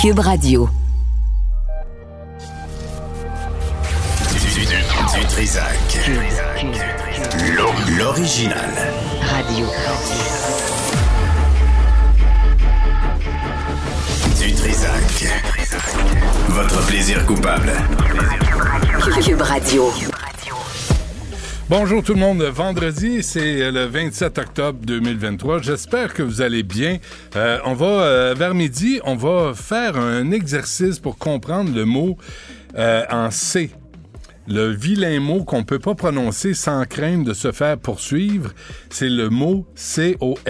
Cube Radio. Du, du, du Trisac. L'o- L'original. Radio. Du Trisac. Votre plaisir coupable. Cube Radio. Bonjour tout le monde. Vendredi, c'est le 27 octobre 2023. J'espère que vous allez bien. Euh, on va, euh, vers midi, on va faire un exercice pour comprendre le mot euh, en C. Le vilain mot qu'on peut pas prononcer sans crainte de se faire poursuivre, c'est le mot C-O-L-L-U-S-I-O-N.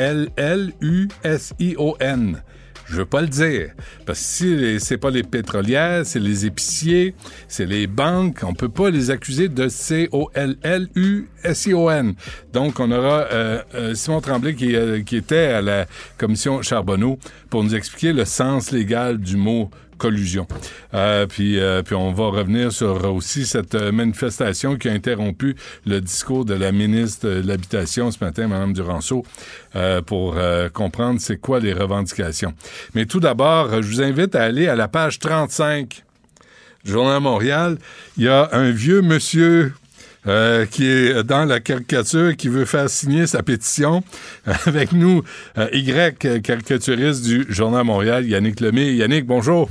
Je veux pas le dire. Parce que si c'est pas les pétrolières, c'est les épiciers, c'est les banques, on peut pas les accuser de C-O-L-L-U-S-I-O-N. Donc, on aura euh, euh, Simon Tremblay qui, euh, qui était à la commission Charbonneau pour nous expliquer le sens légal du mot collusion. Euh, puis, euh, puis on va revenir sur aussi cette euh, manifestation qui a interrompu le discours de la ministre de l'Habitation ce matin, Mme Duranceau, pour comprendre c'est quoi les revendications. Mais tout d'abord, je vous invite à aller à la page 35 du Journal Montréal. Il y a un vieux monsieur qui est dans la caricature, qui veut faire signer sa pétition. Avec nous, Y, caricaturiste du Journal Montréal, Yannick Lemay. Yannick, bonjour.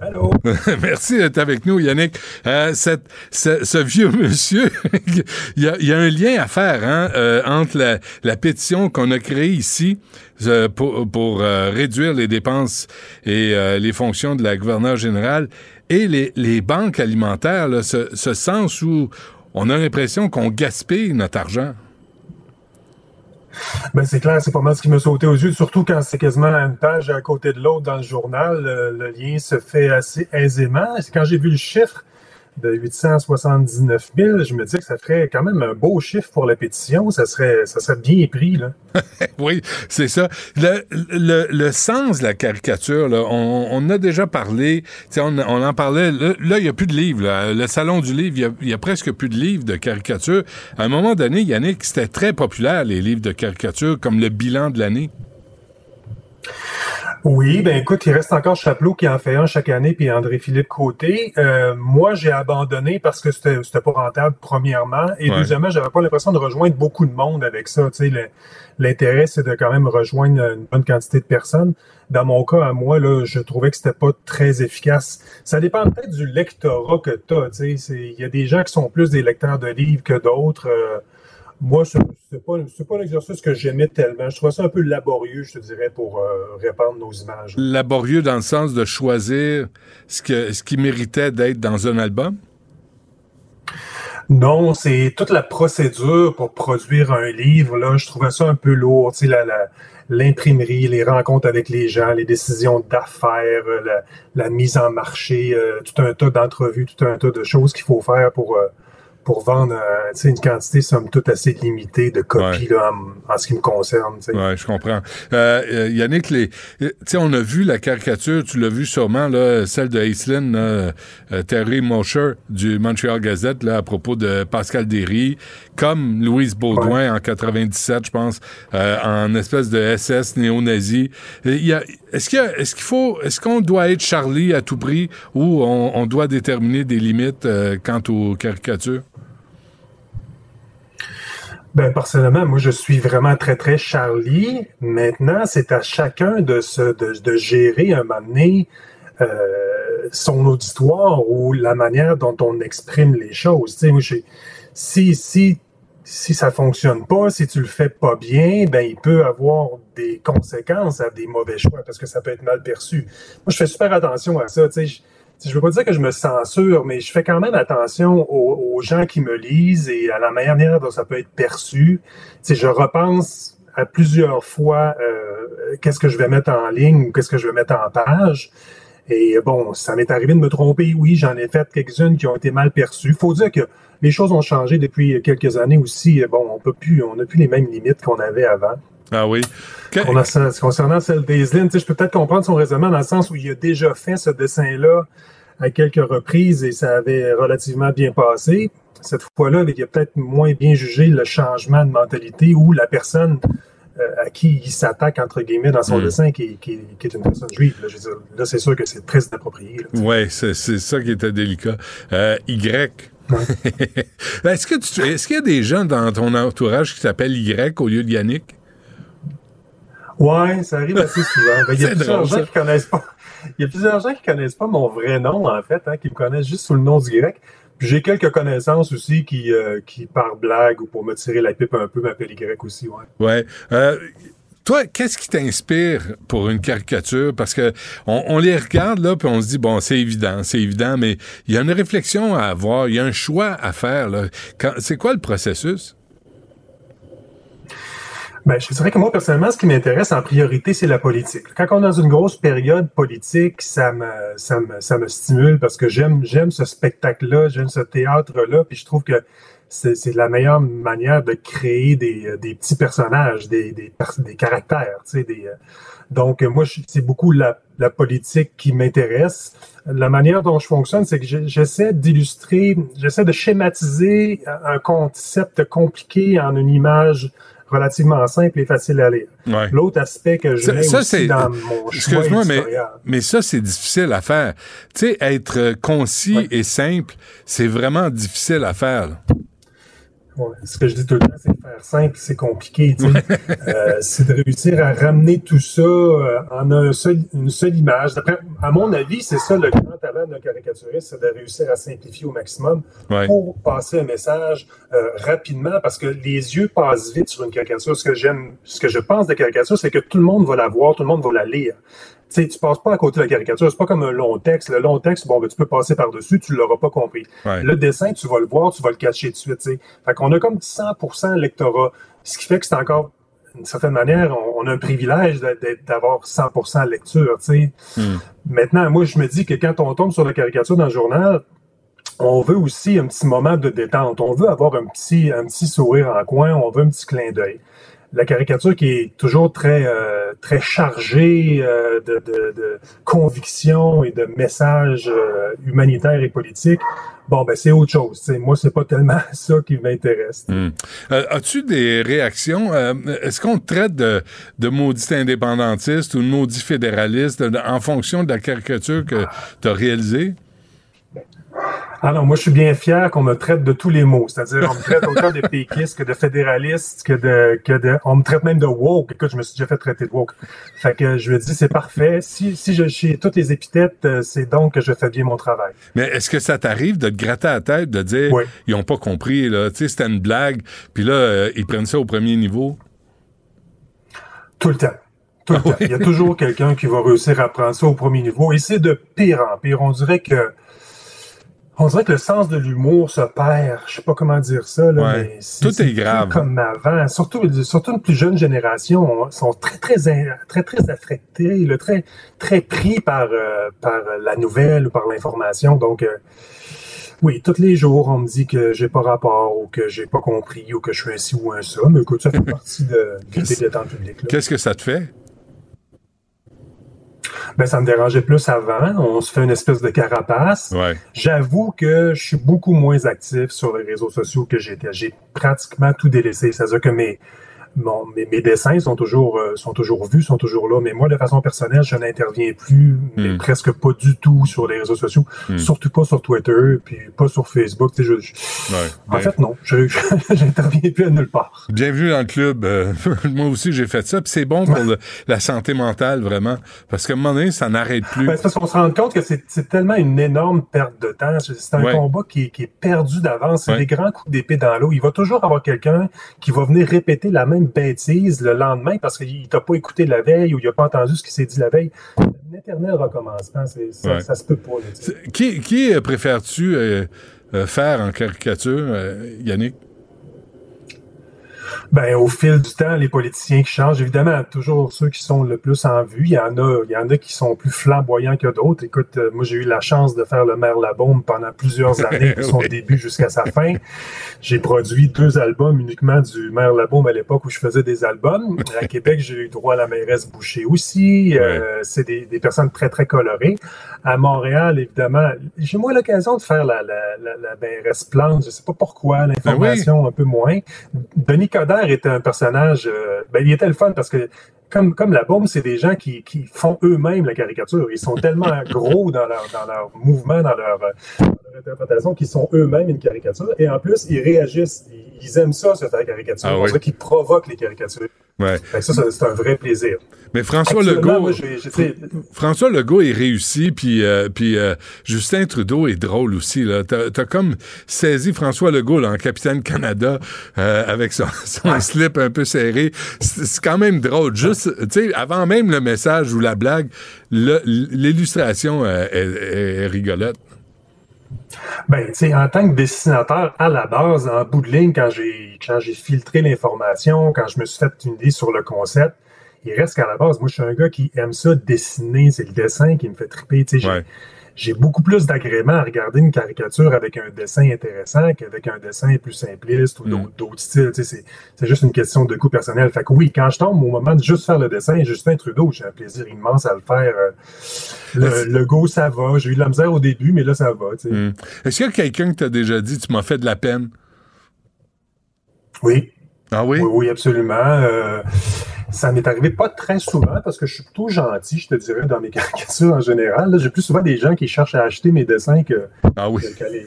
Allô? Merci d'être avec nous, Yannick. Euh, ce, vieux monsieur, il, y a, un lien à faire hein, euh, entre la, pétition qu'on a créée ici euh, pour, réduire les dépenses et les fonctions de la gouverneure générale et les, les banques alimentaires, là, ce, ce sens où on a l'impression qu'on gaspille notre argent. Ben, c'est clair, c'est pas mal ce qui me sauté aux yeux, surtout quand c'est quasiment une page à côté de l'autre dans le journal. Le, le lien se fait assez aisément. Quand j'ai vu le chiffre de 879 000, je me dis que ça ferait quand même un beau chiffre pour la pétition. Ça serait, ça serait bien pris, là. Oui, c'est ça. Le, le, le sens de la caricature, là, on, on a déjà parlé, on, on en parlait, là, il n'y a plus de livres. Le Salon du livre, il y a- a presque plus de livres de caricature. À un moment donné, Yannick, c'était très populaire, les livres de caricature, comme le bilan de l'année. Oui, ben écoute, il reste encore Chapelot qui en fait un chaque année, puis André-Philippe Côté. Euh, moi, j'ai abandonné parce que c'était c'était pas rentable, premièrement. Et Ouais. deuxièmement, j'avais pas l'impression de rejoindre beaucoup de monde avec ça. Tu sais, le- l'intérêt, c'est de quand même rejoindre une bonne quantité de personnes. Dans mon cas, à moi, là, je trouvais que c'était pas très efficace. Ça dépend peut-être du lectorat que tu as. Tu sais, c'est- il y a des gens qui sont plus des lecteurs de livres que d'autres. Euh, moi, ce c'est pas, pas un exercice que j'aimais tellement. Je trouvais ça un peu laborieux, je te dirais, pour euh, répandre nos images. Laborieux dans le sens de choisir ce, que, ce qui méritait d'être dans un album? Non, c'est toute la procédure pour produire un livre. Là, je trouvais ça un peu lourd. Tu sais, la, la- l'imprimerie, les rencontres avec les gens, les décisions d'affaires, euh, la, la mise en marché, euh, tout un tas d'entrevues, tout un tas de choses qu'il faut faire pour euh, pour vendre euh, tu sais, une quantité somme toute assez limitée de copies là, en, en ce qui me concerne. Ouais, je comprends. Euh, euh, Yannick, les, euh, tu sais, on a vu la caricature, tu l'as vu sûrement, là, celle de Aislinn, euh, Terry Mosher du Montreal Gazette, là, à propos de Pascal Derry, comme Louise Baudouin en 97, je pense, euh, en espèce de SS néo-nazi. Et il y a- Est-ce qu'il est-ce qu'il faut, est-ce qu'on doit être Charlie à tout prix ou on, on doit déterminer des limites euh, quant aux caricatures? Ben, personnellement, moi, je suis vraiment très, très Charlie. Maintenant, c'est à chacun de, se, de, gérer un moment donné euh, son auditoire ou la manière dont on exprime les choses. Moi, si, si, si ça fonctionne pas, si tu le fais pas bien, ben, il peut avoir des conséquences à des mauvais choix parce que ça peut être mal perçu. Moi, je fais super attention à ça. Je, je veux pas dire que je me censure, mais je fais quand même attention aux, gens qui me lisent et à la manière dont ça peut être perçu. Je repense à plusieurs fois euh, qu'est-ce que je vais mettre en ligne ou qu'est-ce que je vais mettre en page. Et bon, ça m'est arrivé de me tromper. Oui, j'en ai fait quelques-unes qui ont été mal perçues. Faut dire que les choses ont changé depuis quelques années aussi. Bon, on peut plus, on n'a plus les mêmes limites qu'on avait avant. Ah oui. Que- concernant celle d'Aislinn, je peux peut-être comprendre son raisonnement dans le sens où il a déjà fait ce dessin-là à quelques reprises et ça avait relativement bien passé. Cette fois-là, il a peut-être moins bien jugé le changement de mentalité où la personne à qui il s'attaque, entre guillemets, dans son Mm. dessin, qui, qui- qui est une personne juive. Là, je veux dire, là, c'est sûr que c'est très inapproprié. là. Oui, c'est ça qui était délicat. Euh, y. est-ce qu'il y a des gens dans ton entourage qui s'appellent Y au lieu de Yannick? Ouais, ça arrive assez souvent. Ben, il y a plusieurs drôle, gens qui connaissent pas. Il y a plusieurs gens qui connaissent pas mon vrai nom, en fait, hein, qui me connaissent juste sous le nom du grec. Puis j'ai quelques connaissances aussi qui, euh, qui par blague ou pour me tirer la pipe un peu, m'appellent Y aussi, ouais. Ouais. Euh, toi, qu'est-ce qui t'inspire pour une caricature? Parce que on, on les regarde là, puis on se dit bon, c'est évident, c'est évident, mais il y a une réflexion à avoir, il y a un choix à faire. C'est quoi le processus? Ben, je dirais que moi, personnellement, ce qui m'intéresse en priorité, c'est la politique. Quand on est dans une grosse période politique, ça me, ça me, ça me stimule parce que j'aime, j'aime ce spectacle-là, j'aime ce théâtre-là, puis je trouve que c'est, c'est la meilleure manière de créer des, des petits personnages, des, des, des caractères, tu sais, des, euh, donc, moi, c'est beaucoup la, la politique qui m'intéresse. La manière dont je fonctionne, c'est que je- j'essaie d'illustrer, j'essaie de schématiser un concept compliqué en une image relativement simple et facile à lire. Ouais. L'autre aspect que je mets ça, aussi dans mon Excuse-moi, mais, mais ça, c'est difficile à faire. Tu sais, être concis Ouais. et simple, c'est vraiment difficile à faire. là. Ouais, ce que je dis tout le temps, c'est que faire simple, c'est compliqué. Euh, c'est de réussir à ramener tout ça euh, en un seul, une seule image. D'après, à mon avis, c'est ça le grand talent d'un caricaturiste, c'est de réussir à simplifier au maximum Ouais. pour passer un message euh, rapidement, parce que les yeux passent vite sur une caricature. Ce que j'aime, ce que je pense de caricature, c'est que tout le monde va la voir, tout le monde va la lire. Tu sais, tu passes pas à côté de la caricature, c'est pas comme un long texte. Le long texte, bon, ben, tu peux passer par-dessus, tu l'auras pas compris. Ouais. Le dessin, tu vas le voir, tu vas le cacher de suite. tu sais. Fait qu'on a comme 100% lectorat, ce qui fait que c'est encore, d'une certaine manière, on, a un privilège d'avoir 100% lecture. tu sais. Hmm. Maintenant, moi, je me dis que quand on tombe sur la caricature dans le journal, on veut aussi un petit moment de détente. On veut avoir un petit, un petit sourire en coin, on veut un petit clin d'œil. La caricature qui est toujours très, euh, très chargée euh, de, de, de convictions et de messages euh, humanitaires et politiques, bon, ben c'est autre chose. tu sais. Moi, c'est pas tellement ça qui m'intéresse. Hmm. As-tu des réactions? Est-ce qu'on te traite de, de maudit indépendantiste ou de maudit fédéraliste en fonction de la caricature que tu as réalisée? Ah non, moi je suis bien fier qu'on me traite de tous les mots. C'est-à-dire, on me traite autant de péquistes que de fédéralistes, que de, que de. On me traite même de woke. Écoute, je me suis déjà fait traiter de woke. Fait que je me dis, c'est parfait. Si, si je suis toutes les épithètes, euh, c'est donc que je fais bien mon travail. Mais est-ce que ça t'arrive de te gratter la tête, de dire Oui. ils ont pas compris, là, tu sais, c'était une blague, puis là, euh, ils prennent ça au premier niveau? Tout le temps. Tout le temps. Il y a toujours quelqu'un qui va réussir à prendre ça au premier niveau. Et c'est de pire en pire. On dirait que. On dirait que le sens de l'humour se perd. Je sais pas comment dire ça, là, Ouais. mais c'est- Tout est grave. Comme avant. Surtout, surtout une plus jeune génération on- sont très, très, très, très affectés, là, très, très pris par, euh, par la nouvelle ou par l'information. Donc, euh, oui, tous les jours, on me dit que j'ai pas rapport ou que j'ai pas compris ou que je suis un ci ou un ça. Mais écoute, ça fait partie de, de en public. là. Qu'est-ce que ça te fait? Ben, ça me dérangeait plus avant. On se fait une espèce de carapace. Ouais. J'avoue que je suis beaucoup moins actif sur les réseaux sociaux que j'étais. J'ai pratiquement tout délaissé. C'est-à-dire que mes, mon- mes, mes dessins sont toujours, euh, sont toujours vus, sont toujours là. Mais moi, de façon personnelle, je n'interviens plus, mais Hmm. presque pas du tout sur les réseaux sociaux. Hmm. Surtout pas sur Twitter, puis pas sur Facebook. Je- je- Ouais. en fait, non. Je- J'interviens plus à nulle part. Bienvenue dans le club. Euh, moi aussi, j'ai fait ça. Puis c'est bon pour le- la santé mentale, vraiment. Parce qu'à un moment donné, ça n'arrête plus. Ben, c'est parce qu'on se rend compte que c'est c'est tellement une énorme perte de temps. C'est un Ouais. combat qui, est- qui est perdu d'avance. C'est des grands coups d'épée dans l'eau. Il va toujours avoir quelqu'un qui va venir répéter la même bêtise le lendemain parce qu'il t'a pas écouté la veille ou il a pas entendu ce qui s'est dit la veille. Un éternel recommencement. c'est- Ça, Ouais. ça se peut pas. Qui, qui préfères-tu euh, euh, faire en caricature, euh, Yannick? Ben, au fil du temps, les politiciens qui changent, évidemment, toujours ceux qui sont le plus en vue. Il y en a, il y en a qui sont plus flamboyants que d'autres. Écoute, euh, moi, j'ai eu la chance de faire le maire Labaume pendant plusieurs années, de son début jusqu'à sa fin. J'ai produit deux albums uniquement du maire Labaume à l'époque où je faisais des albums. À Québec, j'ai eu droit à la mairesse Boucher aussi. Euh, c'est des, des personnes très, très colorées. À Montréal, évidemment, j'ai moi l'occasion de faire la, la, la, la mairesse Plante. Je sais pas pourquoi, l'information un peu moins. Denis Coderre était un personnage, euh, ben, il était le fun parce que comme, comme la bombe, c'est des gens qui, qui font eux-mêmes la caricature. Ils sont tellement gros dans leur, dans leur mouvement, dans leur, euh, dans leur interprétation, qu'ils sont eux-mêmes une caricature. Et en plus, ils réagissent. Ils, ils aiment ça, faire caricature. Ah C'est oui. ça qu'ils provoquent les caricatures. Ouais. Fait que ça, c'est un vrai plaisir. Mais François Legault. moi, François Legault est réussi, puis euh, puis euh, Justin Trudeau est drôle aussi. T'as, t'as comme saisi François Legault là, en capitaine Canada euh, avec son, son slip un peu serré. C'est, c'est quand même drôle. Juste, tu sais, avant même le message ou la blague, l'illustration euh, est, est- est rigolote. Ben, tu sais, en tant que dessinateur, à la base, en bout de ligne, quand j'ai quand j'ai filtré l'information, quand je me suis fait une idée sur le concept, il reste qu'à la base, moi, je suis un gars qui aime ça dessiner, c'est le dessin qui me fait triper. Tu sais, j'ai- Ouais. J'ai beaucoup plus d'agrément à regarder une caricature avec un dessin intéressant qu'avec un dessin plus simpliste ou Mm. d'autres- styles. Tu sais, c'est juste une question de goût personnel. Fait que oui, quand je tombe au moment de juste faire le dessin, Justin Trudeau, j'ai un plaisir immense à le faire. Euh, Le, le go, ça va. J'ai eu de la misère au début, mais là, ça va. tu sais. Hmm. Est-ce qu'il y a quelqu'un qui t'a déjà dit tu m'as fait de la peine? Oui, Ah oui? Oui, oui, absolument. Euh, ça m'est arrivé pas très souvent parce que je suis plutôt gentil, je te dirais, dans mes caricatures en général. J'ai plus souvent des gens qui cherchent à acheter mes dessins que, Ah oui.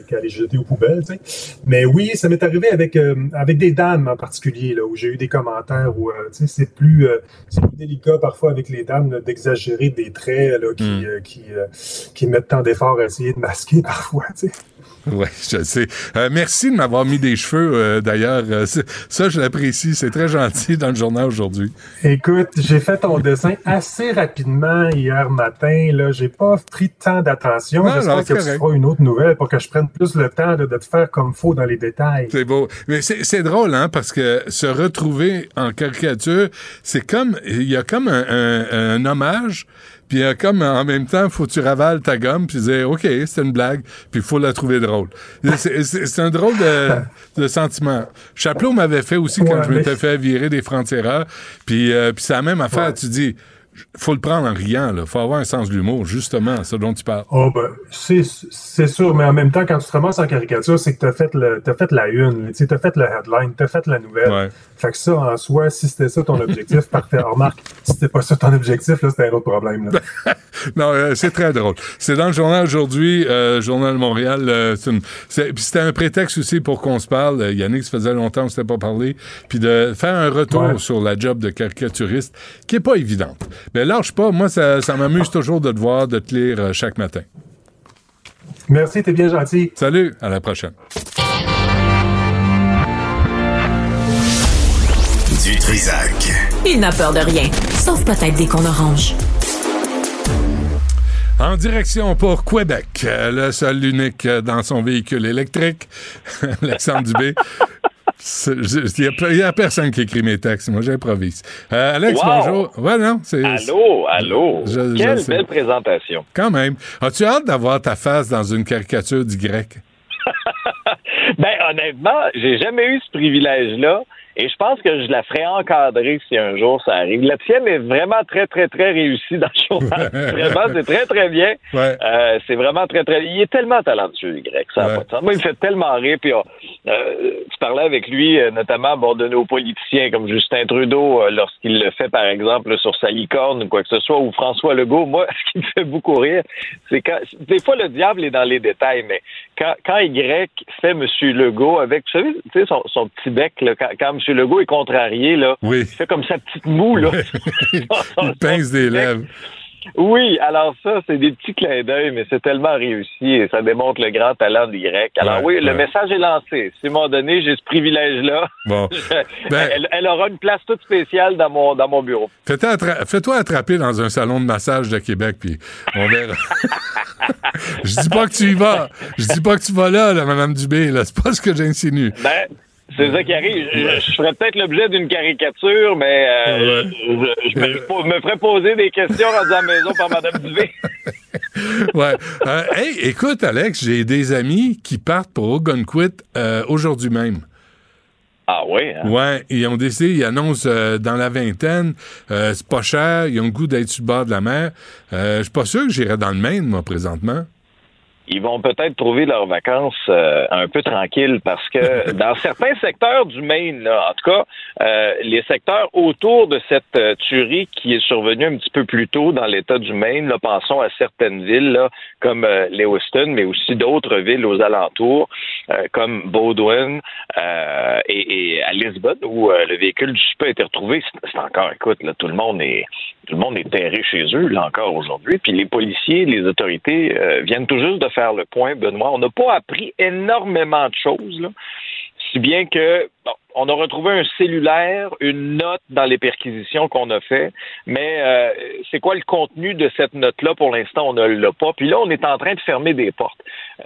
qu'à les, jeter aux poubelles. tu sais. Mais oui, ça m'est arrivé avec, euh, avec des dames en particulier, là, où j'ai eu des commentaires où euh, tu sais, c'est plus, euh, c'est plus délicat parfois avec les dames d'exagérer des traits là, qui, Mm. euh, qui, euh, qui mettent tant d'efforts à essayer de masquer parfois. tu sais. Oui, je sais. Euh, merci de m'avoir mis des cheveux, euh, d'ailleurs. Euh, ça, je l'apprécie. C'est très gentil dans le journal aujourd'hui. Écoute, j'ai fait ton dessin assez rapidement hier matin. Là, j'ai pas pris tant d'attention. Non, non, J'espère que tu correct. feras une autre nouvelle pour que je prenne plus le temps de te faire comme faut dans les détails. C'est beau. Mais c'est c'est drôle, hein, parce que se retrouver en caricature, c'est comme, il y a comme un, un- un hommage, puis a comme, en même temps, faut que tu ravales ta gomme, puis dire, OK, c'est une blague, puis il faut la trouver drôle. C'est- un drôle de, de sentiment. Chaplot m'avait fait aussi quand Ouais, je m'étais mais- fait virer des francs-tireurs, puis, euh, puis c'est la même affaire, Ouais. tu dis, faut le prendre en riant, là. Faut avoir un sens de l'humour, justement, ce dont tu parles. Oh ben, c'est sûr, mais en même temps, quand tu te ramasses en caricature, c'est que tu as fait le fait la une, tu as fait le headline, tu as fait la nouvelle. Ouais. Fait que ça, en soi, si c'était ça ton objectif, parfait. Remarque, si c'était pas ça ton objectif, là, c'était un autre problème. Là. Non, euh, c'est très drôle. C'est dans le journal aujourd'hui, euh, Journal de Montréal. euh, c'était un prétexte aussi pour qu'on se parle. Euh, Yannick, ça faisait longtemps qu'on ne s'était pas parlé. Puis de faire un retour Ouais. sur la job de caricaturiste, qui est pas évidente. Mais lâche pas. Moi, ça, ça m'amuse toujours de te voir, de te lire euh, chaque matin. Merci, t'es bien gentil. Salut, à la prochaine. Du Trisac. Il n'a peur de rien, sauf peut-être des qu'on orange. En direction pour Québec, euh, le seul, l'unique euh, dans son véhicule électrique, Alexandre Dubé. Il n'y a, personne qui écrit mes textes. Moi, j'improvise. Euh, Alex, Wow! bonjour. Ouais, non, c'est. Allô, allô. Je- Quelle belle présentation. Quand même. As-tu hâte d'avoir ta face dans une caricature d'Y? Ben, honnêtement, j'ai jamais eu ce privilège-là. Et je pense que je la ferai encadrer si un jour ça arrive. La tienne est vraiment très, très, très réussie dans le journal. vraiment, c'est très, très bien. Ouais. Euh, c'est vraiment très, très... Il est tellement talentueux, Y. Ça Ouais. pas de sens. Moi, il me fait tellement rire. Puis, euh, tu parlais avec lui, euh, notamment bon, de nos politiciens comme Justin Trudeau, euh, lorsqu'il le fait, par exemple, sur sa licorne ou quoi que ce soit, ou François Legault. Moi, ce qui me fait beaucoup rire, c'est quand... Des fois, le diable est dans les détails, mais quand, quand Y fait M. Legault avec, vous savez, tu sais, son, son petit bec, là, quand, quand M. Legault est contrarié, là, Oui. il fait comme sa petite moue, là. Il pince des lèvres. Oui, alors ça, c'est des petits clins d'œil, mais c'est tellement réussi et ça démontre le grand talent d'Y. Alors Ouais, oui, le message est lancé. Si à un moment donné, j'ai ce privilège-là, Bon. Ben- elle, elle aura une place toute spéciale dans mon, dans mon bureau. Fais-toi attra- Fais-toi attraper dans un salon de massage de Québec, puis on verra. Je dis pas que tu y vas. Je dis pas que tu vas là, là, Madame Dubé. C'est pas ce que j'insinue. Ben, c'est ça qui arrive. Je, je ferais peut-être l'objet d'une caricature, mais euh, Ouais. je, je me, je me ferais poser des questions à la maison par Mme Dubé. Ouais. Euh, hey, écoute, Alex, j'ai des amis qui partent pour Ogunquit euh, aujourd'hui même. Ah oui, hein? Ouais, ils ont décidé, ils annoncent euh, dans la vingtaine, euh, c'est pas cher, ils ont le goût d'être sur le bord de la mer. Euh, Je suis pas sûr que j'irai dans le Maine, moi, présentement. Ils vont peut-être trouver leurs vacances euh, un peu tranquilles parce que dans certains secteurs du Maine, là, en tout cas, euh, les secteurs autour de cette euh, tuerie qui est survenue un petit peu plus tôt dans l'État du Maine, là, pensons à certaines villes là, comme Lewiston, mais aussi d'autres villes aux alentours, comme Baldwin et, et, à Lisbonne, où le véhicule du suspect a été retrouvé. C'est encore, écoute, là, tout le monde est tout le monde est terré chez eux, là encore aujourd'hui. Puis les policiers, les autorités viennent tout juste de faire le point, Benoît. On n'a pas appris énormément de choses, si bien que on a retrouvé un cellulaire, une note dans les perquisitions qu'on a fait, mais euh, c'est quoi le contenu de cette note-là? Pour l'instant on ne l'a pas. Puis là, on est en train de fermer des portes.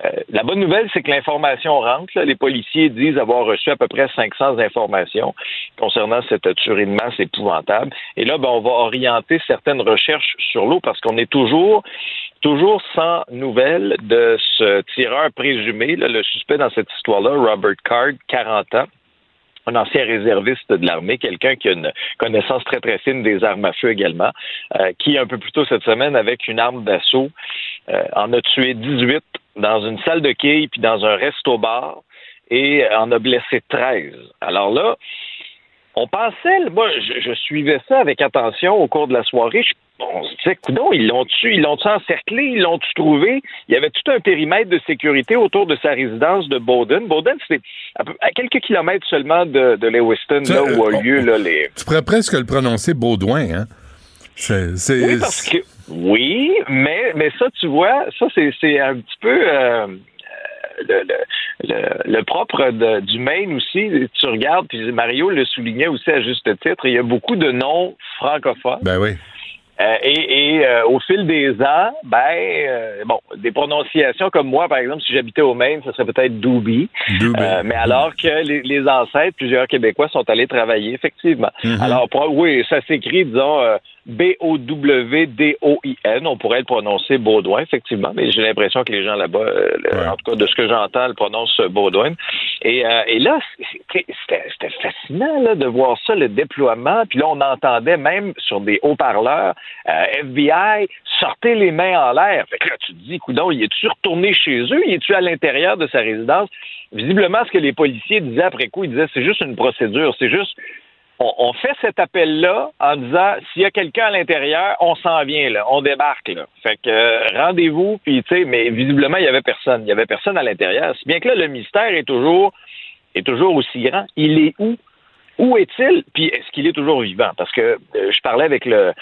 Euh, la bonne nouvelle, c'est que l'information rentre. Les policiers disent avoir reçu à peu près 500 informations concernant cette tuerie de masse épouvantable. Et là, ben, on va orienter certaines recherches sur l'eau parce qu'on est toujours toujours sans nouvelles de ce tireur présumé, le suspect dans cette histoire-là, Robert Card, 40 ans un ancien réserviste de l'armée, quelqu'un qui a une connaissance très très fine des armes à feu également, euh, qui un peu plus tôt cette semaine avec une arme d'assaut euh, en a tué 18 dans une salle de quilles puis dans un resto-bar et en a blessé 13. Alors là, on pensait, moi, je, suivais ça avec attention au cours de la soirée. Je, on se disait, coudon, ils l'ont tué, ils l'ont encerclé, ils l'ont trouvé? Il y avait tout un périmètre de sécurité autour de sa résidence de Bowden. Bowden, c'est à, quelques kilomètres seulement de, de Lewiston, là où a lieu là, les. Tu pourrais presque le prononcer Baudouin, hein? C'est, oui, parce que oui, mais mais ça, tu vois, ça c'est un petit peu. Euh, le, propre du Maine aussi, tu regardes, puis Mario le soulignait aussi à juste titre, il y a beaucoup de noms francophones. Ben oui. Euh, et, euh, au fil des ans, ben euh, bon, des prononciations comme moi, par exemple, si j'habitais au Maine, ce serait peut-être Doobie. mais alors que les, ancêtres, plusieurs Québécois sont allés travailler, effectivement. Mm-hmm. Alors, oui, ça s'écrit, disons, B-O-W-D-O-I-N. On pourrait le prononcer Baudouin, effectivement, mais j'ai l'impression que les gens là-bas, euh, en tout cas de ce que j'entends, le prononcent Baudouin. Et, euh, et là, c'était fascinant là, de voir ça, le déploiement. Puis là, on entendait même sur des haut-parleurs euh, FBI, sortez les mains en l'air. Fait que là, tu te dis, coudon, il est-tu retourné chez eux? Il est-tu à l'intérieur de sa résidence? Visiblement, ce que les policiers disaient après coup, ils disaient, c'est juste une procédure, c'est juste on, fait cet appel-là en disant s'il y a quelqu'un à l'intérieur, on s'en vient là, on débarque là. Fait que euh, rendez-vous, puis tu sais, mais visiblement il y avait personne, il y avait personne à l'intérieur. Si bien que là le mystère est toujours est toujours aussi grand. Il est où? Où est-il? Puis est-ce qu'il est toujours vivant? Parce que euh, je parlais avec le,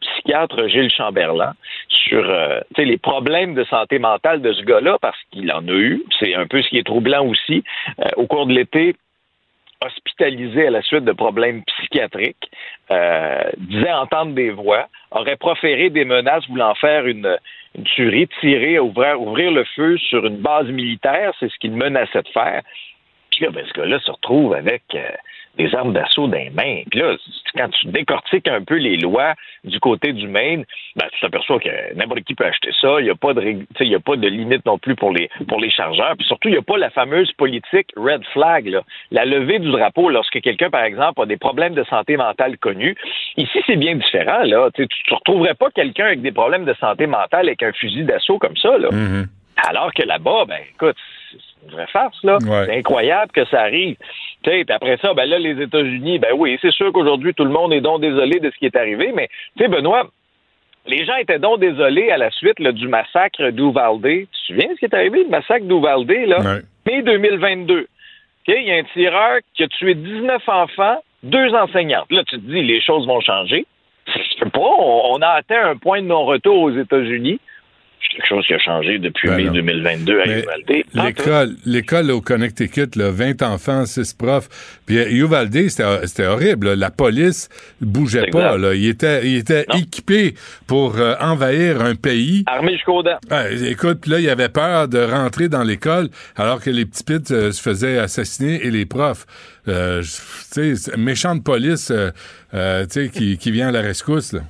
psychiatre Gilles Chamberlain sur euh, les problèmes de santé mentale de ce gars-là, parce qu'il en a eu. C'est un peu ce qui est troublant aussi. au cours de l'été, hospitalisé à la suite de problèmes psychiatriques, euh, disait entendre des voix, aurait proféré des menaces voulant faire une, une tuerie, tirer, ouvrir, ouvrir le feu sur une base militaire, c'est ce qu'il menaçait de faire. Puis là, ben, ce gars-là se retrouve avec euh, des armes d'assaut dans les mains. Puis là, quand tu décortiques un peu les lois du côté du Maine, ben, tu t'aperçois que n'importe qui peut acheter ça. Il n'y a pas de il y a pas de limite non plus pour les pour les chargeurs. Puis surtout, il n'y a pas la fameuse politique red flag, là. la levée du drapeau lorsque quelqu'un, par exemple, a des problèmes de santé mentale connus. Ici, c'est bien différent. Là. Tu ne retrouverais pas quelqu'un avec des problèmes de santé mentale avec un fusil d'assaut comme ça. Là. Mm-hmm. Alors que là-bas, ben écoute, c'est une vraie farce, là. C'est incroyable que ça arrive. Puis après ça, ben là, les États-Unis, ben oui, c'est sûr qu'aujourd'hui, tout le monde est donc désolé de ce qui est arrivé, mais tu sais, Benoît, les gens étaient donc désolés à la suite du massacre d'Uvalde. Tu te souviens de ce qui est arrivé, le massacre d'Uvalde, là? Mai 2022. Il y a un tireur qui a tué 19 enfants, deux enseignantes. Là, tu te dis, les choses vont changer. pas. on a atteint un point de non-retour aux États-Unis quelque chose qui a changé depuis mai 2022 à Uvalde. L'école, l'école au Connecticut, là, 20 enfants, 6 profs. Puis euh, Uvalde, c'était, horrible. La police bougeait pas. Là. Il était, il était équipé pour euh, envahir un pays. Armé jusqu'aux dents. écoute, puis là, il avait peur de rentrer dans l'école alors que les petits pits euh, se faisaient assassiner et les profs. tu sais, méchante police qui, qui vient à la rescousse. Là.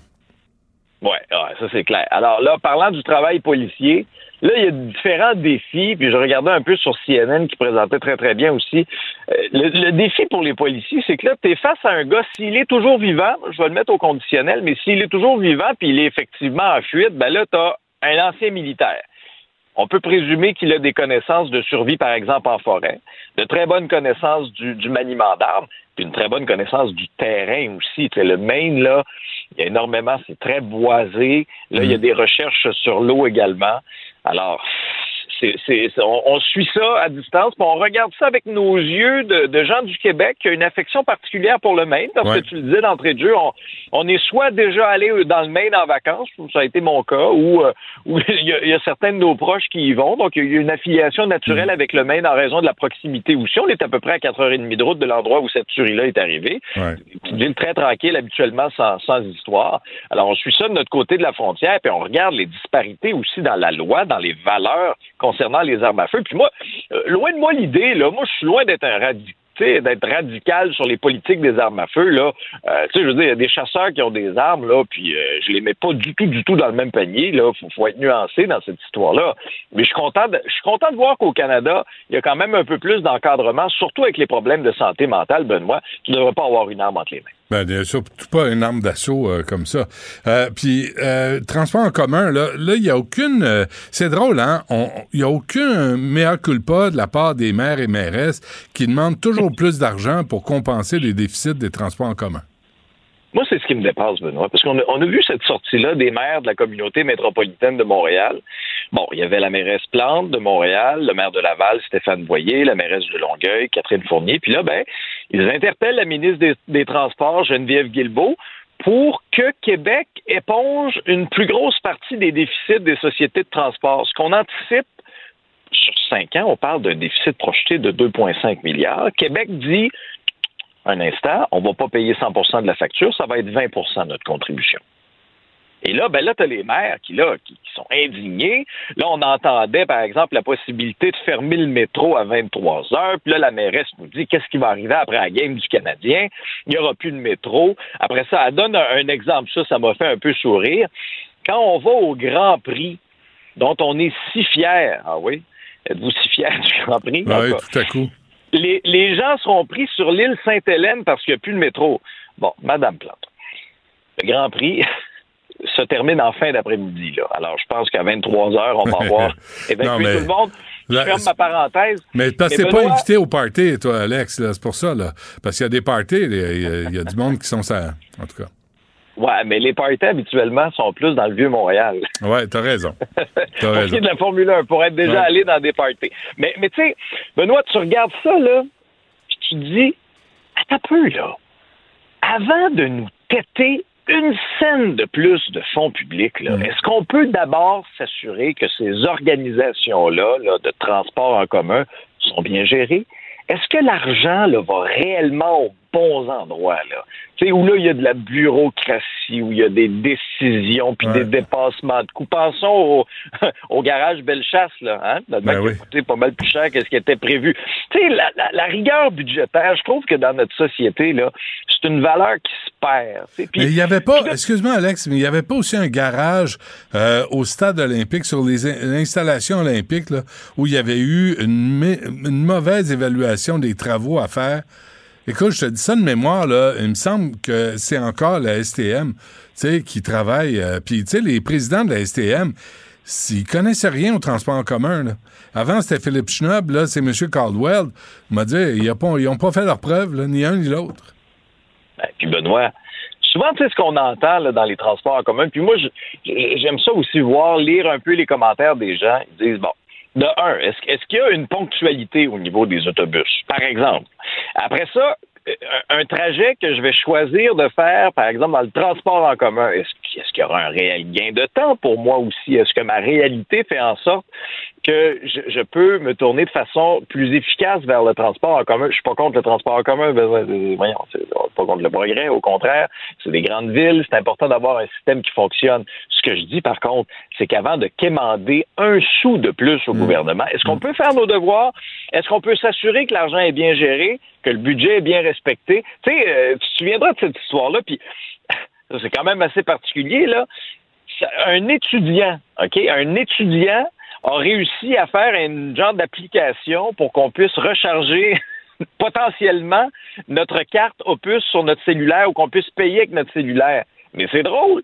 Oui, ouais, ça c'est clair. Alors là, parlant du travail policier, là, il y a différents défis, puis je regardais un peu sur CNN qui présentait très, très bien aussi. Euh, le, défi pour les policiers, c'est que là, tu face à un gars, s'il est toujours vivant, je vais le mettre au conditionnel, mais s'il est toujours vivant, puis il est effectivement en fuite, ben là, tu as un ancien militaire. on peut présumer qu'il a des connaissances de survie, par exemple, en forêt, de très bonnes connaissances du, maniement d'armes, puis une très bonne connaissance du terrain aussi. Tu le Maine, là, il y a énormément, c'est très boisé. Là, il y a des recherches sur l'eau également. Alors, on, suit ça à distance, puis on regarde ça avec nos yeux de, gens du Québec qui ont une affection particulière pour le Maine, parce que tu le disais d'entrée de jeu, on, est soit déjà allé dans le Maine en vacances, ça a été mon cas, ou, euh, il, y a, certains de nos proches qui y vont, donc il y a une affiliation naturelle mm. avec le Maine en raison de la proximité aussi. On est à peu près à 4h30 de route de l'endroit où cette tuerie-là est arrivée. Ouais. Une ville très tranquille, habituellement sans, sans histoire. Alors on suit ça de notre côté de la frontière, puis on regarde les disparités aussi dans la loi, dans les valeurs concernant les armes à feu. Puis moi, euh, loin de moi l'idée, là, moi je suis loin d'être un radical d'être radical sur les politiques des armes à feu, là. Euh, tu sais, je veux dire, il y a des chasseurs qui ont des armes, là, puis euh, je les mets pas du tout, du tout dans le même panier, là. Faut, être nuancé dans cette histoire-là. Mais je suis content de, je suis content de voir qu'au Canada, il y a quand même un peu plus d'encadrement, surtout avec les problèmes de santé mentale, Benoît. Tu ne devrais pas avoir une arme entre les mains. Ben, bien sûr, pas une arme d'assaut euh, comme ça. Euh, puis, euh, transport en commun, là, là, il n'y a aucune... Euh, c'est drôle, hein? Il n'y a aucun mea culpa de la part des maires et mairesses qui demandent toujours plus d'argent pour compenser les déficits des transports en commun. Moi, c'est ce qui me dépasse, Benoît, parce qu'on a, vu cette sortie-là des maires de la communauté métropolitaine de Montréal. Bon, il y avait la mairesse Plante de Montréal, le maire de Laval, Stéphane Boyer, la mairesse de Longueuil, Catherine Fournier. Puis là, ben, ils interpellent la ministre des, des Transports, Geneviève Guilbeault, pour que Québec éponge une plus grosse partie des déficits des sociétés de transport. Ce qu'on anticipe sur cinq ans, on parle d'un déficit projeté de 2,5 milliards. Québec dit un instant, on ne va pas payer 100% de la facture, ça va être 20% de notre contribution. Et là, ben là, tu as les maires qui, là, qui, sont indignés. Là, on entendait, par exemple, la possibilité de fermer le métro à 23 heures. Puis là, la mairesse nous dit qu'est-ce qui va arriver après la game du Canadien? Il n'y aura plus de métro. Après ça, elle donne un, exemple. Ça, ça m'a fait un peu sourire. Quand on va au Grand Prix, dont on est si fier, ah oui, êtes-vous si fier du Grand Prix? oui, tout à coup les, gens seront pris sur l'île Sainte-Hélène parce qu'il n'y a plus de métro. Bon, Madame Plante, le Grand Prix se termine en fin d'après-midi. Là. Alors, je pense qu'à 23 heures, on va avoir évacué tout le monde. Je ferme ma parenthèse. Mais parce que t'es pas invité au party, toi, Alex. C'est pour ça. Là. Parce qu'il y a des parties, il y, a, du monde qui sont ça. En tout cas. Ouais, mais les parties habituellement sont plus dans le vieux Montréal. Ouais, t'as raison. T'as raison. de la Formule 1 pour être déjà allé dans des parties. Mais, mais tu sais, Benoît, tu regardes ça, là, puis tu te dis, attends peu, là. Avant de nous têter une scène de plus de fonds publics, là, mm. est-ce qu'on peut d'abord s'assurer que ces organisations-là là, de transport en commun sont bien gérées? Est-ce que l'argent va réellement au bons endroits, là. Tu sais, où là, il y a de la bureaucratie, où il y a des décisions, puis des dépassements de coûts. Pensons au, au garage Bellechasse, là, hein? Notre ben qui a coûté pas mal plus cher que ce qui était prévu. Tu sais, la, la, rigueur budgétaire, je trouve que dans notre société, là, c'est une valeur qui se perd. mais il n'y avait pas, excuse-moi, Alex, mais il n'y avait pas aussi un garage euh, au stade olympique sur les, installations olympiques, là, où il y avait eu une, une mauvaise évaluation des travaux à faire Écoute, je te dis ça de mémoire, là. Il me semble que c'est encore la STM, qui travaille. Euh, puis, tu sais, les présidents de la STM, s'ils connaissaient rien au transport en commun, là. Avant, c'était Philippe Schnob, là, c'est M. Caldwell. M'a dit, ils n'ont pas, fait leur preuve, ni un ni l'autre. Ben, puis, Benoît, souvent, tu sais, ce qu'on entend dans les transports en commun, puis moi, j'aime ça aussi voir, lire un peu les commentaires des gens. Ils disent, bon, de un, est-ce qu'il y a une ponctualité au niveau des autobus, par exemple? Après ça, euh, un trajet que je vais choisir de faire, par exemple, dans le transport en commun, est-ce qu'il y aura un réel gain de temps pour moi aussi? Est-ce que ma réalité fait en sorte que je, peux me tourner de façon plus efficace vers le transport en commun? Je suis pas contre le transport en commun, voyons, c'est pas contre le progrès, au contraire, c'est des grandes villes, c'est important d'avoir un système qui fonctionne. Ce que je dis par contre, c'est qu'avant de quémander un sou de plus au mmh. gouvernement, est-ce qu'on mmh. peut faire nos devoirs? Est-ce qu'on peut s'assurer que l'argent est bien géré, que le budget est bien respecté? Tu sais, euh, tu te souviendras de cette histoire-là, puis c'est quand même assez particulier, là. Un étudiant, OK? Un étudiant a réussi à faire un genre d'application pour qu'on puisse recharger potentiellement notre carte Opus sur notre cellulaire ou qu'on puisse payer avec notre cellulaire. Mais c'est drôle.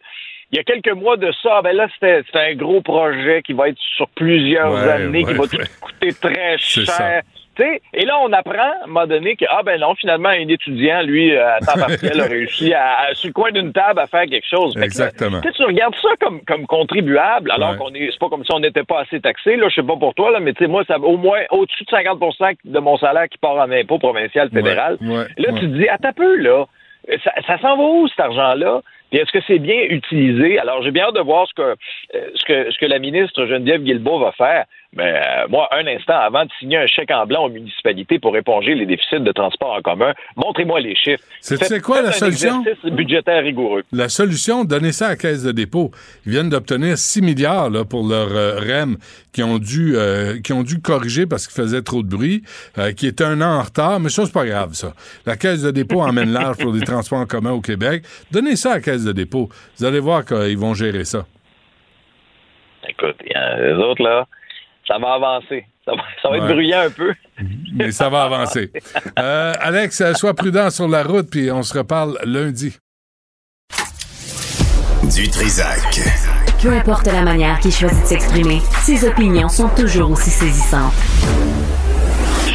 il y a quelques mois de ça, ben là, c'était un gros projet qui va être sur plusieurs années, qui va coûter très cher et là, on apprend, à un moment donné, que, ah ben non, finalement, un étudiant, lui, à temps partiel, a réussi à, sur le coin d'une table à faire quelque chose. Exactement. tu regardes ça comme, comme contribuable, alors qu'on est, c'est pas comme si on n'était pas assez taxé, là, je sais pas pour toi, là, mais tu sais, moi, ça au moins au-dessus de 50% de mon salaire qui part en impôt provincial, fédéral. là, tu te dis, attends peu, là, ça, ça s'en va où, cet argent-là? Puis est-ce que c'est bien utilisé? Alors, j'ai bien hâte de voir ce que, euh, ce que, ce que la ministre Geneviève Guilbeault va faire. Mais euh, moi, un instant avant de signer un chèque en blanc aux municipalités pour éponger les déficits de transport en commun, montrez-moi les chiffres. C'est quoi la solution? budgétaire rigoureux. La solution, donnez ça à la Caisse de dépôt. Ils viennent d'obtenir 6 milliards là, pour leur euh, REM qui ont dû euh, qui ont dû corriger parce qu'ils faisaient trop de bruit, qui est un an en retard, mais ça, c'est pas grave, ça. La Caisse de dépôt emmène large pour les transports en commun au Québec. Donnez ça à la Caisse de dépôt. Vous allez voir qu'ils vont gérer ça. Écoute, il y a les autres, là, ça va avancer. Ça va, être bruyant un peu. Mais ça va avancer. Euh, Alex, euh, sois prudent sur la route, puis on se reparle lundi. Du Trisac. Peu importe la manière qu'il choisit de s'exprimer, ses opinions sont toujours aussi saisissantes.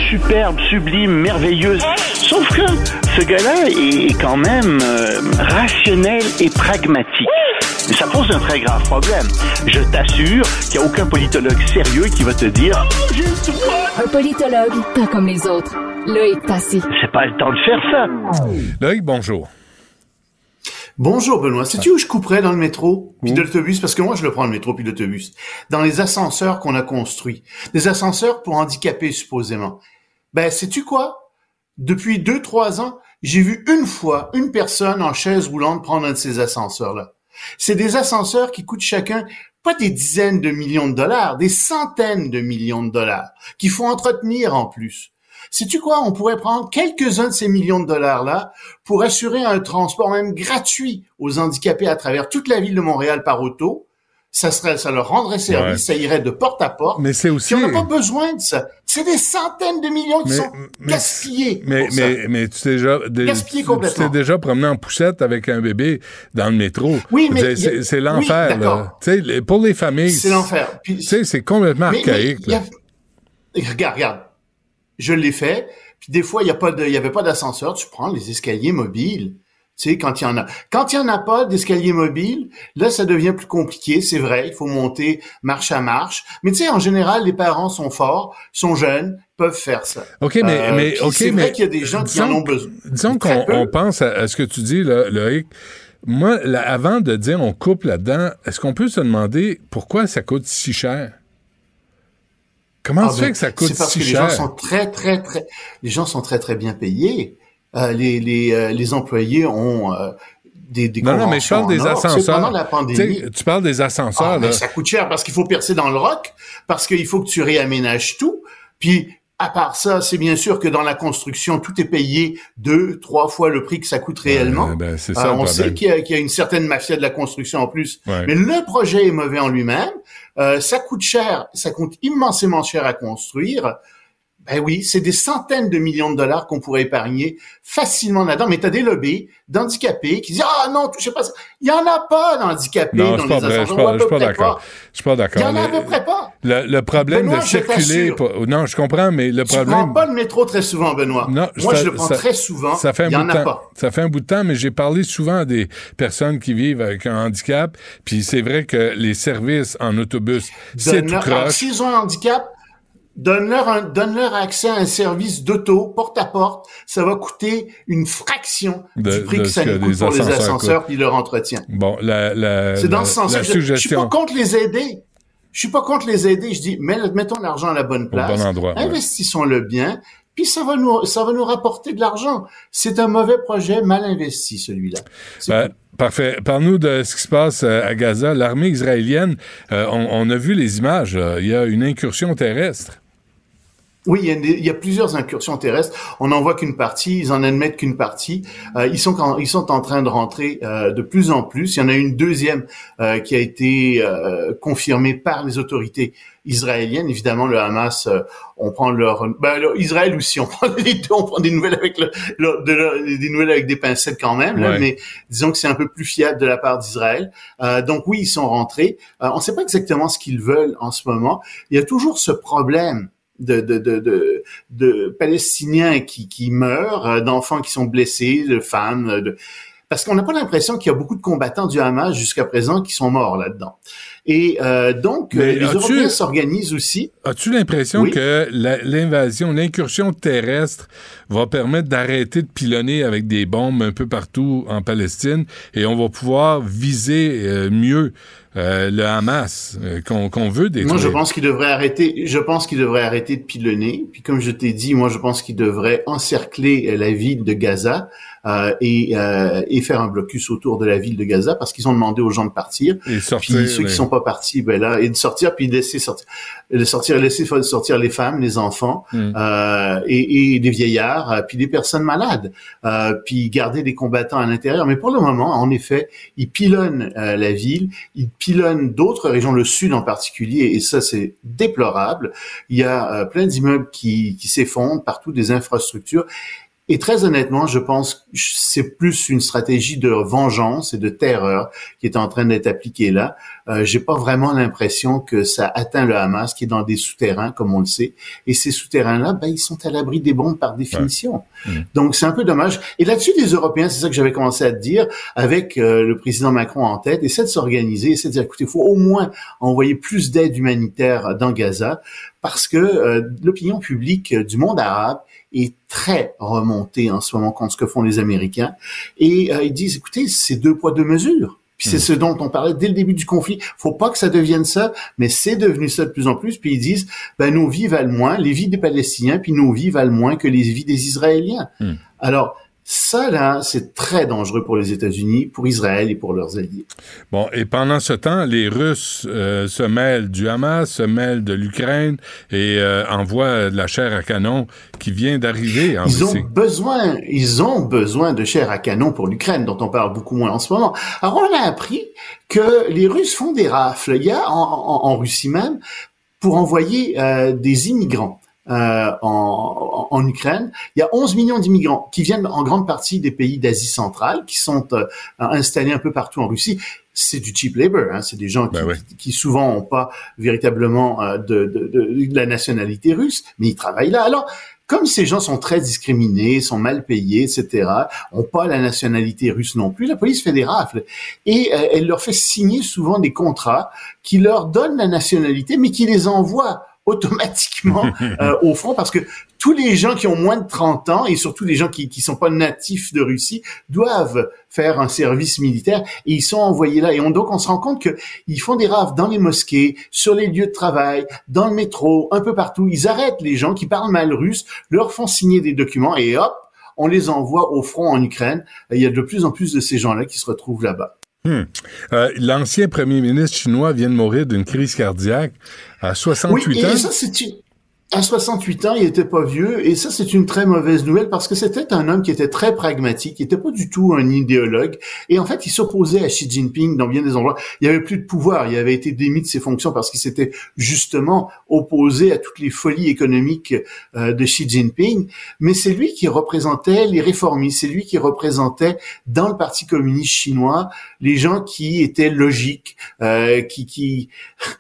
Superbe, sublime, merveilleuse. Sauf que ce gars-là est quand même euh, rationnel et pragmatique. Ça pose un très grave problème. Je t'assure qu'il n'y a aucun politologue sérieux qui va te dire Un politologue, pas comme les autres. Loïc Passy. C'est pas le temps de faire ça. Loïc, bonjour. Bonjour Benoît. Sais-tu où je couperais dans le métro puis de l'autobus? Parce que moi, je le prends le métro puis l'autobus. Dans les ascenseurs qu'on a construits. Des ascenseurs pour handicapés, supposément. Ben, sais-tu quoi? Depuis deux, trois ans, j'ai vu une fois une personne en chaise roulante prendre un de ces ascenseurs-là. C'est des ascenseurs qui coûtent chacun pas des dizaines de millions de dollars, des centaines de millions de dollars, qu'il faut entretenir en plus. Sais-tu quoi? On pourrait prendre quelques-uns de ces millions de dollars-là pour assurer un transport même gratuit aux handicapés à travers toute la ville de Montréal par auto, ça serait, ça leur rendrait service, ça irait de porte à porte. Mais c'est aussi. on n'a pas besoin de ça. C'est des centaines de millions qui sont gaspillés. Mais, mais, mais, tu t'es déjà, gaspillé complètement. tu t'es déjà promené en poussette avec un bébé dans le métro. Oui, mais. C'est l'enfer, là. Tu sais, pour les familles. C'est l'enfer. Tu sais, c'est complètement archaïque, là. Regarde, regarde. Je l'ai fait. Puis des fois, il y a pas de, il y avait pas d'ascenseur. Tu prends les escaliers mobiles. Tu sais, quand il y en a. Quand il y en a pas d'escalier mobile, là, ça devient plus compliqué. C'est vrai, il faut monter marche à marche. Mais tu sais, en général, les parents sont forts, sont jeunes, peuvent faire ça. Ok, mais euh, mais ok, c'est vrai qu'il y a des gens qui en ont besoin. Disons qu'on pense à, ce que tu dis, là, Loïc. Moi, avant de dire on coupe là-dedans, est-ce qu'on peut se demander pourquoi ça coûte si cher? Comment ah, ça fait ben, que ça coûte si cher? C'est parce que les gens sont très, très, très, les gens sont très, très bien payés. Euh, les, les, euh, les, employés ont euh, des, des non, non, mais je parle des ascenseurs. Pendant la pandémie. tu parles des ascenseurs. Ah, ça coûte cher parce qu'il faut percer dans le roc, parce qu'il faut que tu réaménages tout. Puis, à part ça, c'est bien sûr que dans la construction, tout est payé deux, trois fois le prix que ça coûte réellement. ben, ça, on sait qu'il y, y, a une certaine mafia de la construction en plus. Mais le projet est mauvais en lui-même. ça coûte cher, ça coûte immensément cher à construire. Ben oui, c'est des centaines de millions de dollars qu'on pourrait épargner facilement là-dedans. Mais tu as des lobbies d'handicapés qui disent Ah non, touchez pas ça. Il y en a pas d'handicapés dans les ascenseurs. Je suis pas, d'accord. Je suis pas d'accord. Il y en a à peu près pas. Le, problème de circuler. non, je comprends, mais le problème. Tu prends pas le métro très souvent, Benoît. Non, Moi, je le prends très souvent. Ça fait un bout de temps. Ça fait un bout de temps, mais j'ai parlé souvent à des personnes qui vivent avec un handicap. Puis c'est vrai que les services en autobus, c'est tout croche. S'ils ont un handicap, Donne-leur donne leur accès à un service d'auto, porte à porte. Ça va coûter une fraction du prix que ça nous coûte pour les ascenseurs et leur entretien. Bon, la, la, c'est dans ce sens-là. Je, je suis pas contre les aider. Je suis pas contre les aider. Je dis, mettons l'argent à la bonne place. Investissons-le bien. Puis ça va nous, ça va nous rapporter de l'argent. C'est un mauvais projet mal investi, celui-là. Ben, parfait. Parle-nous de ce qui se passe euh, à Gaza. L'armée israélienne, euh, on, on, a vu les images. Il y a une incursion terrestre. Oui, il y, a il y, a plusieurs incursions terrestres. On n'en voit qu'une partie, ils en admettent qu'une partie. Euh, ils sont ils sont en train de rentrer euh, de plus en plus. Il y en a une deuxième euh, qui a été euh, confirmée par les autorités israéliennes. Évidemment, le Hamas, euh, on prend leur, ben, Israël aussi, on prend les deux, on prend des nouvelles avec le, de des nouvelles avec des pincettes quand même. Là, mais disons que c'est un peu plus fiable de la part d'Israël. donc oui, ils sont rentrés. on ne sait pas exactement ce qu'ils veulent en ce moment. Il y a toujours ce problème de, de, de, de, Palestiniens qui, qui meurent, euh, d'enfants qui sont blessés, de femmes. Euh, de... Parce qu'on n'a pas l'impression qu'il y a beaucoup de combattants du Hamas jusqu'à présent qui sont morts là-dedans. Et euh, donc, les Européens s'organisent aussi. As-tu l'impression que l'invasion, l'incursion terrestre va permettre d'arrêter de pilonner avec des bombes un peu partout en Palestine et on va pouvoir viser mieux euh, le Hamas euh, qu'on veut détruire. Moi, je pense qu'il devrait arrêter. Je pense qu'il devrait arrêter de pilonner. Puis, comme je t'ai dit, moi, je pense qu'il devrait encercler la ville de Gaza euh, et, euh, et faire un blocus autour de la ville de Gaza parce qu'ils ont demandé aux gens de partir. Et sortir, puis ceux qui sont pas partis, ben là, et de sortir puis de laisser sortir, de sortir, laisser sortir les femmes, les enfants mm. euh, et, et des vieillards, euh, puis des personnes malades, euh, puis garder des combattants à l'intérieur. Mais pour le moment, en effet, ils pilonnent euh, la ville, ils pilonnent d'autres régions, le sud en particulier, et ça c'est déplorable. Il y a plein d'immeubles qui, qui s'effondrent partout, des infrastructures. Et très honnêtement, je pense que c'est plus une stratégie de vengeance et de terreur qui est en train d'être appliquée là. Euh, J'ai pas vraiment l'impression que ça atteint le Hamas qui est dans des souterrains, comme on le sait. Et ces souterrains-là, ben, ils sont à l'abri des bombes par définition. Mmh. Donc c'est un peu dommage. Et là-dessus, les Européens, c'est ça que j'avais commencé à te dire, avec euh, le président Macron en tête, essaient de s'organiser, essaient de dire, écoutez, il faut au moins envoyer plus d'aide humanitaire dans Gaza, parce que euh, l'opinion publique du monde arabe est très remonté en ce moment contre ce que font les Américains. Et euh, ils disent, écoutez, c'est deux poids, deux mesures. Puis c'est hmm. ce dont on parlait dès le début du conflit. Faut pas que ça devienne ça, mais c'est devenu ça de plus en plus. Puis ils disent, ben nos vies valent moins, les vies des Palestiniens, puis nos vies valent moins que les vies des Israéliens. Hmm. Alors ça, là, c'est très dangereux pour les États-Unis, pour Israël et pour leurs alliés. Bon, et pendant ce temps, les Russes euh, se mêlent du Hamas, se mêlent de l'Ukraine et euh, envoient de la chair à canon qui vient d'arriver en Ils ont besoin, ils ont besoin de chair à canon pour l'Ukraine, dont on parle beaucoup moins en ce moment. Alors, on a appris que les Russes font des rafles. Il y a en, en, Russie même pour envoyer euh, des immigrants. Euh, en, en, Ukraine. Il y a 11 millions d'immigrants qui viennent en grande partie des pays d'Asie centrale, qui sont euh, installés un peu partout en Russie. C'est du cheap labor, hein, c'est des gens qui, ben qui, souvent n'ont pas véritablement euh, de, de, de, la nationalité russe, mais ils travaillent là. Alors, comme ces gens sont très discriminés, sont mal payés, etc., ont pas la nationalité russe non plus, la police fait des rafles et elle leur fait signer souvent des contrats qui leur donnent la nationalité, mais qui les envoient automatiquement euh, au front parce que tous les gens qui ont moins de 30 ans et surtout les gens qui qui sont pas natifs de Russie doivent faire un service militaire et ils sont envoyés là et on, donc on se rend compte que ils font des rafles dans les mosquées, sur les lieux de travail, dans le métro, un peu partout. Ils arrêtent les gens qui parlent mal russe, leur font signer des documents et hop, on les envoie au front en Ukraine. Il y a de plus en plus de ces gens-là qui se retrouvent là-bas. Hmm. Euh, L'ancien premier ministre chinois vient de mourir d'une crise cardiaque à 68 oui, ans. Et ça, c'est à 68 ans, il était pas vieux, et ça, c'est une très mauvaise nouvelle parce que c'était un homme qui était très pragmatique, qui était pas du tout un idéologue, et en fait, il s'opposait à Xi Jinping dans bien des endroits. Il y avait plus de pouvoir, il avait été démis de ses fonctions parce qu'il s'était justement opposé à toutes les folies économiques euh, de Xi Jinping, mais c'est lui qui représentait les réformistes, c'est lui qui représentait dans le Parti communiste chinois les gens qui étaient logiques, euh, qui qui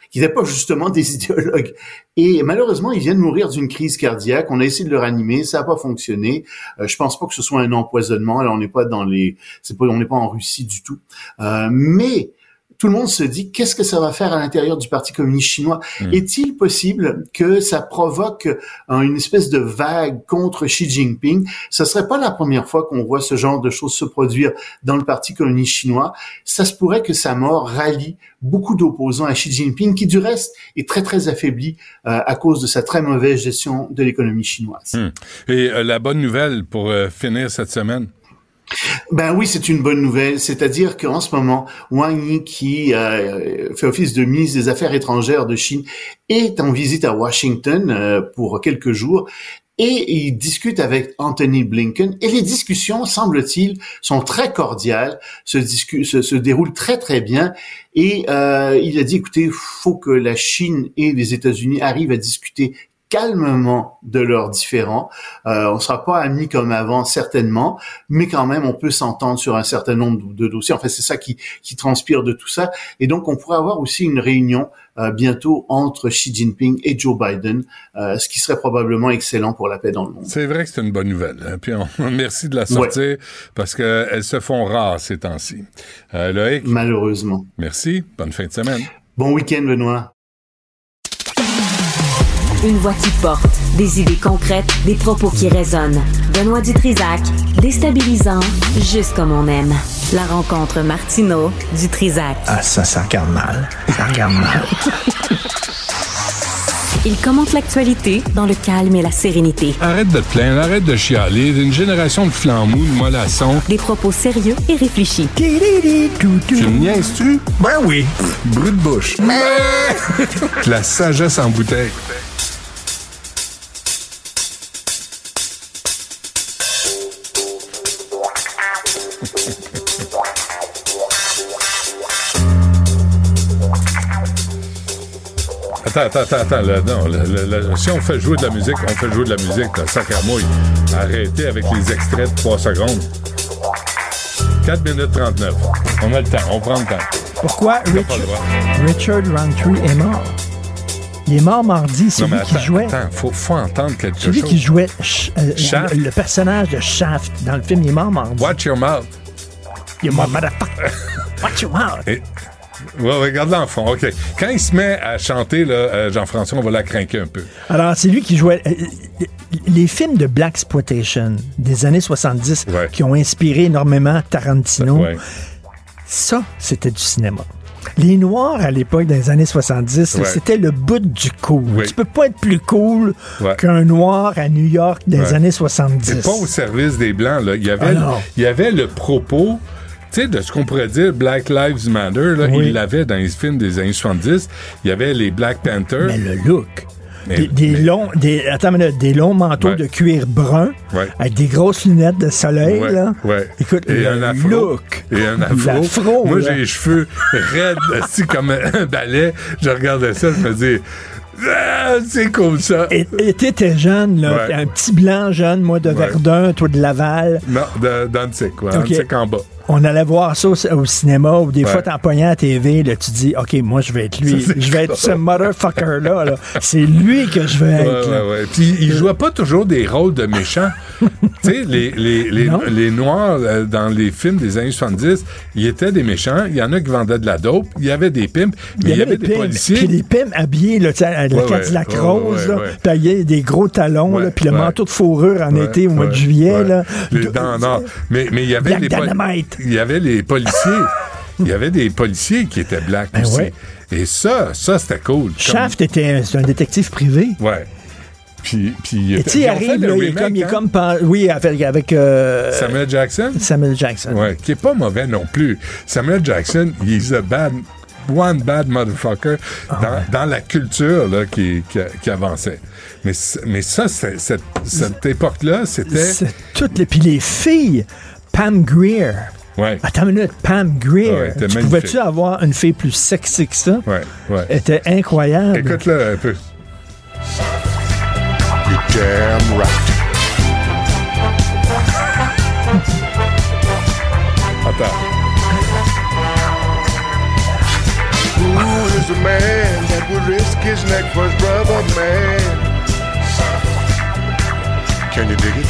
qui n'étaient pas justement des idéologues. Et malheureusement, il vient de mourir d'une crise cardiaque. On a essayé de le ranimer, ça n'a pas fonctionné. Euh, je pense pas que ce soit un empoisonnement. Là, on n'est pas dans les, c'est pas, on n'est pas en Russie du tout. Euh, mais tout le monde se dit qu'est-ce que ça va faire à l'intérieur du Parti communiste chinois? Hmm. Est-il possible que ça provoque une espèce de vague contre Xi Jinping? Ce serait pas la première fois qu'on voit ce genre de choses se produire dans le Parti communiste chinois. Ça se pourrait que sa mort rallie beaucoup d'opposants à Xi Jinping, qui du reste est très très affaibli euh, à cause de sa très mauvaise gestion de l'économie chinoise. Hmm. Et euh, la bonne nouvelle pour euh, finir cette semaine Ben oui, c'est une bonne nouvelle. C'est-à-dire qu'en ce moment, Wang Yi, qui euh, fait office de ministre des Affaires étrangères de Chine, est en visite à Washington euh, pour quelques jours et il discute avec Anthony Blinken et les discussions, semble-t-il, sont très cordiales, se, se, se, déroulent très très bien et euh, il a dit écoutez, faut que la Chine et les États-Unis arrivent à discuter calmement de leurs différends. Euh, on sera pas amis comme avant, certainement, mais quand même, on peut s'entendre sur un certain nombre de dossiers. En fait, c'est ça qui, qui transpire de tout ça. Et donc, on pourrait avoir aussi une réunion euh, bientôt entre Xi Jinping et Joe Biden, euh, ce qui serait probablement excellent pour la paix dans le monde. C'est vrai que c'est une bonne nouvelle. Hein. Puis on, merci de la sortir parce qu'elles se font rares ces temps-ci. Euh, Loïc? Malheureusement. Merci. Bonne fin de semaine. Bon week-end, Benoît. Une voix qui porte, des idées concrètes, des propos qui résonnent. Benoît Dutrisac, déstabilisant, juste comme on aime. La rencontre Martino Dutrisac. Ah, ça, ça regarde mal. Ça regarde mal. Il commente l'actualité dans le calme et la sérénité. Arrête de te plaindre, arrête de chialer. D'une génération de flambous, de mollassons. Des propos sérieux et réfléchis. Tu me niaises-tu? Ben oui. Brut de bouche. la sagesse en bouteille. Attends, attends, attends, attends. Là, non, là, là, si on fait jouer de la musique, on fait jouer de la musique. Là, sac à mouille. Arrêtez avec les extraits de 3 secondes. 4 minutes 39. On a le temps, on prend le temps. Pourquoi Richard, Richard Roundtree est mort? Il est mort mardi, c'est lui attends, qui jouait. Attends, faut, faut entendre quelque chose. Celui qui jouait euh, Shaft? le, le personnage de Shaft dans le film, il est mort mardi. Watch your mouth. Il est mort, motherfucker. Watch your mouth. Et- Ouais, regarde l'enfant, OK. Quand il se met à chanter, là, euh, Jean-François, on va la craquer un peu. Alors, c'est lui qui jouait. euh, les films de Black Exploitation des années 70 Ouais. qui ont inspiré énormément Tarantino, Ouais. ça, c'était du cinéma. Les Noirs, à l'époque, dans les années 70, là, Ouais. c'était le bout du cool. Oui. Tu peux pas être plus cool Ouais. qu'un Noir à New York dans les Ouais. années 70. C'est pas au service des Blancs, là. Il y avait, Ah il y avait le propos, tu sais, de ce qu'on pourrait dire Black Lives Matter, là. Oui. Il l'avait dans les films des années 70. Il y avait les Black Panthers. Mais le look. Mais- des, des mais- longs, des, attends minute, des longs manteaux Ouais. de cuir brun Ouais. avec des grosses lunettes de soleil. Ouais, là. ouais. Écoute, Et le un afro. look. Et un afro. Moi, j'ai les cheveux raides, assis comme un balai. Je regardais ça, je me dis, ah, c'est cool ça. Et t'étais jeune, là, Ouais. un petit blanc jeune, moi, de Ouais. Verdun, toi de Laval. Non, de, d'Antique, quoi. Ok. Antique en bas. On allait voir ça au, au cinéma, ou des Ouais. fois, t'en pognais à la TV, là, tu dis, OK, moi, je vais être lui. Ça, Je vais être ce motherfucker-là. là. C'est lui que je veux être. ouais, ouais. Puis il jouait pas toujours des rôles de méchants. tu sais, les, les, les, Non. les Noirs euh, dans les films des années 70, ils étaient des méchants. Il y en a qui vendaient de la dope. Il y avait des pimps, mais il y avait des, pimps, policiers. Puis des pimps habillés, là, la Cadillac rose, là, des gros talons, là, puis le manteau de fourrure en été au mois de juillet. Là. Les or. Mais, il y avait Black les Dynamite. Il y avait les policiers. Il y avait des policiers qui étaient blacks Ben aussi. ouais. Et ça, ça, c'était cool. Shaft était un, détective privé. Ouais. Puis, puis Et il arrive, il est comme, il est hein? comme oui, avec, avec euh, Samuel Jackson? Samuel Jackson. Ouais, qui est pas mauvais non plus. Samuel Jackson, il est a bad, one bad motherfucker Ah dans, dans la culture là, qui, qui, qui avançait. Mais, mais ça, cette, cette époque-là, c'était. Toutes les, puis les filles, Pam Greer. Ouais, Attends une minute, Pam Greer. Ouais, tu pouvais-tu avoir une fille plus sexy que ça? ouais, ouais. Elle était incroyable. Écoute-le un peu. Damn right. Attends. Who is the man that would risk his neck for his brother, man? Can you dig it?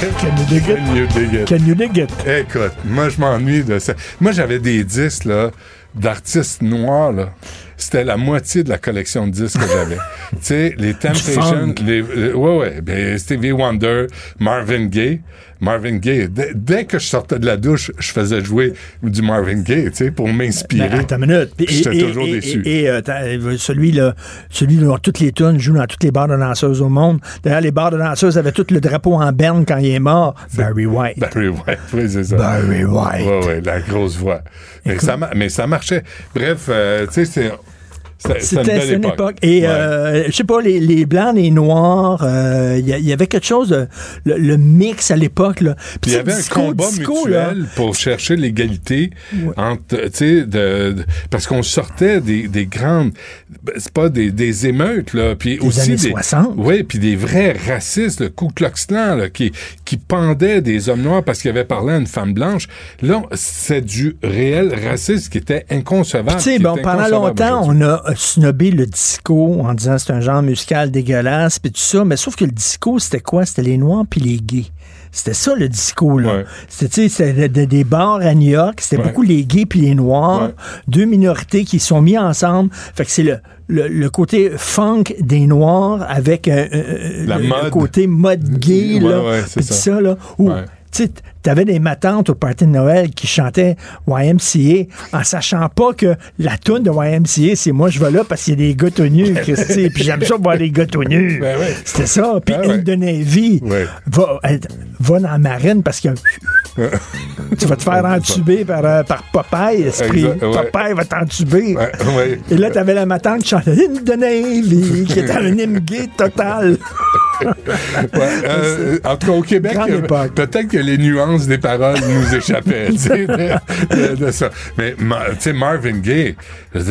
Can you dig it? Can you dig it? Can you dig it? Écoute, moi, je m'ennuie de ça. Moi, j'avais des disques, là, d'artistes noirs, là. C'était la moitié de la collection de disques que j'avais. tu sais, les Temptations, les, euh, ouais, ouais, ben, Stevie Wonder, Marvin Gaye. Marvin Gaye. Dès, dès que je sortais de la douche, je faisais jouer du Marvin Gaye, tu sais, pour m'inspirer. Ben, minute. J'étais toujours et- déçu. Et, et, euh, euh, celui là, celui là, toutes les tunes joue dans toutes les bars de danseuses au monde. D'ailleurs, les bars de danseuses avaient tout le drapeau en berne quand il est mort. Barry White. Barry White, oui, c'est ça. Barry White. Oui, oui, la grosse voix. Mais ça, ma- mais ça marchait. Bref, euh, tu sais, C'était une époque. époque. Et Ouais. euh, je sais pas, les, les blancs, les noirs, euh, il y, a- il y avait quelque chose de le, le mix à l'époque. Puis il y avait un combat disco, là. mutuel pour chercher l'égalité entre, tu sais, de, de- parce qu'on sortait des, des grandes, ben, c'est pas des, des émeutes là, puis Des aussi années des, 60. oui, puis des vrais racistes, le Ku Klux Klan là, qui qui pendaient des hommes noirs parce qu'ils avaient parlé à une femme blanche. Là, c'est du réel racisme qui était inconcevable. Tu sais, bon, est pendant longtemps, on a euh, snobé le disco en disant c'est un genre musical dégueulasse, puis tout ça. Mais sauf que le disco, c'était quoi? C'était les noirs puis les gays. C'était ça, le disco, là. Ouais. C'était, tu sais, c'était de- de- des bars à New York. C'était Ouais. beaucoup les gays puis les noirs. Ouais. Deux minorités qui sont mis ensemble. Fait que c'est le, le, le côté funk des noirs avec euh, euh, La le, mode. côté mode gay, là. tout ça. ça, là. Où, t'avais des matantes au party de Noël qui chantaient YMCA en sachant pas que la toune de YMCA, c'est moi je vais là parce qu'il y a des gars tout nus, Christy, puis j'aime ça voir les gars tout nus. Ben ouais. C'était ça. Puis Ben ouais. Hilde Navy Ouais. va, va dans la marine parce que tu vas te faire entuber par, euh, par Popeye, esprit. Popeye va t'entuber. Et là, t'avais la matante qui chantait Hilde Navy, qui était un hymne gay total. Euh, en tout cas, au Québec, euh, peut-être que les nuances des paroles nous sais, de, de- de ça. Mais, ma- tu sais, Marvin Gaye,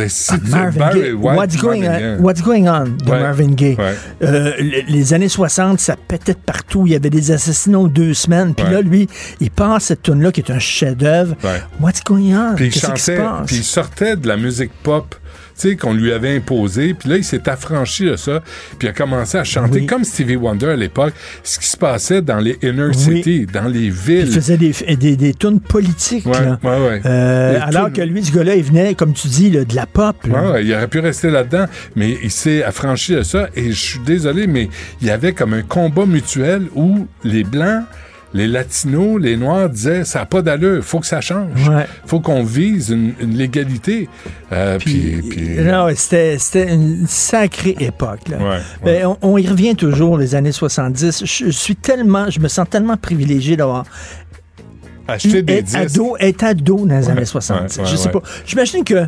si Ah, Marvin Barry Gaye. White, What's, going Marvin on? What's Going On de Ouais. Marvin Gaye? Ouais. Euh, le- les années 60, ça pétait de partout. Il y avait des assassinats aux deux semaines. Puis Ouais. là, lui, il passe cette tune-là qui est un chef-d'œuvre. What's going on? Puis il chantait, puis il sortait de la musique pop, qu'on lui avait imposée. Puis là, il s'est affranchi de ça, puis il a commencé à chanter Oui. comme Stevie Wonder à l'époque, ce qui se passait dans les inner Oui. cities, dans les villes. Il faisait des, des, des tunes politiques. Ouais, là. ouais, ouais. Euh, alors que lui, ce gars-là, il venait, comme tu dis, là, de la pop. là. Ouais, ouais, il aurait pu rester là-dedans, mais il s'est affranchi de ça. Et je suis désolé, mais il y avait comme un combat mutuel où les Blancs, les Latinos, les Noirs disaient ça n'a pas d'allure, faut que ça change. Ouais. faut qu'on vise une, une légalité. Euh, puis, puis- Non, c'était, c'était une sacrée époque. Là. Ouais, Ben, on, on y revient toujours, les années 70. Je suis tellement, je me sens tellement privilégié d'avoir acheter des disques. ado, être ado dans les Ouais, années 70. ouais, ouais, je sais pas. J'imagine que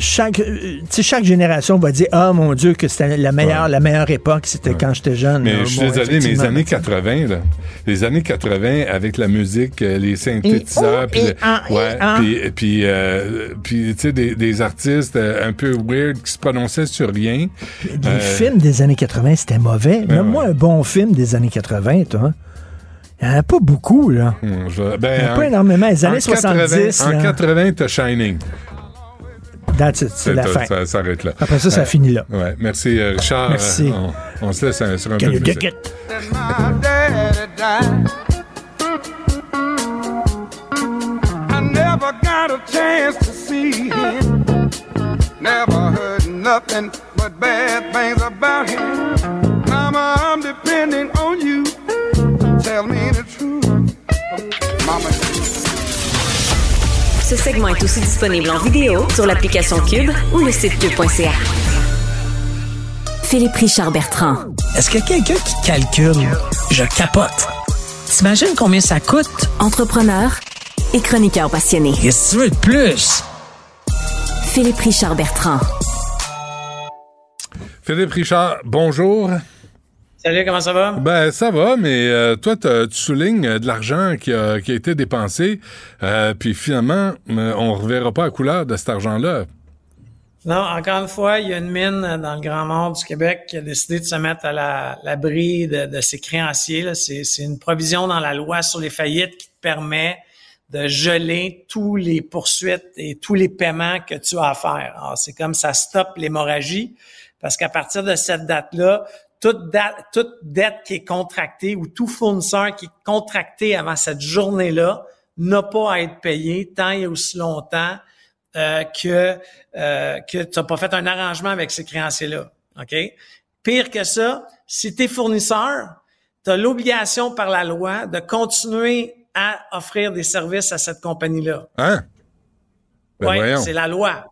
chaque, euh, chaque génération va dire Ah mon Dieu, que c'était la meilleure, la meilleure époque, c'était quand j'étais jeune. Mais je suis Bon, désolé, mais les années 80, là, les années 80 avec la musique, euh, les synthétiseurs, Et- puis puis puis euh, puis tu sais des, des artistes un peu weird qui se prononçaient sur rien. Les Euh, films des années 80, c'était mauvais. Ben Nomme-moi un bon film des années 80, toi. Il n'y en a pas beaucoup, là. hum, je ben, Il y en a pas énormément. Les années en 80, 70, En là. 80, t'as Shining. That's it, c'est la Ça- fin. Ça s'arrête là. Après ça, ça finit là. Ouais, merci euh, Richard. Merci. Euh, on, on se laisse euh, sur un Can peu you dig musique. it? my daddy died. I never got a chance to see him. Never heard nothing but bad things about him. Mama, I'm depending on you. Ce segment est aussi disponible en vidéo sur l'application Cube ou le site cube.ca. Philippe Richard Bertrand. Est-ce qu'il y a quelqu'un qui calcule? Je capote. T'imagines combien ça coûte? Entrepreneur et chroniqueur passionné. Qu'est-ce que tu veux de plus? Philippe Richard Bertrand. Philippe Richard, bonjour. Salut, comment ça va? Ben ça va, mais euh, toi tu soulignes euh, de l'argent qui a, qui a été dépensé, euh, puis finalement euh, on reverra pas la couleur de cet argent-là. Non, encore une fois, il y a une mine dans le Grand Nord du Québec qui a décidé de se mettre à la- l'abri de, de ses créanciers. C'est une provision dans la loi sur les faillites qui te permet de geler tous les poursuites et tous les paiements que tu as à faire. Alors, c'est comme ça stoppe l'hémorragie parce qu'à partir de cette date-là, toute, date, toute dette qui est contractée ou tout fournisseur qui est contracté avant cette journée-là n'a pas à être payé tant et aussi longtemps euh, que euh, que tu n'as pas fait un arrangement avec ces créanciers-là. OK? Pire que ça, si tu es fournisseur, tu as l'obligation par la loi de continuer à offrir des services à cette compagnie-là. Hein? Ben oui, c'est la loi.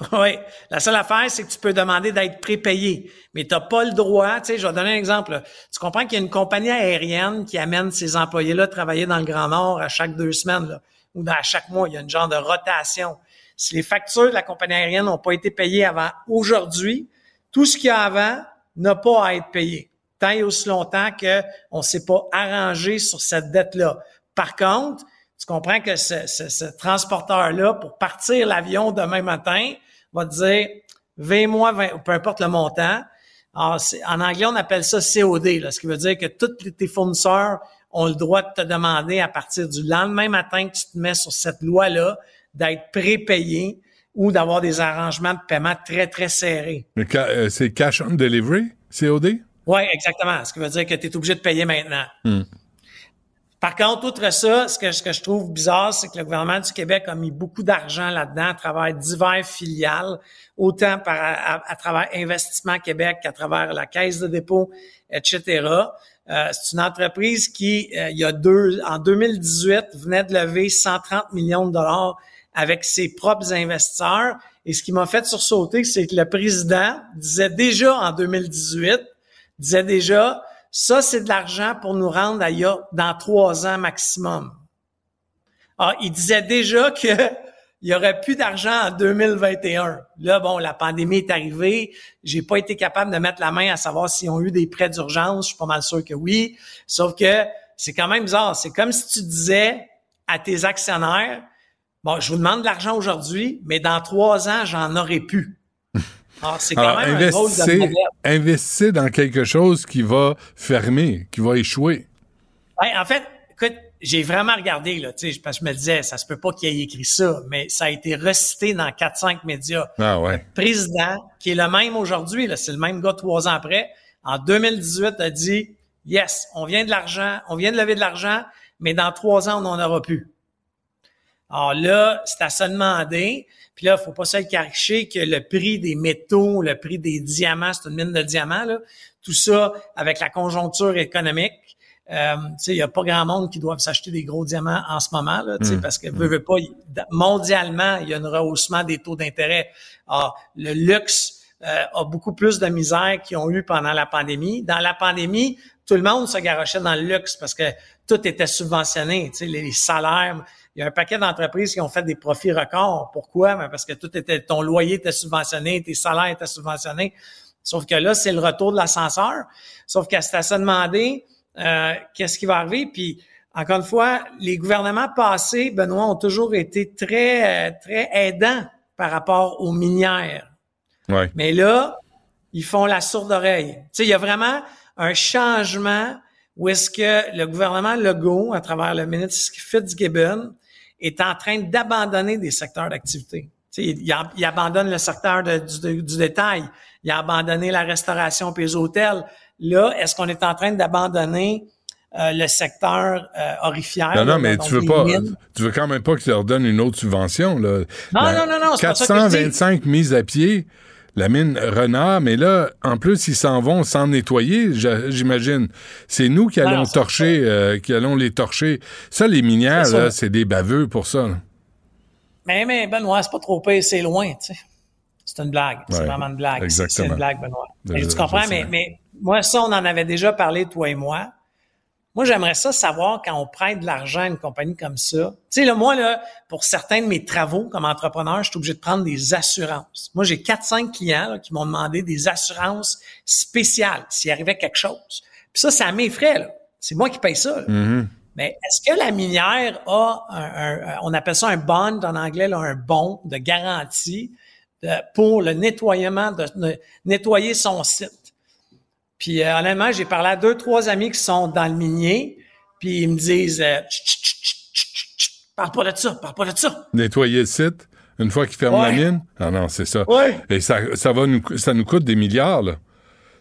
Oui. La seule affaire, c'est que tu peux demander d'être prépayé, mais tu n'as pas le droit. Tu sais, je vais donner un exemple. là. Tu comprends qu'il y a une compagnie aérienne qui amène ses employés-là travailler dans le Grand Nord à chaque deux semaines, ou à chaque mois. Il y a une genre de rotation. Si les factures de la compagnie aérienne n'ont pas été payées avant aujourd'hui, tout ce qu'il y a avant n'a pas à être payé. Tant et aussi longtemps qu'on ne s'est pas arrangé sur cette dette-là. Par contre, comprends que ce, ce- ce transporteur-là, pour partir l'avion demain matin, va te dire 20 mois, 20 peu importe le montant. Alors, en anglais, on appelle ça COD, là, ce qui veut dire que tous tes fournisseurs ont le droit de te demander à partir du lendemain matin que tu te mets sur cette loi-là d'être prépayé ou d'avoir des arrangements de paiement très, très serrés. Mais euh, c'est cash on delivery, COD? Oui, exactement. Ce qui veut dire que tu es obligé de payer maintenant. Hmm. Par contre, outre ça, ce que, ce que je trouve bizarre, c'est que le gouvernement du Québec a mis beaucoup d'argent là-dedans à travers divers filiales, autant par, à, travers Investissement Québec qu'à travers la Caisse de dépôt, etc. Euh, c'est une entreprise qui, euh, il y a deux, en 2018, venait de lever 130 millions de dollars avec ses propres investisseurs. Et ce qui m'a fait sursauter, c'est que le président disait déjà en 2018, disait déjà, ça, c'est de l'argent pour nous rendre à il y a- dans trois ans maximum. Ah, il disait déjà que il y aurait plus d'argent en 2021. Là, bon, la pandémie est arrivée. J'ai pas été capable de mettre la main à savoir s'ils ont eu des prêts d'urgence. Je suis pas mal sûr que oui. Sauf que c'est quand même bizarre. C'est comme si tu disais à tes actionnaires, bon, je vous demande de l'argent aujourd'hui, mais dans trois ans, j'en aurai plus. Alors, c'est quand Alors, même un drôle de investissez, dans quelque chose qui va fermer, qui va échouer. Ouais, en fait, écoute, j'ai vraiment regardé, là, parce que je me disais, ça se peut pas qu'il ait écrit ça, mais ça a été recité dans 4-5 médias. Ah ouais. Président, qui est le même aujourd'hui, c'est le même gars trois ans après, en 2018 a dit, yes, on vient de l'argent, on vient de lever de l'argent, mais dans trois ans, on n'en aura plus. Alors là, c'est à se demander. Puis là, faut pas se le cacher que le prix des métaux, le prix des diamants, c'est une mine de diamants, là. Tout ça, avec la conjoncture économique, euh, tu sais, il y a pas grand monde qui doivent s'acheter des gros diamants en ce moment, là, tu sais, Mm. parce que veut, veut pas, mondialement, il y a un rehaussement des taux d'intérêt. Le luxe euh, a beaucoup plus de misère qu'ils ont eu pendant la pandémie. Dans la pandémie, tout le monde se garochait dans le luxe parce que tout était subventionné, tu sais, les, les salaires. Il y a un paquet d'entreprises qui ont fait des profits records. Pourquoi? Ben, parce que tout était, ton loyer était subventionné, tes salaires étaient subventionnés. Sauf que là, c'est le retour de l'ascenseur. Sauf qu'à se demander euh, qu'est-ce qui va arriver? Puis, encore une fois, les gouvernements passés, Benoît, ont toujours été très, euh, très aidants par rapport aux minières. Ouais. Mais là, ils font la sourde oreille. Tu sais, il y a vraiment un changement où est-ce que le gouvernement Legault, à travers le ministre Fitzgibbon, est en train d'abandonner des secteurs d'activité. Il, il abandonne le secteur de- du, du détail. Il a abandonné la restauration et les hôtels. Là, est-ce qu'on est en train d'abandonner euh, le secteur euh? Non, là, non, mais tu veux pas, mines? tu veux quand même pas qu'ils leur donnent une autre subvention, là. Non, La- non, non, non, c'est pas ça que je dis. 425 mises à pied, la mine Renard, mais là, en plus, ils s'en vont sans nettoyer, j'imagine. C'est nous qui allons torcher, euh, qui allons les torcher. Ça, les minières, C'est ça. là, c'est des baveux pour ça, là. Mais, mais Benoît, c'est pas trop pire, c'est loin, tu sais. C'est une blague. C'est Ouais, vraiment une blague. C'est- une blague, Benoît. Tu comprends, mais, mais moi, ça, on en avait déjà parlé, toi et moi. Moi, j'aimerais ça savoir quand on prête de l'argent à une compagnie comme ça. Tu sais, là, moi, là, pour certains de mes travaux comme entrepreneur, je suis obligé de prendre des assurances. Moi, j'ai 4-5 clients là, qui m'ont demandé des assurances spéciales s'il arrivait quelque chose. Puis ça, c'est à mes frais. là. C'est moi qui paye ça. là. Mhm. Mais est-ce que la minière a un, un- un- on appelle ça un bond en anglais, là, un bon de garantie de- pour le nettoyement, de, de nettoyer son site? Puis euh, honnêtement, j'ai parlé à deux, trois amis qui sont dans le minier, puis ils me disent euh, parle pas de ça, parle pas de ça. Nettoyer le site, une fois qu'ils ferment Ouais. la mine? Ah non, c'est ça. Ouais. Et ça, ça va nous, ça nous coûte des milliards, là.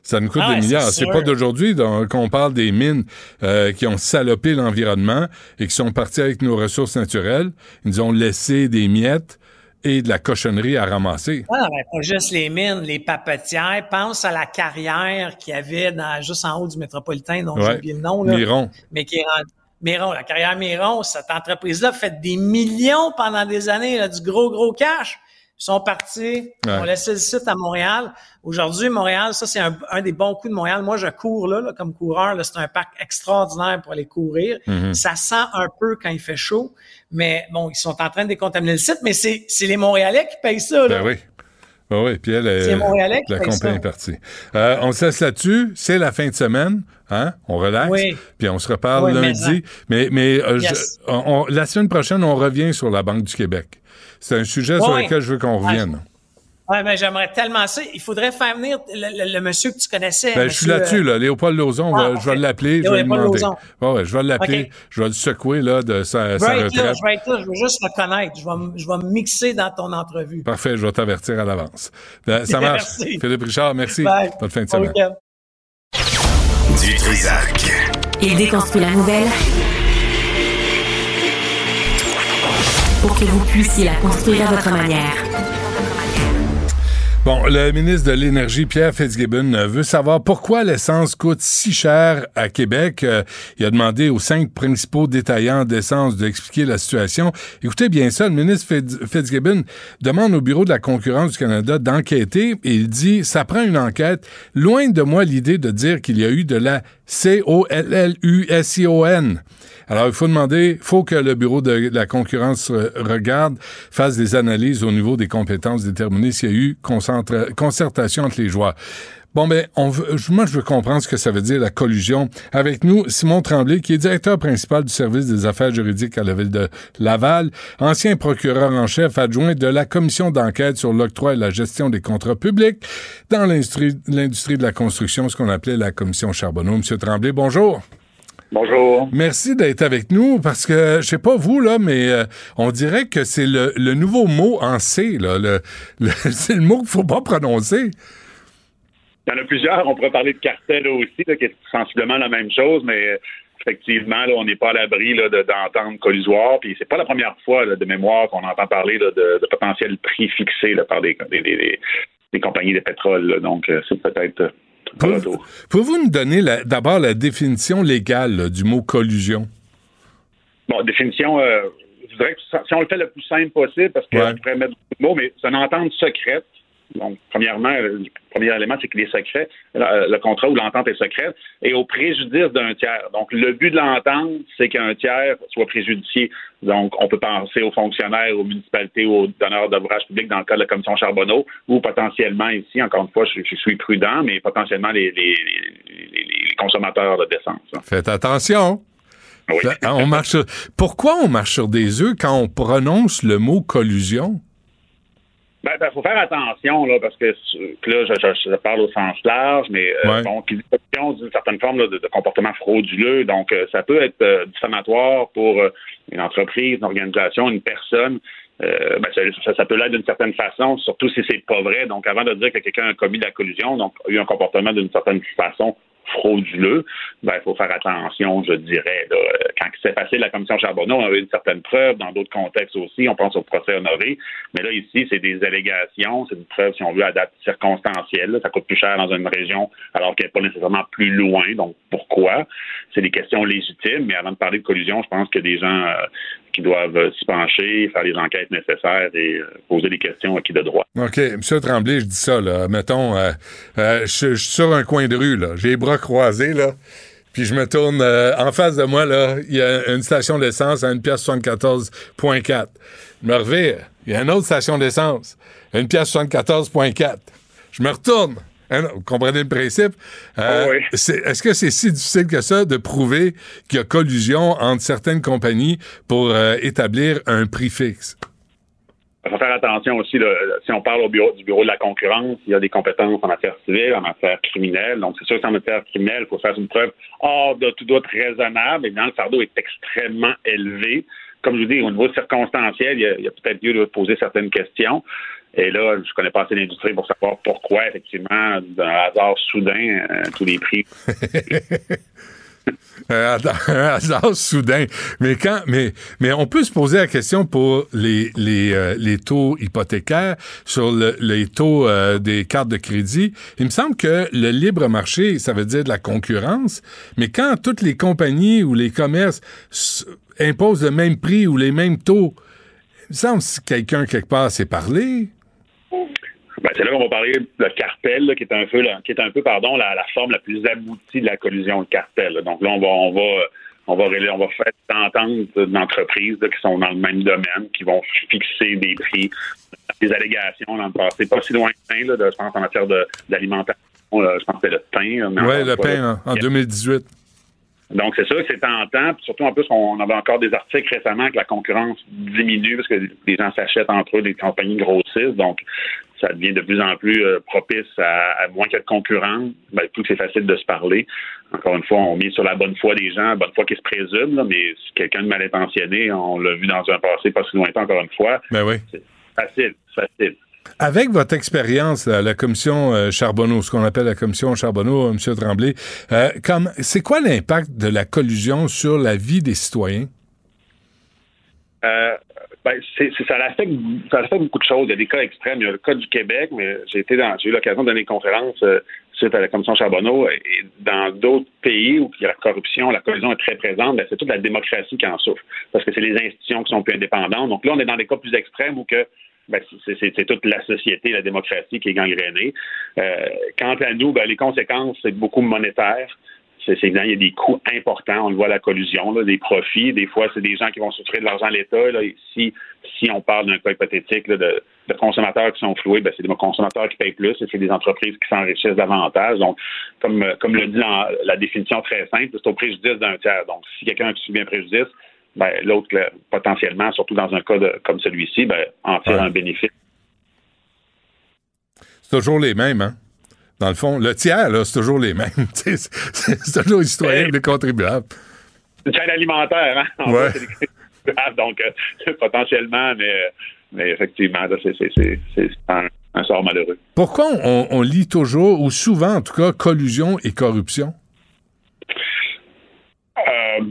Ça nous coûte Ah des milliards. c'est pas d'aujourd'hui qu'on parle des mines euh, qui ont salopé l'environnement et qui sont partis avec nos ressources naturelles. Ils nous ont laissé des miettes et de la cochonnerie à ramasser. Ah, ben, pas juste les mines, les papetières. Pense à la carrière qu'il y avait dans, juste en haut du métropolitain, dont j'ai oublié le nom. Là, Miron. Mais qui est rendu- Miron, la carrière Miron, cette entreprise-là fait des millions pendant des années, là, du gros, gros cash. Ils sont partis, Ouais. ont laissé le site à Montréal. Aujourd'hui, Montréal, ça, c'est un, un des bons coups de Montréal. Moi, je cours là, là, comme coureur. Là, c'est un parc extraordinaire pour aller courir. Mhm. Ça sent un peu quand il fait chaud, mais bon, ils sont en train de décontaminer le site, mais c'est c'est les Montréalais qui payent ça. Là. Ben oui. Ben oui, puis elle, Montréalais qui la compagnie est partie. Euh, on se laisse là-dessus. C'est la fin de semaine. Hein? On relaxe. Oui. Puis on se reparle Oui, lundi. Mais, mais euh, Yes. je- on- on- la semaine prochaine, on revient sur la Banque du Québec. C'est un sujet sur lequel je veux qu'on revienne. Ouais, mais j'aimerais tellement ça. Il faudrait faire venir le, le- le monsieur que tu connaissais. Ben, je suis monsieur, là-dessus, euh, là. Léopold Lozon, Ah, je vais l'appeler, je vais demander. Ouais, je vais l'appeler, je vais le secouer là, de sa, Je sa vais être là, retraite. je vais être là, je veux juste le connaître. Je vais, me- je vais me mixer dans ton entrevue. Parfait, je vais t'avertir à l'avance. Ben, ça marche. Merci. Philippe Richard, merci. Bye. Bonne fin de semaine. Du Trisac. Il déconstruit la nouvelle pour que vous puissiez la construire à votre manière. Bon, le ministre de l'Énergie, Pierre Fitzgibbon, euh, veut savoir pourquoi l'essence coûte si cher à Québec. Euh, il a demandé aux cinq principaux détaillants d'essence d'expliquer la situation. Écoutez bien ça, le ministre Fitz- Fitzgibbon demande au Bureau de la concurrence du Canada d'enquêter et il dit, ça prend une enquête. Loin de moi l'idée de dire qu'il y a eu de la C-O-L-L-U-S-I-O-N. Alors, il faut demander, il faut que le Bureau de la concurrence euh, regarde, fasse des analyses au niveau des compétences, déterminer s'il y a eu concertation entre les joueurs. Bon, ben, on veut, moi, je veux comprendre ce que ça veut dire, la collusion. Avec nous, Simon Tremblay, qui est directeur principal du service des affaires juridiques à la ville de Laval, ancien procureur en chef adjoint de la commission d'enquête sur l'octroi et la gestion des contrats publics dans l'industrie de la construction, ce qu'on appelait la commission Charbonneau. Monsieur Tremblay, bonjour. Bonjour. Merci d'être avec nous parce que je sais pas vous là, mais euh, on dirait que c'est le, le nouveau mot en C là. Le, le- c'est le mot qu'il faut pas prononcer. Il y en a plusieurs. On pourrait parler de cartel aussi, là, qui est sensiblement la même chose, mais euh, effectivement, là, on n'est pas à l'abri de- d'entendre collusoire. Puis c'est pas la première fois là, de mémoire qu'on entend parler là, de, de potentiels prix fixés là, par des, des, des- compagnies de pétrole. Donc euh, c'est peut-être Pouvez-vous nous donner d'abord la définition légale là, du mot collusion? Bon, définition, euh, je dirais que si on le fait le plus simple possible, parce que Ouais. je pourrais mettre beaucoup de mots, mais c'est une entente secrète. Donc, premièrement, le premier élément, c'est qu'il est secret. Le, le contrat ou l'entente est secrète et au préjudice d'un tiers. Donc, le but de l'entente, c'est qu'un tiers soit préjudicié. Donc, on peut penser aux fonctionnaires, aux municipalités, aux donneurs d'ouvrages publics dans le cas de la commission Charbonneau, ou potentiellement ici, encore une fois, je, je suis prudent, mais potentiellement les, les- les- les- les consommateurs d'essence. là. Faites attention. Fait- On marche sur- Pourquoi on marche sur des œufs quand on prononce le mot collusion? Ben, ben, faut faire attention, là, parce que que là, je, je- je parle au sens large, mais euh, Ouais. donc, il y d'une certaine forme là, de, de comportement frauduleux. Donc, euh, ça peut être euh, diffamatoire pour euh, une entreprise, une organisation, une personne. Euh, ben, ça, ça- ça peut l'être d'une certaine façon, surtout si c'est pas vrai. Donc, avant de dire que quelqu'un a commis de la collusion, donc a eu un comportement d'une certaine façon frauduleux, ben, il faut faire attention, je dirais. Quand c'est facile, la commission Charbonneau, on avait une certaine preuve, dans d'autres contextes aussi, on pense au procès honoré, mais là, ici, c'est des allégations, c'est une preuve, si on veut, à date circonstancielle. Ça coûte plus cher dans une région alors qu'elle n'est pas nécessairement plus loin. Donc, pourquoi? C'est des questions légitimes, mais avant de parler de collusion, je pense a des gens euh, qui doivent euh, s'y pencher, faire les enquêtes nécessaires et euh, poser des questions à qui de droit. OK. Monsieur Tremblay, je dis ça, là. Mettons, euh, je suis sur un coin de rue, là. J'ai les bras croisés, là. Puis je me tourne en face de moi, là. Il y a une station d'essence à une pièce 74.4. Je me revire. Il y a une autre station d'essence. Une pièce 74.4. Je me retourne. Hein, Vous comprenez le principe? Euh, c'est- Est-ce que c'est si difficile que ça de prouver qu'il y a collusion entre certaines compagnies pour euh, établir un prix fixe? Il faut faire attention aussi, là, si on parle au bureau, du bureau de la concurrence, il y a des compétences en matière civile, en matière criminelle. Donc, c'est sûr qu'en matière criminelle, il faut faire une preuve hors de tout doute raisonnable. Évidemment, le fardeau est extrêmement élevé. Comme je vous dis, au niveau circonstanciel, il y a, il y a peut-être lieu de poser certaines questions. Et là, je connais pas assez l'industrie pour savoir pourquoi, effectivement, d'un hasard soudain, euh, tous les prix. un hasard soudain. Mais quand, mais, mais on peut se poser la question pour les, les, euh, les taux hypothécaires sur le, les taux euh, des cartes de crédit. Il me semble que le libre marché, ça veut dire de la concurrence. Mais quand toutes les compagnies ou les commerces imposent le même prix ou les mêmes taux, il me semble que quelqu'un quelque part s'est parlé. Ben, c'est là qu'on va parler le cartel, là, qui est un peu, là, qui est un peu, pardon, la, la, forme la plus aboutie de la collusion de cartel. Là. Donc là, on va, on va, on va, on va faire des ententes d'entreprises qui sont dans le même domaine, qui vont fixer des prix, des allégations dans le passé, pas si loin là, de, je pense en matière d'alimentation. Je pense que c'est le pain. Oui, le pain en 2018. Donc, c'est sûr que c'est tentant. Puis surtout, en plus, on avait encore des articles récemment que la concurrence diminue parce que les gens s'achètent entre eux, des compagnies grossissent. Donc, ça devient de plus en plus euh, propice à, moins qu'il y ait de concurrence. Ben, plus que c'est facile de se parler. Encore une fois, on met sur la bonne foi des gens, la bonne foi qui se présume, là, mais si quelqu'un de mal intentionné, on l'a vu dans un passé pas si lointain, encore une fois. Ben oui. C'est facile, facile. Avec votre expérience la commission euh, Charbonneau, ce qu'on appelle la commission Charbonneau, M. Tremblay, euh, c'est quoi l'impact de la collusion sur la vie des citoyens? Euh, ben, ça, affecte, ça affecte beaucoup de choses. Il y a des cas extrêmes. Il y a le cas du Québec, mais j'ai été dans, eu l'occasion de donner une conférence suite à la commission Charbonneau. Et dans d'autres pays où il y a la corruption, la collusion est très présente, ben, c'est toute la démocratie qui en souffre. Parce que c'est les institutions qui sont plus indépendantes. Donc là, on est dans des cas plus extrêmes où que ben, c'est toute la société, la démocratie qui est gangrénée. Euh, quant à nous, ben, les conséquences, c'est beaucoup monétaire. C'est évident, il y a des coûts importants. On le voit à la collusion, des profits. Des fois, c'est des gens qui vont souffrir de l'argent à l'État. Si, si on parle d'un cas hypothétique de, consommateurs qui sont floués, ben, c'est des consommateurs qui payent plus et c'est des entreprises qui s'enrichissent davantage. Donc, comme, le dit dans la définition très simple, c'est au préjudice d'un tiers. Donc, si quelqu'un a subi un préjudice, ben, l'autre, potentiellement, surtout dans un cas comme celui-ci, ben, en tire un bénéfice. C'est toujours les mêmes, hein? Dans le fond, le tiers, là, c'est toujours les mêmes. c'est toujours les citoyens et les contribuables. C'est une chaîne alimentaire, hein? En ouais. fait, donc, euh, potentiellement, mais, mais effectivement, c'est un, un, sort malheureux. Pourquoi on, on lit toujours, ou souvent en tout cas, collusion et corruption? Euh,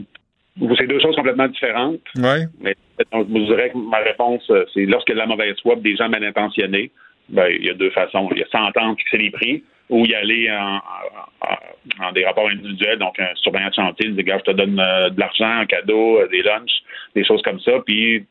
c'est deux choses complètement différentes. Oui. Mais donc, je dirais que ma réponse, euh, c'est lorsque la mauvaise foi des gens mal intentionnés, ben, il y a deux façons. Il y a s'entendre, fixer les prix, ou y aller en, en, en, des rapports individuels, donc un surveillant de chantier, dit, gars, je te donne euh, de l'argent, un cadeau, euh, des lunchs, des choses comme ça, puis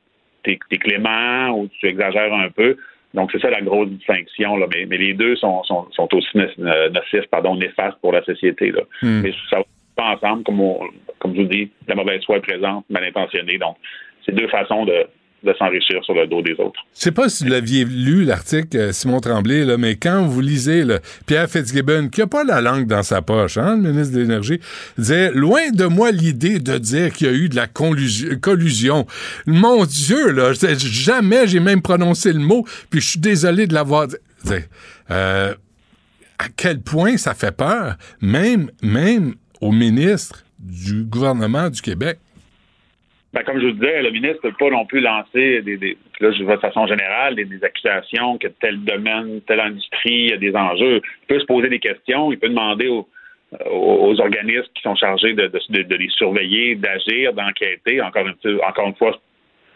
t'es es clément ou tu exagères un peu. Donc, c'est ça la grosse distinction. Là. Mais, mais les deux sont, sont, sont aussi nocifs, pardon, néfastes pour la société. Là. Hmm. Mais ça pas ensemble, comme, on, comme je vous dis, la mauvaise foi est présente, mal intentionnée. Donc, c'est deux façons de, de s'enrichir sur le dos des autres. Je sais pas si vous l'aviez lu, l'article euh, Simon Tremblay, là, mais quand vous lisez Pierre Fitzgibbon, qui a pas la langue dans sa poche, hein, le ministre de l'Énergie, disait « Loin de moi l'idée de dire qu'il y a eu de la collusion. Mon Dieu, là, jamais j'ai même prononcé le mot, puis je suis désolé de l'avoir dit. Euh, à quel point ça fait peur, même, même au ministre du gouvernement du Québec. Ben, comme je vous disais, le ministre ne peut pas non plus lancer des, de façon générale, des, accusations que tel domaine, telle industrie, il y a des enjeux. Il peut se poser des questions, il peut demander aux, aux, organismes qui sont chargés de, de, de les surveiller, d'agir, d'enquêter. Encore une, encore une fois,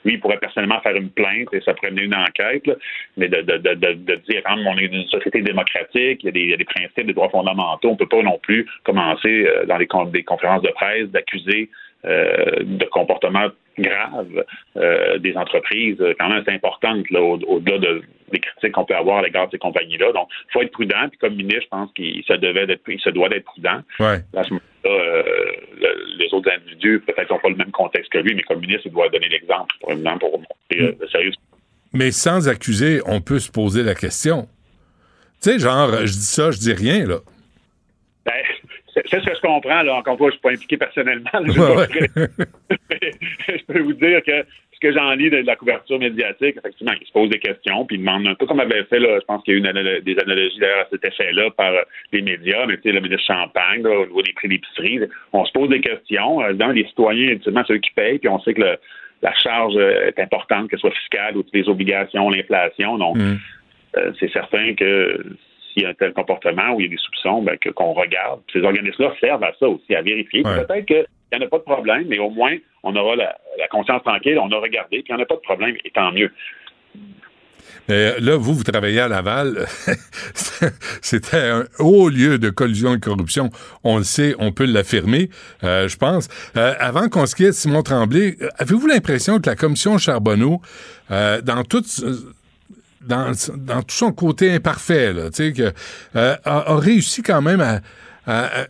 lui, il pourrait personnellement faire une plainte et ça pourrait mener une enquête, là, mais de, de, de, de, dire, hein, on est une société démocratique, il y, a des, il y, a des, principes, des droits fondamentaux, on ne peut pas non plus commencer euh, dans les des conférences de presse d'accuser euh, de comportements graves euh, des entreprises quand même assez importantes là, au-delà de, des critiques qu'on peut avoir à l'égard de ces compagnies-là. Donc, il faut être prudent. Puis comme ministre, je pense qu'il se devait d'être, il se doit d'être prudent. Ouais. À euh, le, les autres individus peut-être n'ont pas le même contexte que lui, mais comme ministre, il doit donner l'exemple pour, pour montrer euh, le sérieux. Mais sans accuser, on peut se poser la question. Tu sais, genre, je dis ça, je dis rien, là. Ben, c'est ce que je comprends. Là. Encore une fois, je ne suis pas impliqué personnellement. Là, je, ouais, ouais. je peux vous dire que que j'en lis de, la couverture médiatique, effectivement, ils se posent des questions, puis ils demandent un peu comme avait fait, là, je pense qu'il y a eu une, des analogies d'ailleurs à cet effet-là par les médias, mais tu sais, le ministre Champagne, là, au niveau des prix d'épicerie, on se pose des questions. Dans les citoyens, effectivement, ceux qui payent, puis on sait que le, la charge est importante, que ce soit fiscale ou les obligations, l'inflation. Donc, mm. euh, c'est certain que s'il y a un tel comportement ou il y a des soupçons, ben, que, qu'on regarde. Ces organismes-là servent à ça aussi, à vérifier. Ouais. Peut-être qu'il n'y en a pas de problème, mais au moins, on aura la, conscience tranquille, on a regardé, puis il n'y en a pas de problème, et tant mieux. Mais là, vous, vous travaillez à Laval. C'était un haut lieu de collusion et de corruption. On le sait, on peut l'affirmer, euh, je pense. Euh, avant qu'on se quitte, Simon Tremblay, avez-vous l'impression que la commission Charbonneau, euh, dans tout son côté imparfait, a, réussi quand même à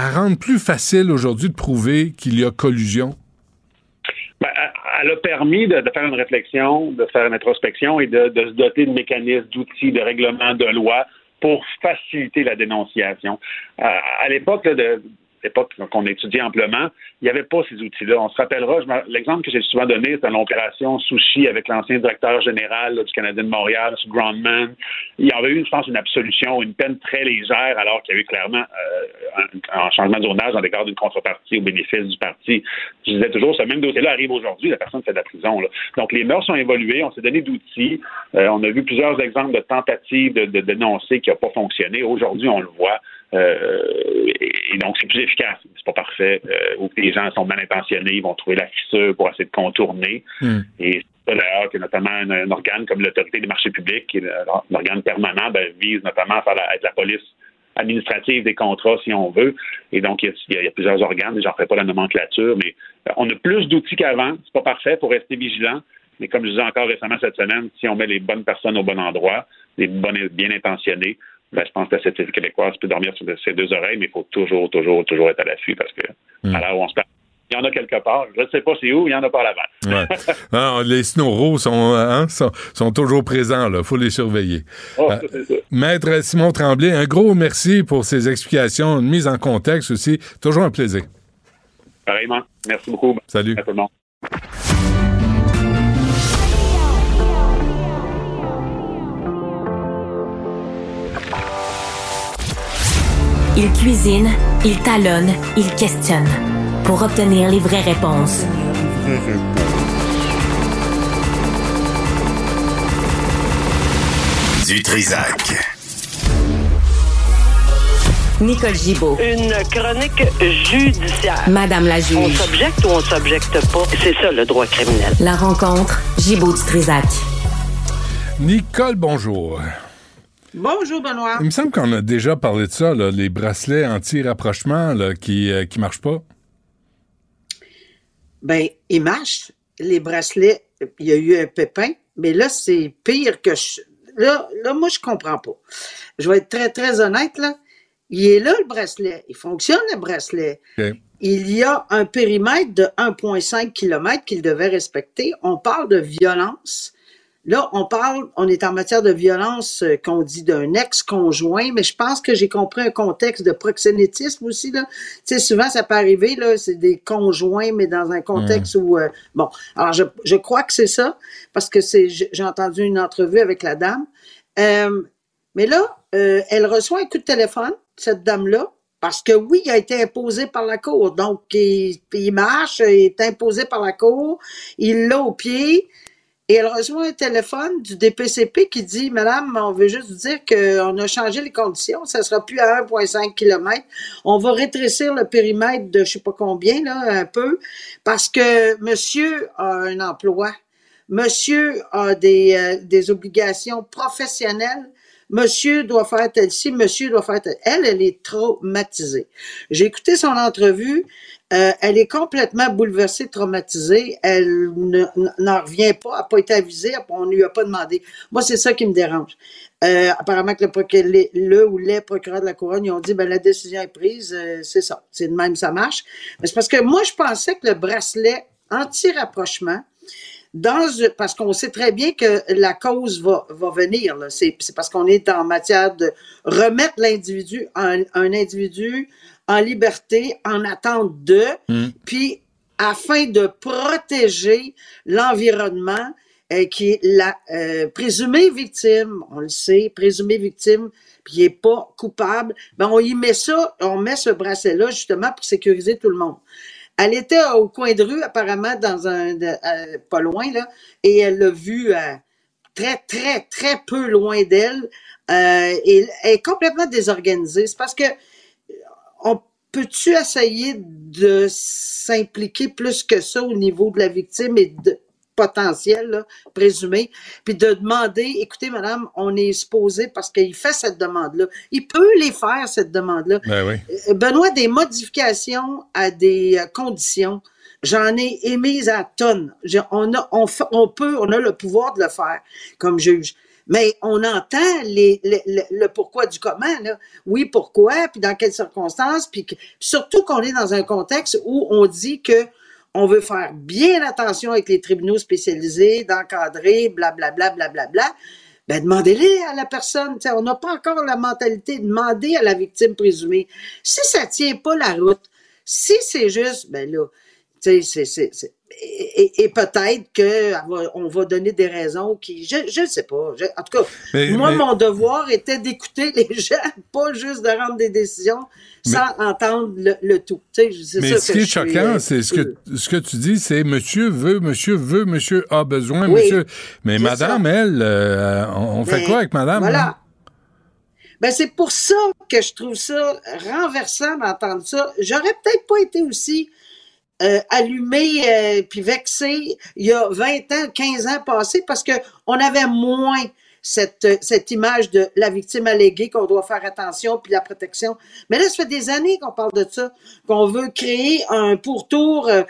rendre plus facile aujourd'hui de prouver qu'il y a collusion? Ben, elle a permis de, faire une réflexion, de faire une introspection et de, de se doter de mécanismes, d'outils, de règlements, de lois pour faciliter la dénonciation. Euh, à l'époque de l'époque qu'on étudiait amplement, il n'y avait pas ces outils-là. On se rappellera, l'exemple que j'ai souvent donné, c'est l'opération Sushi avec l'ancien directeur général du Canadien de Montréal, M. Grandman. Il y avait eu, je pense, une absolution, une peine très légère, alors qu'il y a eu clairement euh, un, changement de zonage dans l'égard d'une contrepartie au bénéfice du parti. Je disais toujours, ce même dossier-là arrive aujourd'hui, la personne fait de la prison. Donc, les mœurs sont évoluées, on s'est donné d'outils. Euh, on a vu plusieurs exemples de tentatives de, de dénoncer qui n'ont pas fonctionné. Aujourd'hui, on le voit. Euh, et, donc, c'est plus efficace. C'est pas parfait. Euh, où les gens sont mal intentionnés, ils vont trouver la fissure pour essayer de contourner. Mm. Et d'ailleurs, que notamment un, un, organe comme l'autorité des marchés publics, qui est un organe permanent, ben, vise notamment à faire la, être la police administrative des contrats, si on veut. Et donc, il y a, il y a plusieurs organes, j'en ferai pas la nomenclature, mais on a plus d'outils qu'avant. C'est pas parfait pour rester vigilant. Mais comme je disais encore récemment cette semaine, si on met les bonnes personnes au bon endroit, les bonnes bien intentionnées, ben, je pense que la société québécoise peut dormir sur ses deux oreilles, mais il faut toujours, toujours, toujours être à l'affût parce que mm. à là où on se parle, il y en a quelque part. Je ne sais pas c'est où, il n'y en a pas à ouais. non, les snoraux sont, hein, sont, sont, toujours présents, il faut les surveiller. Oh, ça, euh, Maître Simon Tremblay, un gros merci pour ces explications, une mise en contexte aussi. Toujours un plaisir. Pareillement. Merci beaucoup. Salut. À tout le monde. Il cuisine, il talonne, il questionne pour obtenir les vraies réponses. Du Trisac. Nicole Gibaud. Une chronique judiciaire. Madame la juge. On s'objecte ou on s'objecte pas? C'est ça le droit criminel. La rencontre Gibaud du Trisac. Nicole, bonjour. Bonjour, Benoît. Il me semble qu'on a déjà parlé de ça, là, les bracelets anti-rapprochement qui ne euh, qui marchent pas. Ben, ils marchent. Les bracelets, il y a eu un pépin, mais là, c'est pire que... Je... Là, là, moi, je comprends pas. Je vais être très, très honnête, là. Il est là, le bracelet. Il fonctionne, le bracelet. Okay. Il y a un périmètre de 1,5 km qu'il devait respecter. On parle de violence. Là, on parle, on est en matière de violence euh, qu'on dit d'un ex-conjoint, mais je pense que j'ai compris un contexte de proxénétisme aussi. Là. Tu sais, souvent, ça peut arriver, là, c'est des conjoints, mais dans un contexte mmh. où... Euh, bon, alors je, je crois que c'est ça, parce que c'est j'ai entendu une entrevue avec la dame. Euh, mais là, euh, elle reçoit un coup de téléphone, cette dame-là, parce que oui, il a été imposé par la Cour. Donc, il, il marche, il est imposé par la Cour, il l'a au pied, et elle reçoit un téléphone du DPCP qui dit Madame, on veut juste vous dire qu'on a changé les conditions, ça sera plus à 1,5 km. On va rétrécir le périmètre de je sais pas combien, là, un peu, parce que monsieur a un emploi, monsieur a des, euh, des obligations professionnelles. Monsieur doit faire tel ci, monsieur doit faire tel. Elle, elle est traumatisée. J'ai écouté son entrevue. Euh, elle est complètement bouleversée, traumatisée. Elle n'en revient pas. Elle n'a pas été avisée. On ne lui a pas demandé. Moi, c'est ça qui me dérange. Euh, apparemment que le, ou les procureurs de la couronne, ils ont dit, ben, la décision est prise. Euh, c'est ça. C'est de même, ça marche. Mais c'est parce que moi, je pensais que le bracelet anti-rapprochement, dans, parce qu'on sait très bien que la cause va, va venir. C'est parce qu'on est en matière de remettre l'individu, un, un individu en liberté, en attente de, mmh. puis afin de protéger l'environnement euh, qui est la euh, présumée victime, on le sait, présumée victime, puis il n'est pas coupable, ben on y met ça, on met ce bracelet-là justement pour sécuriser tout le monde. Elle était au coin de rue, apparemment, dans un, de, euh, pas loin, là, et elle l'a vu très, très, très peu loin d'elle. Et elle est complètement désorganisée. C'est parce que on peut-tu essayer de s'impliquer plus que ça au niveau de la victime et de potentiel, là, présumé, puis de demander, écoutez, madame, on est supposé, parce qu'il fait cette demande-là, il peut les faire, cette demande-là. Ben oui. Euh, Benoît, des modifications à des euh, conditions, j'en ai émises à tonnes. On, a, on, on peut, on a le pouvoir de le faire comme juge. Mais on entend le, pourquoi du comment. Oui, pourquoi, puis dans quelles circonstances, puis surtout qu'on est dans un contexte où on dit que on veut faire bien attention avec les tribunaux spécialisés, d'encadrer, blablabla, blablabla. Ben, demandez-les à la personne. On n'a pas encore la mentalité de demander à la victime présumée. Si ça tient pas la route, si c'est juste, ben là, tu sais, c'est- et, peut-être qu'on va donner des raisons qui, je ne sais pas. Je- en tout cas, Mais- moi, mais- mon devoir était d'écouter les gens, pas juste de rendre des décisions sans entendre le, le tout. Tu sais, Mais ça ce que qui est choquant, euh, c'est ce que, ce que tu dis, c'est monsieur veut, monsieur veut, monsieur a besoin, Oui, monsieur. Mais madame, ça. elle, euh, on on fait quoi avec madame? Voilà. là? Ben, c'est pour ça que je trouve ça renversant d'entendre ça. J'aurais peut-être pas été aussi euh, allumé euh, puis vexé il y a 20 ans, 15 ans passés parce que on avait moins cette, euh, cette image de la victime alléguée qu'on doit faire attention puis la protection. Mais là, ça fait des années qu'on parle de ça, qu'on veut créer un pourtour euh,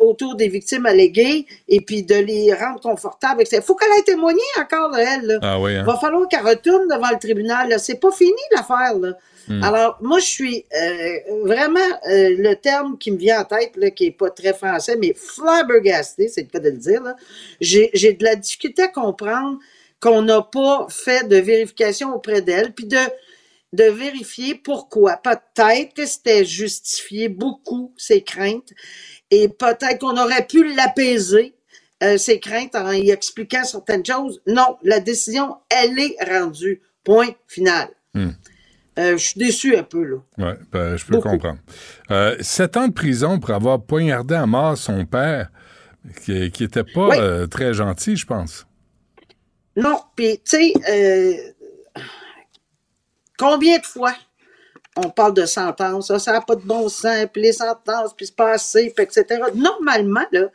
autour des victimes alléguées et puis de les rendre confortables. Il faut qu'elle ait témoigné encore de elle. Là. Ah oui, hein? Va falloir qu'elle retourne devant le tribunal. C'est pas fini l'affaire. là. Hmm. Alors, moi, je suis euh, vraiment euh, le terme qui me vient en tête, là, qui est pas très français, mais flabbergasté, c'est le cas de le dire. j'ai de la difficulté à comprendre qu'on n'a pas fait de vérification auprès d'elle, puis de de vérifier pourquoi. Peut-être que c'était justifié beaucoup ses craintes, et peut-être qu'on aurait pu l'apaiser euh, ses craintes en y expliquant certaines choses. Non, la décision, elle est rendue. Point final. Hmm. Euh, je suis déçu un peu, là. Oui, ben, je peux Beaucoup. comprendre. Euh, sept ans de prison pour avoir poignardé à mort son père, qui, qui était pas Oui. euh, très gentil, je pense. Non, puis, tu sais, combien de fois on parle de sentences, ça n'a pas de bon sens, puis les sentences, puis c'est pas assez, puis etc. Normalement, là,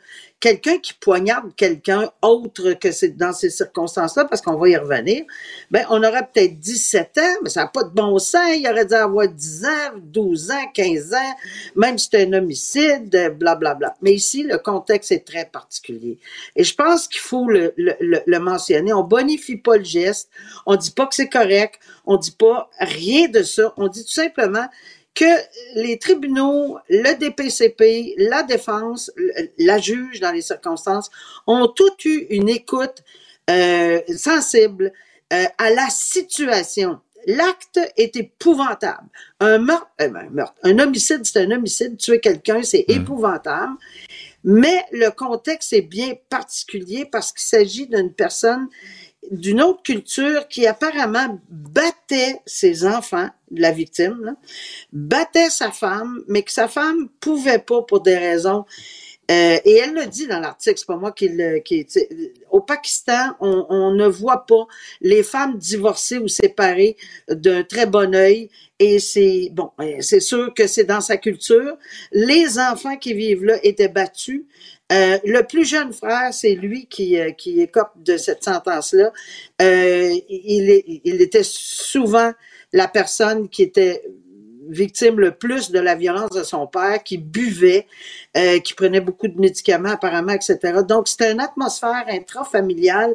quelqu'un qui poignarde quelqu'un autre que c'est dans ces circonstances-là, parce qu'on va y revenir, ben, on aurait peut-être 17 ans, mais ça n'a pas de bon sens, il aurait dû avoir 10 ans, 12 ans, 15 ans, même si c'est un homicide, blablabla. Bla, bla. Mais ici, le contexte est très particulier. Et je pense qu'il faut le, le, le, le mentionner. On bonifie pas le geste, on dit pas que c'est correct, on dit pas rien de ça, on dit tout simplement que les tribunaux, le DPCP, la défense, la juge dans les circonstances, ont tout eu une écoute euh, sensible euh, à la situation. L'acte est épouvantable. Un meurtre, euh, un meurtre, un homicide, c'est un homicide. Tuer quelqu'un, c'est épouvantable. Mais le contexte est bien particulier parce qu'il s'agit d'une personne d'une autre culture qui apparemment battait ses enfants, la victime, battait sa femme, mais que sa femme pouvait pas pour des raisons. Euh, et elle le dit dans l'article, c'est pas moi qui le. Qui, au Pakistan, on, on ne voit pas les femmes divorcées ou séparées d'un très bon œil. Et c'est bon, euh, c'est sûr que c'est dans sa culture. Les enfants qui vivent là étaient battus. Euh, le plus jeune frère, c'est lui qui, euh, qui écope de cette sentence-là. Euh, il, était souvent la personne qui était victime le plus de la violence de son père, qui buvait, qui prenait beaucoup de médicaments apparemment, etc. Donc, c'était une atmosphère intrafamiliale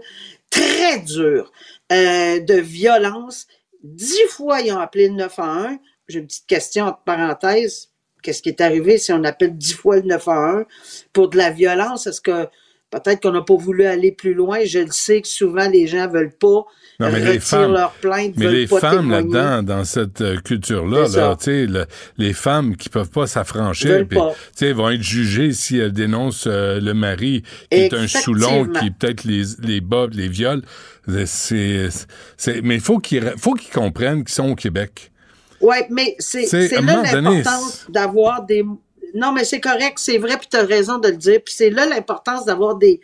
très dure de violence. Dix fois, ils ont appelé le 911. J'ai une petite question entre parenthèses. Qu'est-ce qui est arrivé si on appelle dix fois le 911 pour de la violence? Est-ce que peut-être qu'on n'a pas voulu aller plus loin? Je le sais que souvent les gens veulent pas Non, mais les femmes, leur plainte, mais les pas femmes là-dedans, dans cette euh, culture-là, là, le- les femmes qui peuvent pas s'affranchir, vont être jugées si elles dénoncent euh, le mari qui est un soulon, qui peut-être les, les les viole. C'est, mais il faut qu'ils, faut qu'ils comprennent qu'ils sont au Québec. Oui, mais c'est là l'importance d'avoir des. Non, mais c'est correct, c'est vrai, puis tu as raison de le dire. Puis c'est là l'importance d'avoir des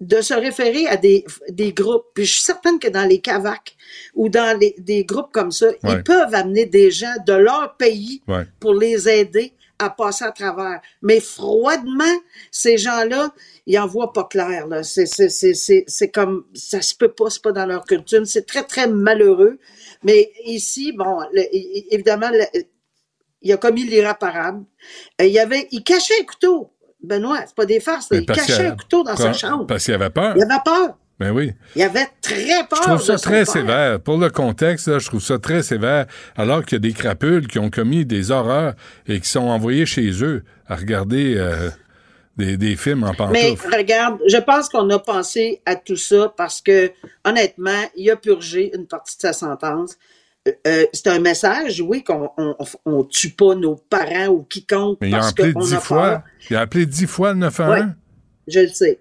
de se référer à des, des groupes. Puis je suis certaine que dans les CAVAC ou dans les, des groupes comme ça, Ouais. ils peuvent amener des gens de leur pays Ouais. pour les aider à passer à travers. Mais froidement, ces gens-là, ils en voient pas clair. Là. C'est, c'est, c'est, c'est, c'est comme ça se peut pas, c'est pas dans leur culture. C'est très, très malheureux. Mais ici, bon, le- évidemment, le- il a commis l'irréparable. Euh, Il y avait, il cachait un couteau. Benoît, c'est pas des farces. Il cachait a- un couteau dans sa chambre. Parce qu'il avait peur. Il avait peur. Ben oui. Il avait très peur. Je trouve ça de très sévère. Pour le contexte, là, je trouve ça très sévère, alors qu'il y a des crapules qui ont commis des horreurs et qui sont envoyés chez eux à regarder euh, des, des films en Mais pantoufles. regarde, je pense qu'on a pensé à tout ça parce que, honnêtement, il a purgé une partie de sa sentence. Euh, euh, c'est un message, oui, qu'on on, on tue pas nos parents ou quiconque Mais il a appelé dix fois. peur. Il a appelé dix fois le 911. Ouais. Je le sais.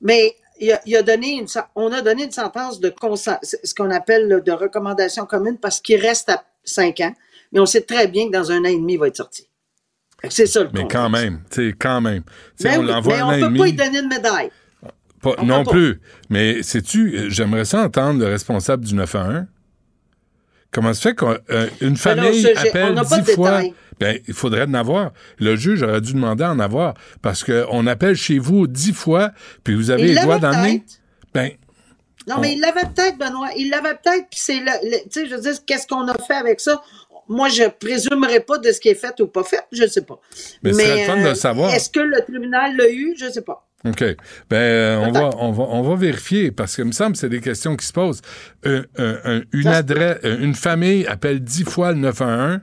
Mais il a, il a donné une, on a donné une sentence de consen- ce qu'on appelle là, de recommandation commune parce qu'il reste à cinq ans. Mais on sait très bien que dans un an et demi, il va être sorti. C'est ça le Mais contexte. quand même, tu sais, quand même. Mais on oui, l'envoie mais on an et peut demi. pas lui donner une médaille. Pas- On non pas. plus. Mais sais-tu, j'aimerais ça entendre le responsable du 911. Comment se fait qu'une famille ça, j'ai- appelle dix fois? Ben, il faudrait en avoir. Le juge aurait dû demander à en avoir. Parce qu'on appelle chez vous dix fois, puis vous avez Il les doigts dans le nez. Ben, Non, On- mais il l'avait peut-être, Benoît. Il l'avait peut-être, puis c'est tu sais, je veux dire, qu'est-ce qu'on a fait avec ça? Moi, je présumerai pas de ce qui est fait ou pas fait, je sais pas. Mais ce serait le fun de le savoir. Est-ce que le tribunal l'a eu? Je sais pas. OK. Ben, euh, on, va, on, va, on va vérifier parce que, il me semble que c'est des questions qui se posent. Un- une, adresse, euh, une famille appelle dix fois le 911,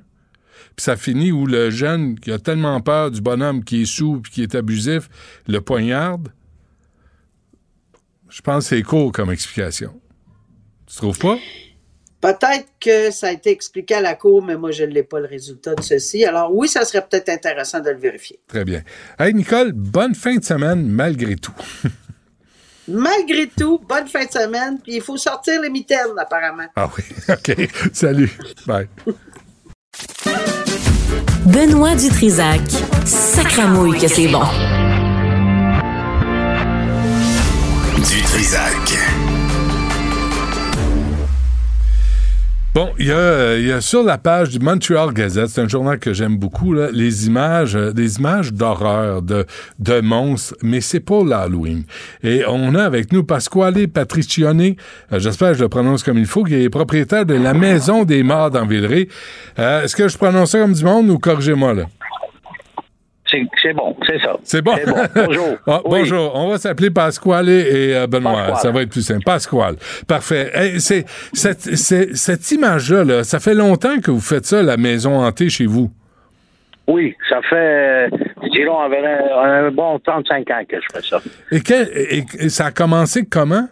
puis ça finit où le jeune qui a tellement peur du bonhomme qui est sous puis qui est abusif le poignarde. Je pense que c'est court comme explication. Tu trouves pas? Peut-être que ça a été expliqué à la cour, mais moi, je ne l'ai pas le résultat de ceci. Alors oui, ça serait peut-être intéressant de le vérifier. Très bien. Hey, Nicole, bonne fin de semaine malgré tout. Malgré tout, bonne fin de semaine, puis il faut sortir les mitaines, apparemment. Ah oui, OK. Salut. Bye. Benoît Dutrisac. Sacramouille que c'est bon. Du Bon, il y, a, euh, y a sur la page du Montreal Gazette, c'est un journal que j'aime beaucoup, là, les images, euh, des images d'horreur, de, de monstres, mais c'est pour l'Halloween. Et on a avec nous Pasquale Patricione, euh, j'espère que je le prononce comme il faut, qui est propriétaire de la Maison des Morts dans. Euh, Est-ce que je prononce ça comme du monde ou corrigez-moi, là? C'est bon, c'est ça. C'est bon? Bon. Bonjour. Ah, Oui. Bonjour. On va s'appeler Pasquale et euh, Benoît. Pasquale. Ça va être plus simple. Pasquale. Parfait. Hey, c'est, cette, cette image-là, là, ça fait longtemps que vous faites ça, la maison hantée chez vous? Oui, ça fait, je dirais, environ un bon 35 ans que je fais ça. Et, et- ça a commencé comment?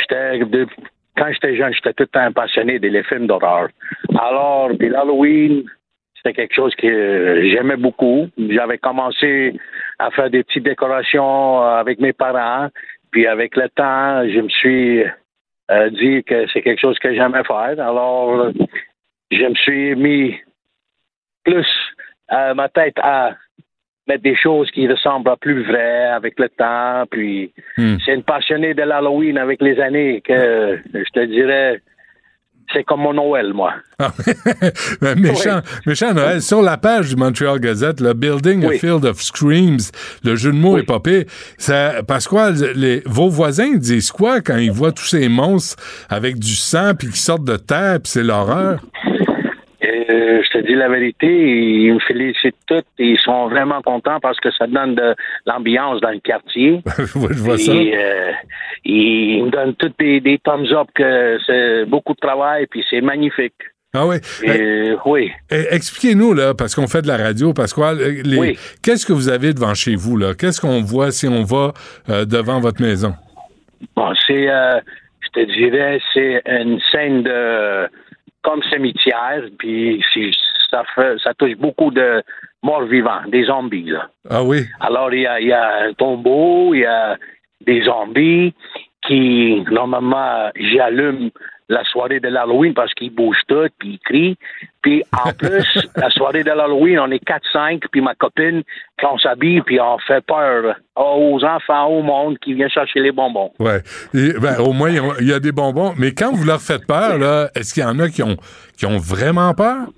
J'étais, quand j'étais jeune, j'étais tout le temps passionné des les films d'horreur. Alors, puis l'Halloween, c'était quelque chose que j'aimais beaucoup. J'avais commencé à faire des petites décorations euh, avec mes parents. Puis avec le temps, je me suis euh, dit que c'est quelque chose que j'aimais faire. Alors, je me suis mis plus euh, ma tête à mettre des choses qui ressemblent à plus vrai avec le temps. Puis c'est une passionnée de l'Halloween avec les années que je te dirais, c'est comme mon Noël, moi. Ah, ben, méchant, méchant Noël. Sur la page du Montreal Gazette, le Building a Field of Screams, le jeu de mots est popé. Ça, Pasquale, les, vos voisins disent quoi quand ils voient tous ces monstres avec du sang puis qui sortent de terre puis c'est l'horreur? Euh, je te dis la vérité, ils me félicitent tous. Ils sont vraiment contents parce que ça donne de l'ambiance dans le quartier. je vois ça. Euh, ils me donnent tous des, des thumbs up que c'est beaucoup de travail puis c'est magnifique. Ah oui. Euh, oui. Eh, Expliquez-nous, là, parce qu'on fait de la radio, les- Oui. qu'est-ce que vous avez devant chez vous, là? Qu'est-ce qu'on voit si on va euh, devant votre maison? Bon, c'est, euh, je te dirais, c'est une scène de comme cimetière, puis ça fait, ça touche beaucoup de morts vivants, des zombies là. Ah oui? Alors il y a, il y a un tombeau, il y a des zombies qui normalement j'allume la soirée de l'Halloween parce qu'ils bougent tout, puis ils crient. Puis en plus, la soirée de l'Halloween, on est 4-5, puis ma copine, quand on s'habille, puis on fait peur aux enfants, au monde qui vient chercher les bonbons. Et, ben, au moins, il y a des bonbons. Mais quand vous leur faites peur, là, est-ce qu'il y en a qui ont, qui ont vraiment peur?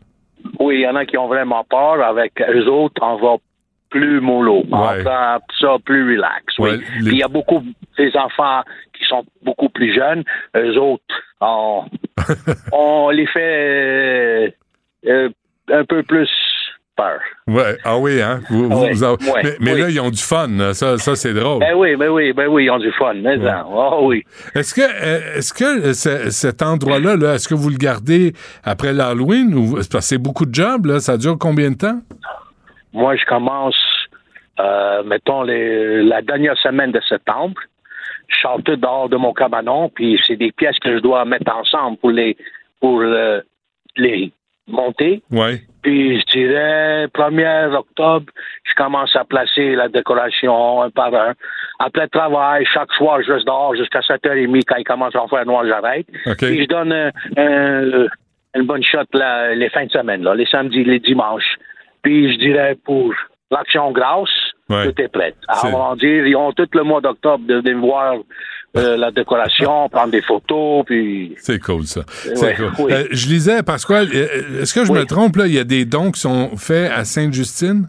Oui, il y en a qui ont vraiment peur. Avec eux autres, on va plus mollo. On Ouais. prend ça plus relax. Oui. Ouais, les- Puis il y a beaucoup des enfants qui sont beaucoup plus jeunes. Eux autres, on, on les fait euh, euh, un peu plus peur. Ouais. Ah oui, hein? Vous- vous- Ouais, vous avez- ouais, mais mais oui. là, ils ont du fun. Ça, ça c'est drôle. Ben oui, ben oui, ben oui, ils ont du fun. Mais non. Oh oui. Est-ce que, euh, est-ce que ce- cet endroit-là, là, est-ce que vous le gardez après l'Halloween ou c'est parce que c'est beaucoup de jobs, là? Ça dure combien de temps? Moi, je commence, euh, mettons, les, la dernière semaine de septembre. Tout dehors de mon cabanon, puis c'est des pièces que je dois mettre ensemble pour les pour euh, les monter. Ouais. Puis je dirais 1er octobre, je commence à placer la décoration un par un. Après le travail, chaque soir, je reste dehors jusqu'à 7h30. Quand il commence à faire noir, j'arrête. Puis je donne un- un- une bonne shot là, les fins de semaine, là, les samedis, les dimanches. Puis je dirais pour l'action grasse, Ouais. tout est prêt. Alors, on ils ont tout le mois d'octobre de venir voir euh, la décoration, prendre des photos, puis... C'est cool, ça. C'est Ouais, cool. oui. Euh, je lisais, Pasquale, euh, est-ce que je me trompe, là? Il y a des dons qui sont faits à Sainte-Justine?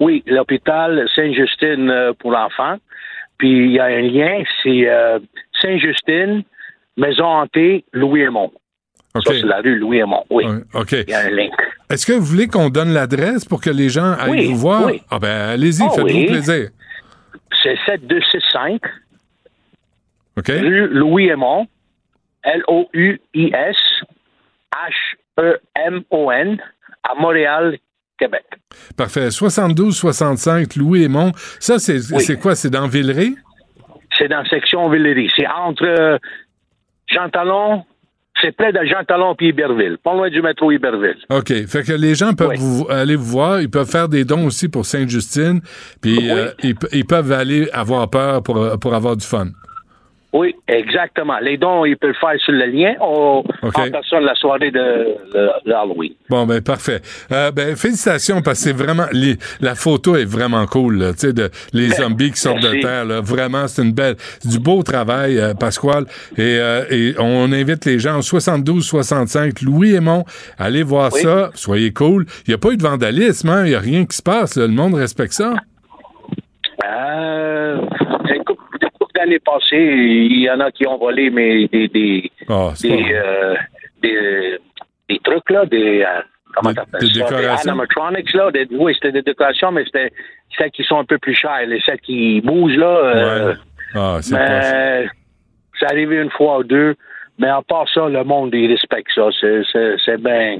Oui, l'hôpital Sainte-Justine pour l'enfant. Puis il y a un lien, c'est euh, Sainte-Justine, Maison hantée, Louis-Aymon. Ça, c'est la rue Louis-Aymon. Oui. OK. Il y a un lien. Est-ce que vous voulez qu'on donne l'adresse pour que les gens aillent Oui, vous voir? oui. Ah ben, allez-y, Ah faites-vous oui. plaisir. C'est 7265 OK? rue L-O-U-I-S E H-E-M-O-N à Montréal, Québec. Parfait. 72-65, Louis Aymon. Ça, c'est quoi? C'est dans Villeray? C'est dans la section Villery. C'est entre euh, Jean Talon, c'est près de Jean Talon puis Iberville, pas loin du métro Iberville. OK. Fait que les gens peuvent vous, aller vous voir. Ils peuvent faire des dons aussi pour Sainte-Justine. Puis euh, ils, ils peuvent aller avoir peur pour, pour avoir du fun. Oui, exactement. Les dons, ils peuvent le faire sur le lien au, OK. en personne la soirée de, de- de Halloween. Bon, ben parfait. Euh, ben, félicitations parce que c'est vraiment... les- la photo est vraiment cool, là, tu sais, de les zombies qui sortent de terre. Là. Vraiment, c'est une belle... du beau travail, euh, Pasquale. Et, euh, et on invite les gens au 72-65, Louis Aymon, allez voir Oui. ça. Soyez cool. Il n'y a pas eu de vandalisme, hein? Il n'y a rien qui se passe. là. Le monde respecte ça. Euh, d'années passées, il y en a qui ont volé mais des des Ah, des, euh, des, des trucs là, des euh, comment t'appelles des ça, animatronics là. Des- oui, c'était des décorations, mais c'était celles qui sont un peu plus chères, les celles qui bougent là. euh, Ouais. Ah, c'est mais c'est arrivé une fois ou deux. Mais à part ça, le monde, il respecte ça. C'est- C'est c'est bien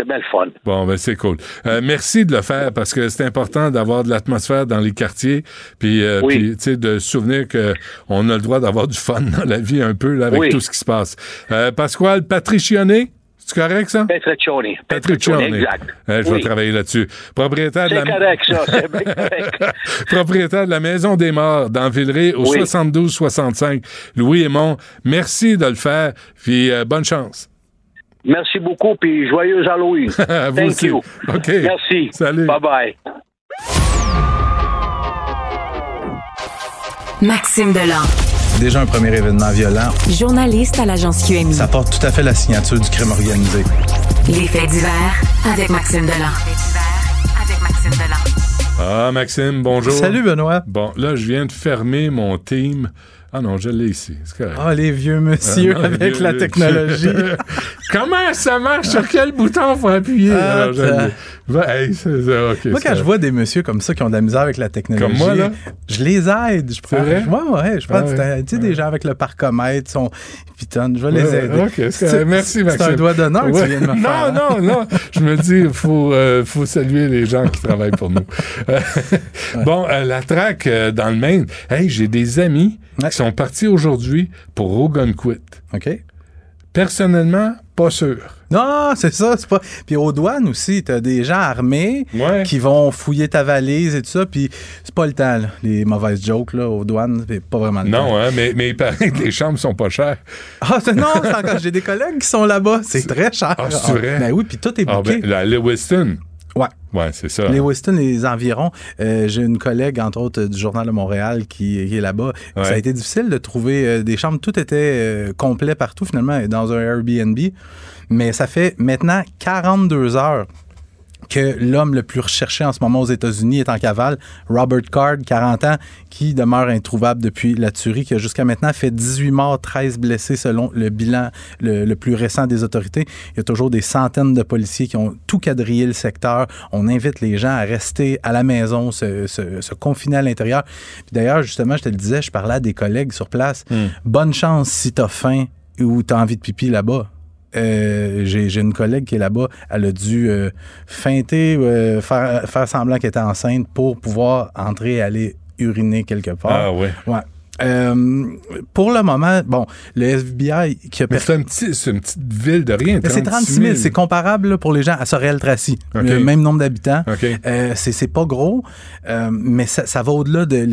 c'est bien le fun. Bon, ben c'est cool. Euh, merci de le faire parce que c'est important d'avoir de l'atmosphère dans les quartiers, puis, euh, Oui. puis, tu sais, de se souvenir qu'on a le droit d'avoir du fun dans la vie un peu là, avec Oui. tout ce qui se passe. Euh, Pasquale Patricione, c'est correct ça? Petriccioni. Patricione. exact. Euh, je vais travailler là-dessus. Propriétaire de C'est la correct, ça. C'est bien correct. propriétaire de la Maison des Morts dans Villeray au Oui. 72-65. Louis Aymon, merci de le faire, puis euh, bonne chance. Merci beaucoup, puis joyeuse Halloween. Thank aussi. you. Merci. Salut. Bye-bye. Maxime Delan, Déjà un premier événement violent. journaliste à l'agence QMI. Ça porte tout à fait la signature du crime organisé. Les faits divers avec Maxime Delan. Avec Maxime Delan. Ah, Maxime, bonjour. Salut, Benoît. Bon, là, je viens de fermer mon team. Ah non, je l'ai ici. Ah, les vieux monsieur Ah, non, avec vieux- la technologie. Comment ça marche? Sur quel bouton faut appuyer? Ah, Alors. Ben, hey, ça, Moi, quand je vois des messieurs comme ça qui ont de la misère avec la technologie, Comme moi, là? je les aide. Je prends, vrai? Ouais, ouais, je prends Ah ouais. sais, des gens avec le parcomètre, sont, putain, je vais les aider. C'est. Merci, Maxime. C'est un doigt d'honneur que tu viens de me non, faire. hein? Non, non, Je me dis, il faut, euh, faut saluer les gens qui travaillent pour nous. Bon, euh, la traque euh, dans le Maine. Hey, j'ai des amis qui sont partis aujourd'hui pour Rogan Quit. OK. Personnellement, Pas sûr. Non, c'est ça, c'est pas. Puis aux douanes aussi, t'as des gens armés qui vont fouiller ta valise et tout ça, puis c'est pas le temps, là, les mauvaises jokes là, aux douanes, c'est pas vraiment le temps. Non, hein, mais, mais il paraît que les chambres sont pas chères. Ah, c'est- non, c'est encore, j'ai des collègues qui sont là-bas, c'est très cher. Ah, c'est vrai? Ben oui, puis tout est Ah, booké. ben, la Lewiston. Ouais. Ouais, c'est ça. Les Weston et les environs. Euh, J'ai une collègue, entre autres, du Journal de Montréal qui, qui est là-bas. Ouais. Ça a été difficile de trouver euh, des chambres. Tout était euh, complet partout, finalement, dans un Airbnb. Mais ça fait maintenant 42 heures que l'homme le plus recherché en ce moment aux États-Unis est en cavale, Robert Card, 40 ans, qui demeure introuvable depuis la tuerie, qui a jusqu'à maintenant fait 18 morts, 13 blessés selon le bilan le, le plus récent des autorités. Il y a toujours des centaines de policiers qui ont tout quadrillé le secteur. On invite les gens à rester à la maison, se, se- se confiner à l'intérieur. Puis D'ailleurs, justement, je te le disais, je parlais à des collègues sur place. Bonne chance si t'as faim ou t'as envie de pipi là-bas. Euh, j'ai une collègue qui est là-bas. Elle a dû euh, feinter, euh, faire, faire semblant qu'elle était enceinte pour pouvoir entrer et aller uriner quelque part. Ah, ouais. Ouais. Euh, pour le moment, bon, le FBI qui a Mais c'est un petit- c'est une petite ville de rien. c'est 36 000. C'est comparable là, pour les gens à Sorel-Tracy. Le même nombre d'habitants. OK. Euh, c'est pas gros, euh, mais ça, ça va au-delà de.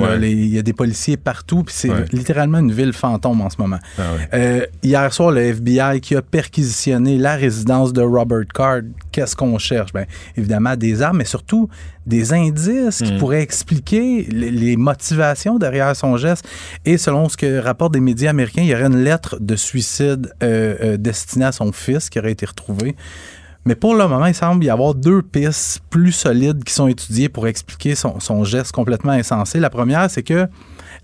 Ouais. Les- Il y a des policiers partout, puis c'est Ouais. littéralement une ville fantôme en ce moment. Ah ouais. Hier soir, le FBI qui a perquisitionné la résidence de Robert Card. Qu'est-ce qu'on cherche? Ben, évidemment, des armes, mais surtout des indices qui Mm. pourraient expliquer les, les motivations derrière son geste. Et selon ce que rapportent des médias américains, il y aurait une lettre de suicide euh, euh, destinée à son fils qui aurait été retrouvée. Mais pour le moment, il semble y avoir deux pistes plus solides qui sont étudiées pour expliquer son, son geste complètement insensé. La première, c'est que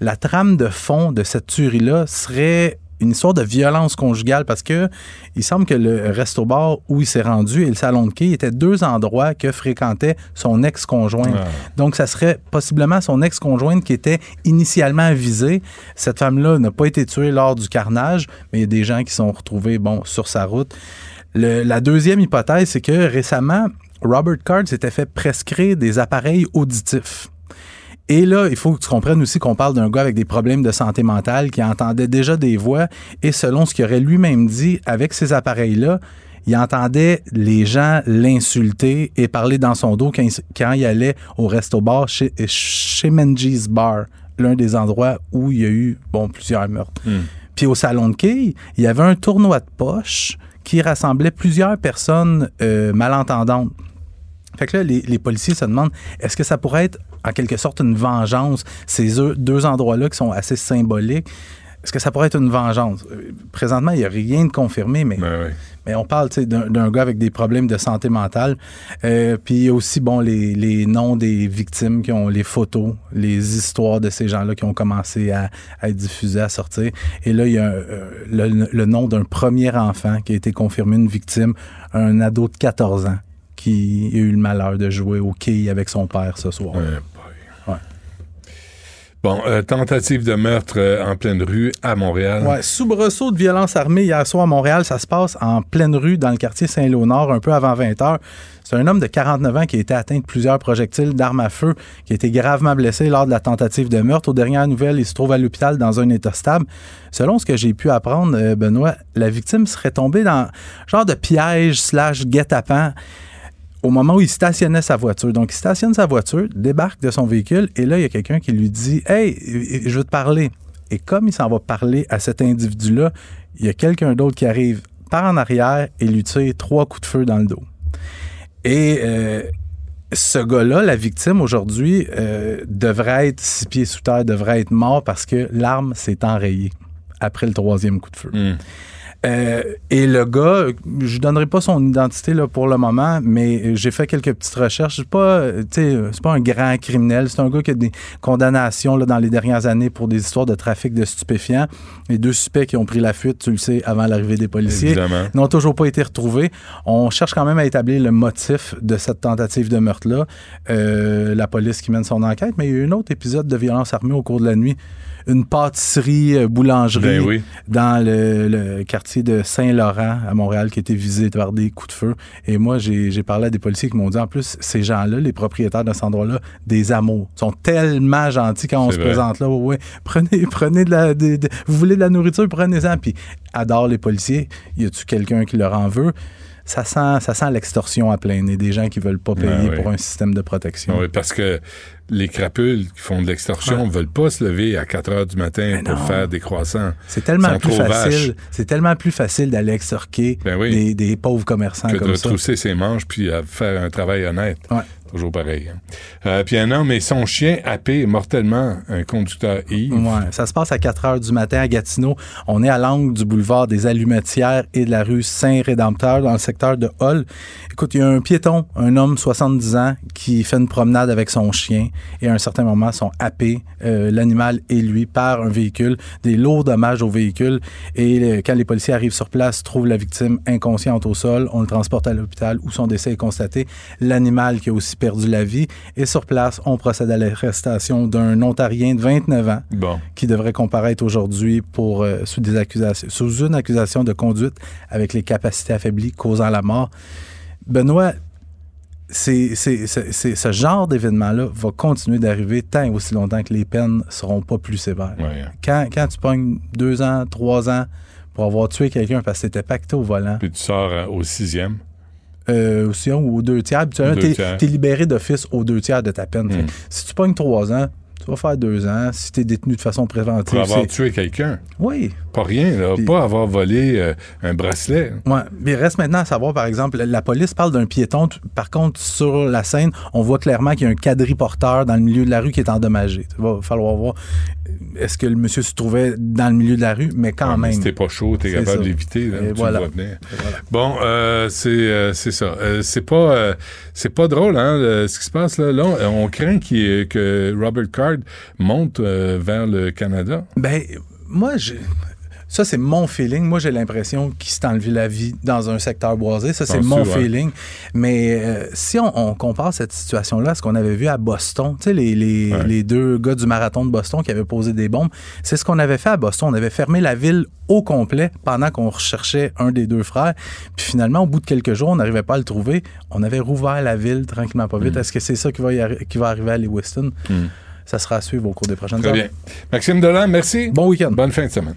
la trame de fond de cette tuerie-là serait une histoire de violence conjugale parce que il semble que le resto-bar où il s'est rendu et le salon de quai étaient deux endroits que fréquentait son ex-conjointe. Ah. Donc, ça serait possiblement son ex-conjointe qui était initialement visée. Cette femme-là n'a pas été tuée lors du carnage, mais il y a des gens qui sont retrouvés, bon, sur sa route. Le- la deuxième hypothèse, c'est que récemment, Robert Card s'était fait prescrire des appareils auditifs. Et là, il faut que tu comprennes aussi qu'on parle d'un gars avec des problèmes de santé mentale qui entendait déjà des voix et selon ce qu'il aurait lui-même dit, avec ces appareils-là, il entendait les gens l'insulter et parler dans son dos quand il, quand il allait au resto-bar chez, chez Menji's Bar, l'un des endroits où il y a eu bon, plusieurs meurtres. Puis au salon de quai, il y avait un tournoi de poche qui rassemblait plusieurs personnes euh, malentendantes. Fait que là, les, les policiers se demandent est-ce que ça pourrait être en quelque sorte une vengeance, ces deux- endroits-là qui sont assez symboliques? Est-ce que ça pourrait être une vengeance? Euh, Présentement, il n'y a rien de confirmé, mais, mais on parle d'un gars avec des problèmes de santé mentale. Euh, puis il y a aussi bon, les, les noms des victimes qui ont les photos, les histoires de ces gens-là qui ont commencé à, à être diffusées, à sortir. Et là, il y a euh, le, le nom d'un premier enfant qui a été confirmé, une victime, un ado de 14 ans qui a eu le malheur de jouer au quai avec son père ce soir. Ouais. Bon, euh, tentative de meurtre euh, en pleine rue à Montréal. Ouais, soubresaut de violence armée hier soir à Montréal, ça se passe en pleine rue dans le quartier Saint-Léonard, un peu avant 20 heures. C'est un homme de 49 ans qui a été atteint de plusieurs projectiles d'armes à feu, qui a été gravement blessé lors de la tentative de meurtre. Aux dernières nouvelles, il se trouve à l'hôpital dans un état stable. Selon ce que j'ai pu apprendre, euh, Benoît, la victime serait tombée dans genre de piège slash guet-apens au moment où il stationnait sa voiture. Donc, il stationne sa voiture, débarque de son véhicule, et là, il y a quelqu'un qui lui dit Hey, je veux te parler. Et comme il s'en va parler à cet individu-là, il y a quelqu'un d'autre qui arrive par en arrière et lui tire trois coups de feu dans le dos. Et euh, ce gars-là, la victime aujourd'hui, euh, devrait être six pieds sous terre, devrait être mort parce que l'arme s'est enrayée après le troisième coup de feu. Euh, et le gars, je donnerai pas son identité là, pour le moment, mais j'ai fait quelques petites recherches. C'est pas, euh, c'est pas un grand criminel. C'est un gars qui a des condamnations là, dans les dernières années pour des histoires de trafic de stupéfiants. Les deux suspects qui ont pris la fuite, tu le sais, avant l'arrivée des policiers, n'ont toujours pas été retrouvés. On cherche quand même à établir le motif de cette tentative de meurtre-là. Euh, la police qui mène son enquête, mais il y a eu un autre épisode de violence armée au cours de la nuit. Une pâtisserie, euh, boulangerie Ben oui. dans le, le quartier de Saint-Laurent à Montréal qui a été visé par des coups de feu. Et moi, j'ai parlé à des policiers qui m'ont dit, en plus, ces gens-là, les propriétaires de cet endroit-là, des amours, sont tellement gentils quand on se vrai. présente là. Ouais, ouais. prenez, prenez de la, de- de- vous voulez de la nourriture, prenez-en. Puis adore les policiers. Y a-tu quelqu'un qui leur en veut? Ça sent, ça sent l'extorsion à plein nez, des gens qui veulent pas payer Ah oui. pour un système de protection. Oui, parce que les crapules qui font de l'extorsion ne veulent pas se lever à 4 heures du matin pour non. faire des croissants. C'est tellement plus facile. C'est tellement plus facile d'aller extorquer Ben oui. des, des pauvres commerçants que de ça. retrousser ses manches puis à faire un travail honnête. Ouais. Toujours pareil. hein. Euh, puis un homme et son chien happé mortellement un conducteur ivre. Ouais, ça se passe à 4 heures du matin à Gatineau. On est à l'angle du boulevard des Allumetières et de la rue Saint-Rédempteur dans le secteur de Hall. Écoute, il y a un piéton, un homme 70 ans qui fait une promenade avec son chien et à un certain moment sont happés, euh, l'animal et lui, par un véhicule, des lourds dommages au véhicule et euh, quand les policiers arrivent sur place, trouvent la victime inconsciente au sol, on le transporte à l'hôpital où son décès est constaté, l'animal qui a aussi perdu la vie et sur place, on procède à l'arrestation d'un Ontarien de 29 ans Bon. qui devrait comparaître aujourd'hui pour euh, sous des accusations sous une accusation de conduite avec les capacités affaiblies causant la mort. Benoît, c'est, c'est- c'est- c'est- ce genre d'événement-là va continuer d'arriver tant et aussi longtemps que les peines seront pas plus sévères. Ouais. Quand, quand tu pognes deux ans, trois ans pour avoir tué quelqu'un parce que t'étais pacté au volant, Puis tu sors euh, au sixième. Euh, hein, ou aux deux tiers, habituellement, tiers. t'es libéré d'office aux deux tiers de ta peine. Mm. que si tu pognes trois ans, tu vas faire deux ans. Si t'es détenu de façon préventive, Pour avoir tué quelqu'un. Oui. Pas rien, là. Pas avoir volé euh, un bracelet. Ouais, mais il reste maintenant à savoir, par exemple, la- police parle d'un piéton. Par contre, sur la scène, on voit clairement qu'il y a un quadriporteur dans le milieu de la rue qui est endommagé. Il va falloir voir euh, est-ce que le monsieur se trouvait dans le milieu de la rue, mais quand Ouais, même. si t'es pas chaud, t'es capable d'éviter. voilà. voilà. Bon, euh, c'est euh, c'est ça. C'est pas c'est pas drôle, hein, ce qui se passe là. Là, on, on craint qu'il- que Robert Card monte vers le Canada. Ben, moi, je. Ça, c'est mon feeling. Moi, j'ai l'impression qu'il s'est enlevé la vie dans un secteur boisé. Ça, c'est mon ouais? feeling. Mais euh, si on, on compare cette situation-là à ce qu'on avait vu à Boston, tu sais, les, les, Ouais. les deux gars du marathon de Boston qui avaient posé des bombes, c'est ce qu'on avait fait à Boston. On avait fermé la ville au complet pendant qu'on recherchait un des deux frères. Puis finalement, au bout de quelques jours, on n'arrivait pas à le trouver. On avait rouvert la ville tranquillement pas Mm. vite. Est-ce que c'est ça qui va, qui va arriver à Lewiston? Ça sera à suivre au cours des prochaines Très heures. bien. Maxime Delan, merci. Bon week-end. Bonne fin de semaine.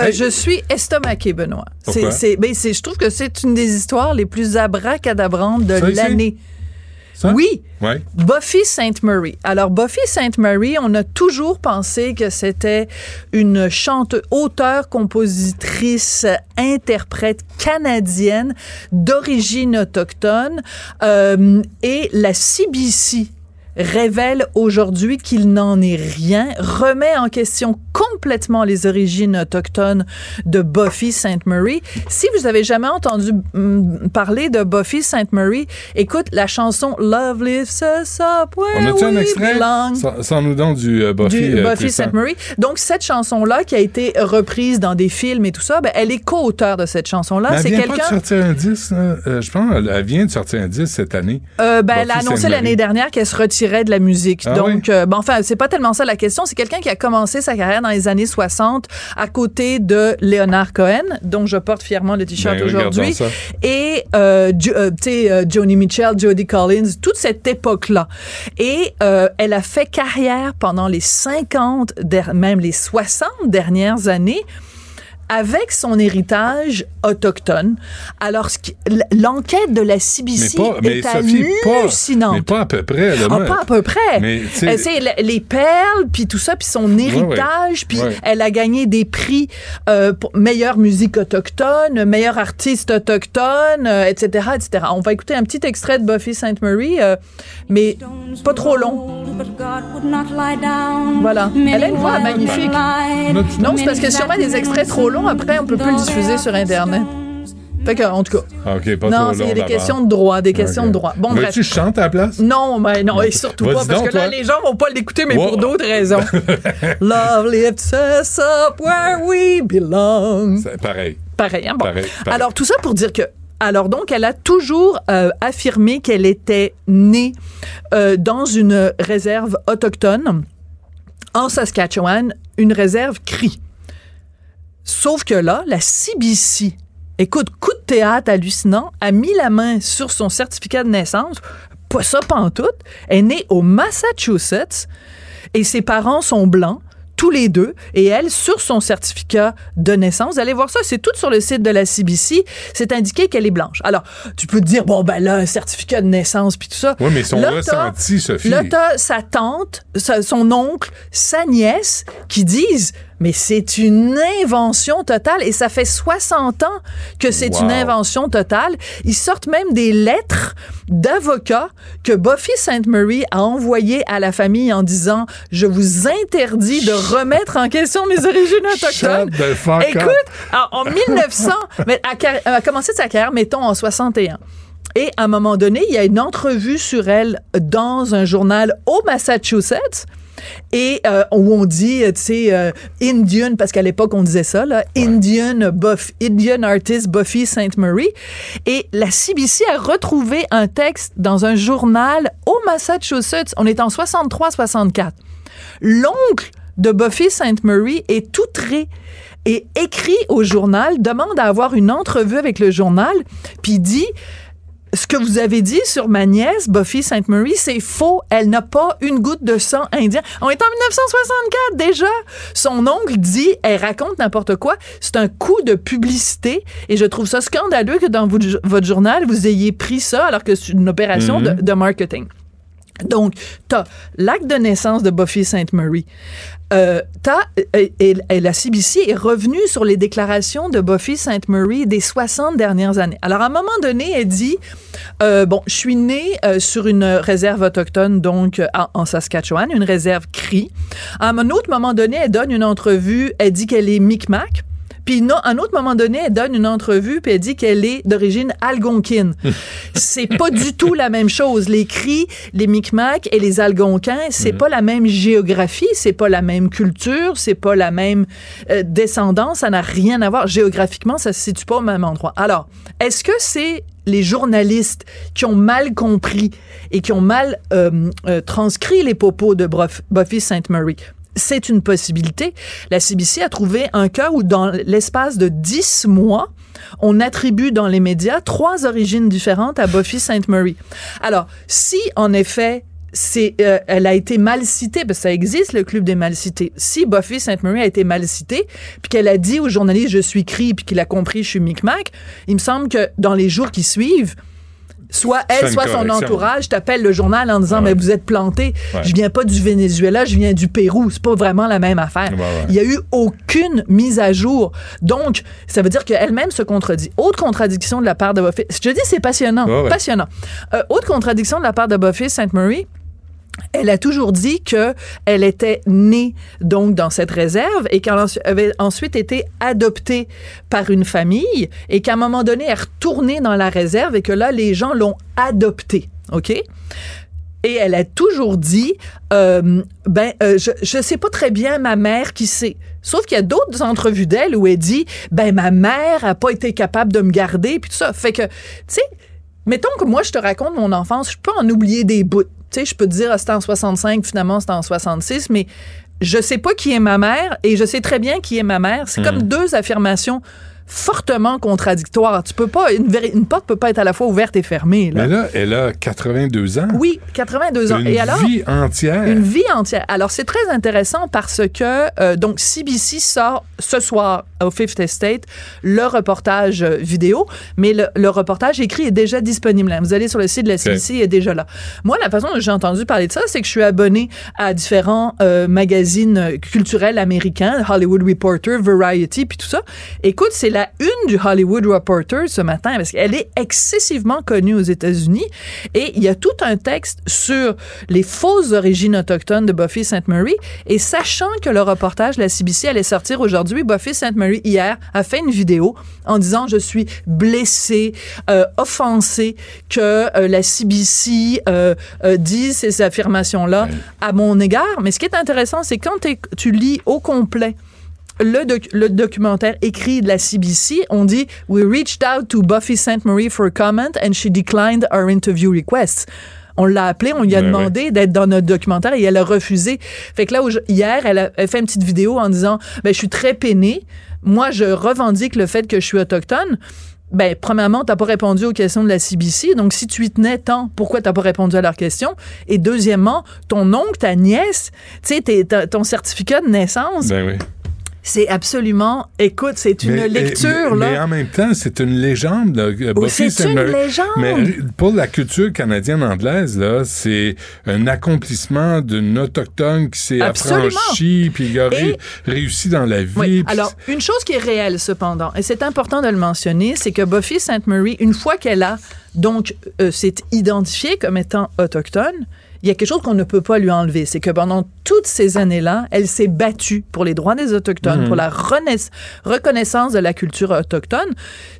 Euh, je suis estomaqué, Benoît. Pourquoi? C'est, c'est, ben, je trouve que c'est une des histoires les plus abracadabrantes de l'année. Ça? Oui. Ouais. Buffy Sainte Marie. Alors, Buffy Sainte Marie, on a toujours pensé que c'était une chanteuse, auteure, compositrice, interprète canadienne d'origine autochtone. Euh, et la CBC révèle aujourd'hui qu'il n'en est rien, remet en question complètement les origines autochtones de Buffy Sainte Marie. Si vous avez jamais entendu mm, parler de Buffy Sainte Marie, écoute la chanson Love Us Up Where On a-tu un extrait? Sans, sans nous donner du euh, Buffy. du euh, Buffy. Sainte Marie. Donc cette chanson-là qui a été reprise dans des films et tout ça, ben, elle est co-auteure de cette chanson-là. Mais elle C'est vient pas de quelqu'un. sortir un 10, là? Euh, je pense elle vient de sortir un 10 cette année. Euh, ben, elle a annoncé l'année dernière qu'elle se retirait de la musique. Ah Donc, euh, ben, enfin, c'est pas tellement ça la question. C'est quelqu'un qui a commencé sa carrière dans les années 60 à côté de Leonard Cohen, dont je porte fièrement le t-shirt Ben, aujourd'hui. Et, euh, Jo- euh, euh, Joni Mitchell, Jodie Collins, toute cette époque-là. Et euh, elle a fait carrière pendant les 50, der- même les 60 dernières années avec son héritage autochtone. Alors, l'enquête de la Mais CBC pas, mais est Sophie, pas, hallucinante. mais pas à peu près. là, Ah, pas à peu près. Mais, Euh, les perles, puis tout ça, puis son héritage, puis Ouais. elle a gagné des prix euh, pour meilleure musique autochtone, meilleur artiste autochtone, euh, etc., etc. On va écouter un petit extrait de Buffy Sainte Marie, euh, mais pas trop long. Voilà. Elle a une voix magnifique. Non, c'est parce que sûrement des extraits trop longs, après, on peut plus le diffuser sur Internet. Fait que, en tout cas. Ah, OK, pas non, trop il y a long des questions de droit, des questions de droit. Bon, bref. Veux-tu que je chante à la place? Non, mais non, et surtout pas, parce donc, que là, toi. les gens vont pas l'écouter, mais Wow. pour d'autres raisons. Love lifts us up where we belong. C'est pareil. Pareil, hein? Bon. Pareil, pareil. Alors, tout ça pour dire que. Alors, donc, elle a toujours euh, affirmé qu'elle était née euh, dans une réserve autochtone en Saskatchewan, une réserve CRI. Sauf que là, la CBC, écoute, coup de théâtre hallucinant, a mis la main sur son certificat de naissance. Pas ça pantoute. Elle est née au Massachusetts et ses parents sont blancs. Tous les deux, et elle, sur son certificat de naissance, vous allez voir ça, c'est tout sur le site de la CBC, c'est indiqué qu'elle est blanche. Alors, tu peux te dire, bon, ben là, un certificat de naissance, puis tout ça. Oui, mais son Là, ressenti, Sophie. Là, t'as sa tante, sa- son oncle, sa nièce qui disent mais c'est une invention totale et ça fait 60 ans que c'est Wow. une invention totale. Ils sortent même des lettres d'avocats que Buffy Sainte Marie a envoyées à la famille en disant je vous interdis de remettre en question mes origines autochtones. Écoute, alors, en 1900, mais a a commencé sa carrière, mettons, en 61. Et à un moment donné, il y a une entrevue sur elle dans un journal au Massachusetts. Et euh, où on dit, euh, tu sais, euh, Indian, parce qu'à l'époque on disait ça, là, Indian, Buff, Indian artist Buffy Sainte Marie. Et la CBC a retrouvé un texte dans un journal au Massachusetts. On est en 63-64. L'oncle de Buffy Sainte Marie est outré et écrit au journal, demande à avoir une entrevue avec le journal, puis dit ce que vous avez dit sur ma nièce, Buffy Sainte Marie, c'est faux. Elle n'a pas une goutte de sang indien. On est en 1964 déjà. Son oncle dit, elle raconte n'importe quoi. C'est un coup de publicité et je trouve ça scandaleux que dans votre, journal, vous ayez pris ça alors que c'est une opération Mhm. de, de marketing. Donc, t'as l'acte de naissance de Buffy Sainte Marie. Euh, et, la CBC est revenue sur les déclarations de Buffy Sainte Marie des 60 dernières années. Alors, à un moment donné, elle dit, euh, bon, je suis née euh, sur une réserve autochtone, donc euh, en, en Saskatchewan, une réserve CRI. À un autre moment donné, elle donne une entrevue, elle dit qu'elle est Micmac. Puis non, à un autre moment donné, elle donne une entrevue puis elle dit qu'elle est d'origine algonquine. c'est pas du tout la même chose. Les cris, les Micmacs et les Algonquins, c'est pas la même géographie, c'est pas la même culture, c'est pas la même euh, descendance, ça n'a rien à voir. Géographiquement, ça se situe pas au même endroit. Alors, est-ce que c'est les journalistes qui ont mal compris et qui ont mal euh, euh, transcrit les propos de Buffy Sainte Marie? C'est une possibilité. La CBC a trouvé un cas où, dans l'espace de 10 mois, on attribue dans les médias trois origines différentes à Buffy Sainte Marie. Alors, si en effet c'est, euh, elle a été mal citée, parce que ça existe le club des mal cités. Si Buffy Sainte Marie a été mal citée, puis qu'elle a dit aux journalistes je suis cri, puis qu'il a compris je suis Micmac, il me semble que dans les jours qui suivent, soit elle, soit son entourage t'appelle le journal en disant mais vous êtes planté. Ouais. Je viens pas du Venezuela, je viens du Pérou. C'est pas vraiment la même affaire. Ouais. Il y a eu aucune mise à jour. Donc, ça veut dire qu'elle-même se contredit. Autre contradiction de la part de Buffy. Je te dis, c'est passionnant. Passionnant. Euh, autre contradiction de la part de Buffy Sainte Marie. Elle a toujours dit que elle était née donc dans cette réserve et qu'elle avait ensuite été adoptée par une famille et qu'à un moment donné elle retournée dans la réserve et que là les gens l'ont adoptée, ok? Et elle a toujours dit, euh, ben, euh, je, je sais pas très bien ma mère qui sait. Sauf qu'il y a d'autres entrevues d'elle où elle dit, ben, ma mère a pas été capable de me garder, puis tout ça. Fait que, tu sais, mettons que moi, je te raconte mon enfance, je peux en oublier des bouts. Tu sais, je peux te dire, ah, c'était en 65, finalement, c'était en 66, mais je sais pas qui est ma mère et je sais très bien qui est ma mère. C'est Hmm. comme deux affirmations fortement contradictoire. Tu peux pas, une, une porte peut pas être à la fois ouverte et fermée. là. Mais là, elle a 82 ans. Oui, 82 ans. Une et alors, vie entière. Une vie entière. Alors, c'est très intéressant parce que, euh, donc, CBC sort ce soir au Fifth Estate le reportage euh, vidéo, mais le, le reportage écrit est déjà disponible. Vous allez sur le site de la CBC, il est déjà là. Moi, la façon dont j'ai entendu parler de ça, c'est que je suis abonné à différents euh, magazines culturels américains, Hollywood Reporter, Variety, puis tout ça. Écoute, c'est la une du Hollywood Reporter ce matin parce qu'elle est excessivement connue aux États-Unis et il y a tout un texte sur les fausses origines autochtones de Buffy St. Mary et sachant que le reportage de la CBC allait sortir aujourd'hui, Buffy St. Mary hier a fait une vidéo en disant je suis blessée, euh, offensée que euh, la CBC euh, dise ces affirmations-là à mon égard. Mais ce qui est intéressant, c'est quand tu lis au complet le, doc- le documentaire écrit de la CBC, on dit We reached out to Buffy St. Marie for a comment and she declined our interview request. On l'a appelé, on lui a Ben demandé d'être dans notre documentaire et elle a refusé. Fait que là, hier, elle a, elle fait une petite vidéo en disant ben, Je suis très peinée. Moi, je revendique le fait que je suis autochtone. Ben, premièrement, t'as pas répondu aux questions de la CBC. Donc, si tu y tenais tant, pourquoi t'as pas répondu à leurs questions? Et deuxièmement, ton oncle, ta nièce, tu sais, ton certificat de naissance, Ben oui. C'est absolument, écoute, c'est une Mais- lecture, mais, là. mais en même temps, c'est une légende. Buffy c'est St. une légende. Mais pour la culture canadienne-anglaise, là, c'est un accomplissement d'une autochtone qui s'est affranchie, puis qui a Et- réussi dans la vie. Oui. Alors, une chose qui est réelle, cependant, et c'est important de le mentionner, c'est que Buffy St. Marie, une fois qu'elle a donc euh, s'est identifiée comme étant autochtone, il y a quelque chose qu'on ne peut pas lui enlever. C'est que pendant toutes ces années-là, elle s'est battue pour les droits des Autochtones, Mhm. pour la reconnaissance de la culture autochtone.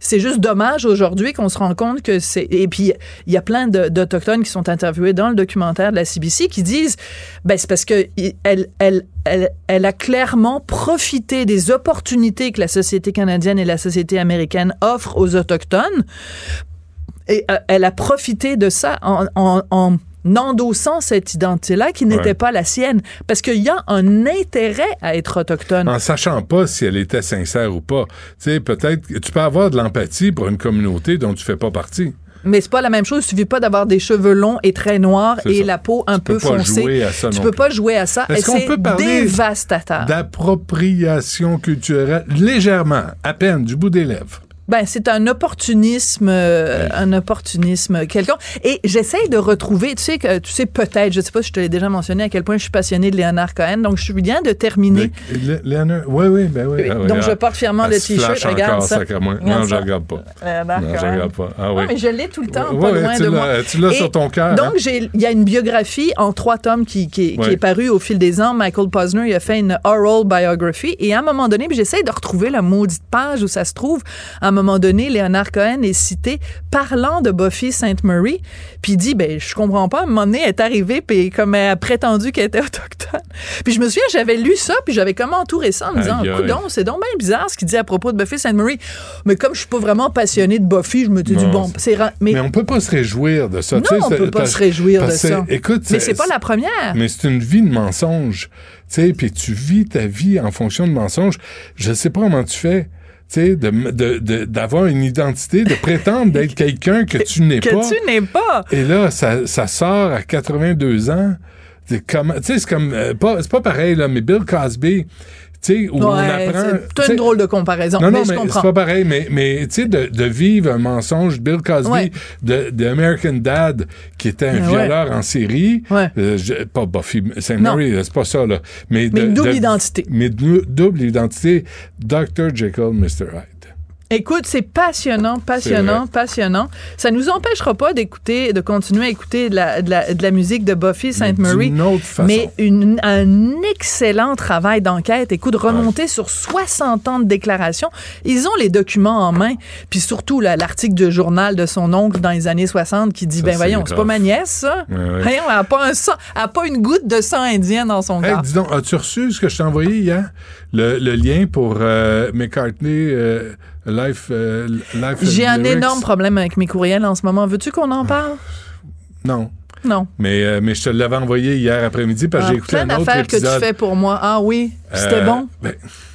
C'est juste dommage aujourd'hui qu'on se rend compte que c'est... Et puis, il y a plein d'Autochtones qui sont interviewés dans le documentaire de la CBC qui disent, ben, c'est parce que elle, elle, elle, elle a clairement profité des opportunités que la société canadienne et la société américaine offrent aux Autochtones. Et euh, elle a profité de ça en, en, en endossant cette identité-là qui n'était Ouais. pas la sienne. Parce qu'il y a un intérêt à être autochtone. En sachant pas si elle était sincère ou pas. Tu sais, peut-être que tu peux avoir de l'empathie pour une communauté dont tu fais pas partie. Mais c'est pas la même chose. Il suffit pas d'avoir des cheveux longs et très noirs et ça. la peau un peux peu foncée. jouer à ça tu non peux plus. pas jouer à ça. Est-ce qu'on peut parler. D'appropriation culturelle, légèrement, à peine, du bout des lèvres? Ben, c'est un opportunisme, euh, un opportunisme quelconque. Et j'essaye de retrouver, tu sais que, tu sais peut-être, je sais pas si je te l'ai déjà mentionné à quel point je suis passionnée de Léonard Cohen, donc je viens de terminer. Le- Léonard, oui, oui, ben oui. Ah oui, donc ah. je porte fièrement le t-shirt, regarde encore, ça. sacrément. Regarde Non, je ça. regarde pas. Léonard Non, je Cohen. regarde pas. Ah oui. Non, mais je l'ai tout le temps, pas loin tu de l'as- moi. tu l'as sur ton cœur, Donc, hein? il y a une biographie en trois tomes qui, qui, qui Ouais. est parue au fil des ans. Michael Posner, il a fait une oral biography. Et à un moment donné, puis j'essaie de retrouver la maudite page où ça se trouve. À un moment donné, Léonard Cohen est cité parlant de Buffy St. Marie. Puis il dit, ben, je comprends pas. À un moment donné, elle est arrivée, puis comme elle a prétendu qu'elle était autochtone. Puis je me souviens, j'avais lu ça, puis j'avais comme entouré ça en me disant, coudon, c'est donc bien bizarre ce qu'il dit à propos de Buffy St. Marie. Mais comme je suis pas vraiment passionné de Buffy, je me dis, Non, bon, c'est... ra- Mais, on peut pas se réjouir de ça. Non, tu sais, on peut pas se réjouir de ça. Écoute, Mais c'est pas la première. Mais c'est une vie de mensonge. Tu sais, puis tu vis ta vie en fonction de mensonges. Je sais pas comment tu fais. Sais, de- de- de- d'avoir une identité, de prétendre d'être quelqu'un que tu n'es Que pas. tu n'es pas. Et là, ça, ça sort à 82 ans. C'est comme, tu sais, c'est comme, euh, pas, c'est pas pareil, là, mais Bill Cosby, tu sais, où on apprend. c'est une drôle de comparaison. non, mais non, mais comprends. c'est pas pareil, mais, mais tu sais, de, de vivre un mensonge, Bill Cosby, Ouais. de, de American Dad, qui était un violeur en série, Ouais. euh, je- pas Buffy St. Mary, là, c'est pas ça, là. Mais, Mais de- une double de- identité. Mais dou- double identité, Dr. Jekyll, Mr. Hyde. Écoute, c'est passionnant, passionnant, passionnant. Ça nous empêchera pas d'écouter, de continuer à écouter de la, de la, de la musique de Buffy St. Marie. d'une autre façon. Mais une- un excellent travail d'enquête. Écoute, remonter sur 60 ans de déclarations. Ils ont les documents en main. Puis surtout, l'article de journal de son oncle dans les années 60 qui dit, Ça, ben voyons, c'est pas ma nièce, ça. Ouais, ouais. Voyons, elle a pas un sang, elle a pas une goutte de sang indien dans son Hey, corps. dis donc, as-tu reçu ce que je t'ai envoyé hier? Le, le lien pour euh, McCartney euh, Life, euh, Life J'ai un énorme problème avec mes courriels en ce moment. Veux-tu qu'on en parle? Non. Non. Mais, euh, mais je te l'avais envoyé hier après-midi parce que Ah, j'ai écouté plein un autre d'affaires que épisode. tu fais pour moi. Ah oui, c'était Euh, bon. ben,